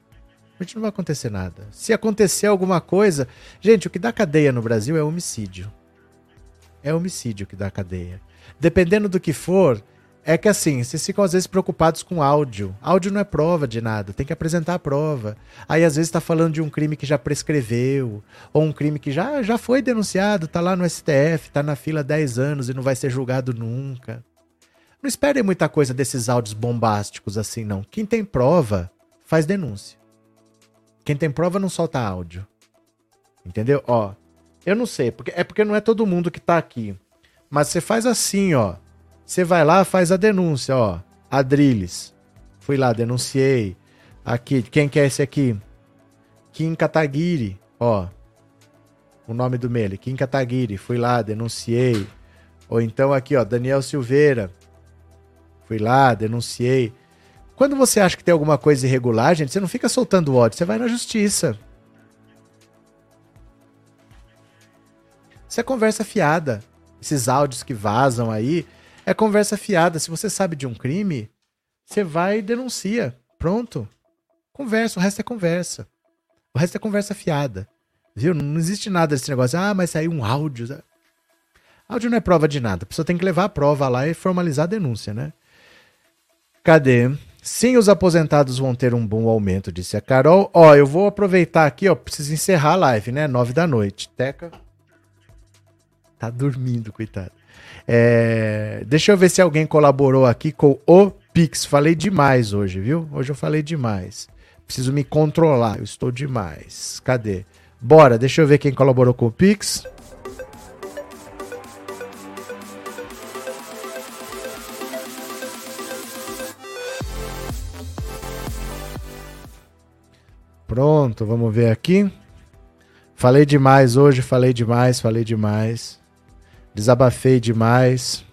não vai acontecer nada. Se acontecer alguma coisa. Gente, o que dá cadeia no Brasil é homicídio. É homicídio que dá cadeia. Dependendo do que for, é que assim, vocês ficam às vezes preocupados com áudio. Áudio não é prova de nada, tem que apresentar a prova. Aí às vezes está falando de um crime que já prescreveu, ou um crime que já, já foi denunciado, tá lá no STF, tá na fila há 10 anos e não vai ser julgado nunca. Não esperem muita coisa desses áudios bombásticos assim, não. Quem tem prova, faz denúncia. Quem tem prova não solta áudio. Entendeu? Ó, eu não sei, porque é porque não é todo mundo que tá aqui. Mas você faz assim, ó. Você vai lá, faz a denúncia, ó. Adriles. Fui lá, denunciei. Aqui, quem que é esse aqui? Kim Kataguiri, ó. O nome do Mele, Kim Kataguiri. Fui lá, denunciei. Ou então aqui, ó, Daniel Silveira. Fui lá, denunciei. Quando você acha que tem alguma coisa irregular, gente, você não fica soltando ódio, você vai na justiça. Isso é conversa fiada. Esses áudios que vazam aí é conversa fiada. Se você sabe de um crime, você vai e denuncia. Pronto. Conversa, o resto é conversa. O resto é conversa fiada. Viu? Não existe nada desse negócio. Ah, mas saiu um áudio. Áudio não é prova de nada. A pessoa tem que levar a prova lá e formalizar a denúncia, né? Cadê? Sim, os aposentados vão ter um bom aumento, disse a Carol. Ó, eu vou aproveitar aqui, ó, preciso encerrar a live, né? Nove da noite. Teca. Tá dormindo, coitado. É... Deixa eu ver se alguém colaborou aqui com o Pix. Falei demais hoje, viu? Hoje eu falei demais. Preciso me controlar, eu estou demais. Cadê? Bora, deixa eu ver quem colaborou com o Pix. Pronto, vamos ver aqui. Falei demais hoje, falei demais, falei demais. Desabafei demais.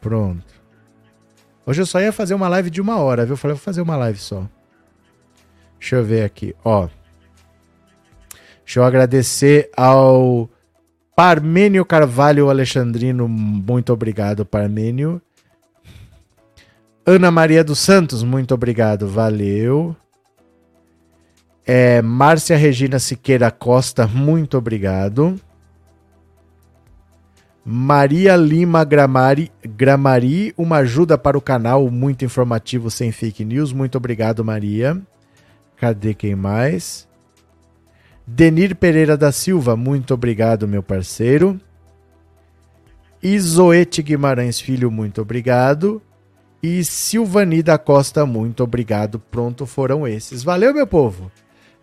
Pronto. Hoje eu só ia fazer uma live de uma hora, viu? Falei, vou fazer uma live só. Deixa eu ver aqui, ó. Deixa eu agradecer ao Parmênio Carvalho Alexandrino. Muito obrigado, Parmênio. Ana Maria dos Santos, muito obrigado, valeu. É, Márcia Regina Siqueira Costa, muito obrigado. Maria Lima Gramari, Gramari, uma ajuda para o canal, muito informativo, sem fake news. Muito obrigado, Maria. Cadê quem mais? Denir Pereira da Silva, muito obrigado, meu parceiro. Isoete Guimarães Filho, muito obrigado. E Silvani da Costa, muito obrigado. Pronto, foram esses. Valeu, meu povo!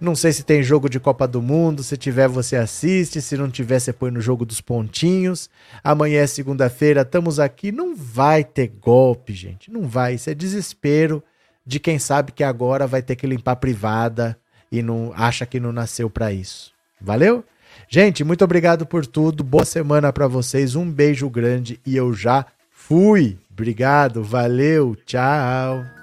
Não sei se tem jogo de Copa do Mundo. Se tiver, você assiste. Se não tiver, você põe no jogo dos pontinhos. Amanhã é segunda-feira, estamos aqui. Não vai ter golpe, gente. Não vai. Isso é desespero de quem sabe que agora vai ter que limpar privada e não acha que não nasceu para isso. Valeu? Gente, muito obrigado por tudo. Boa semana para vocês. Um beijo grande e eu já fui. Obrigado, valeu, tchau.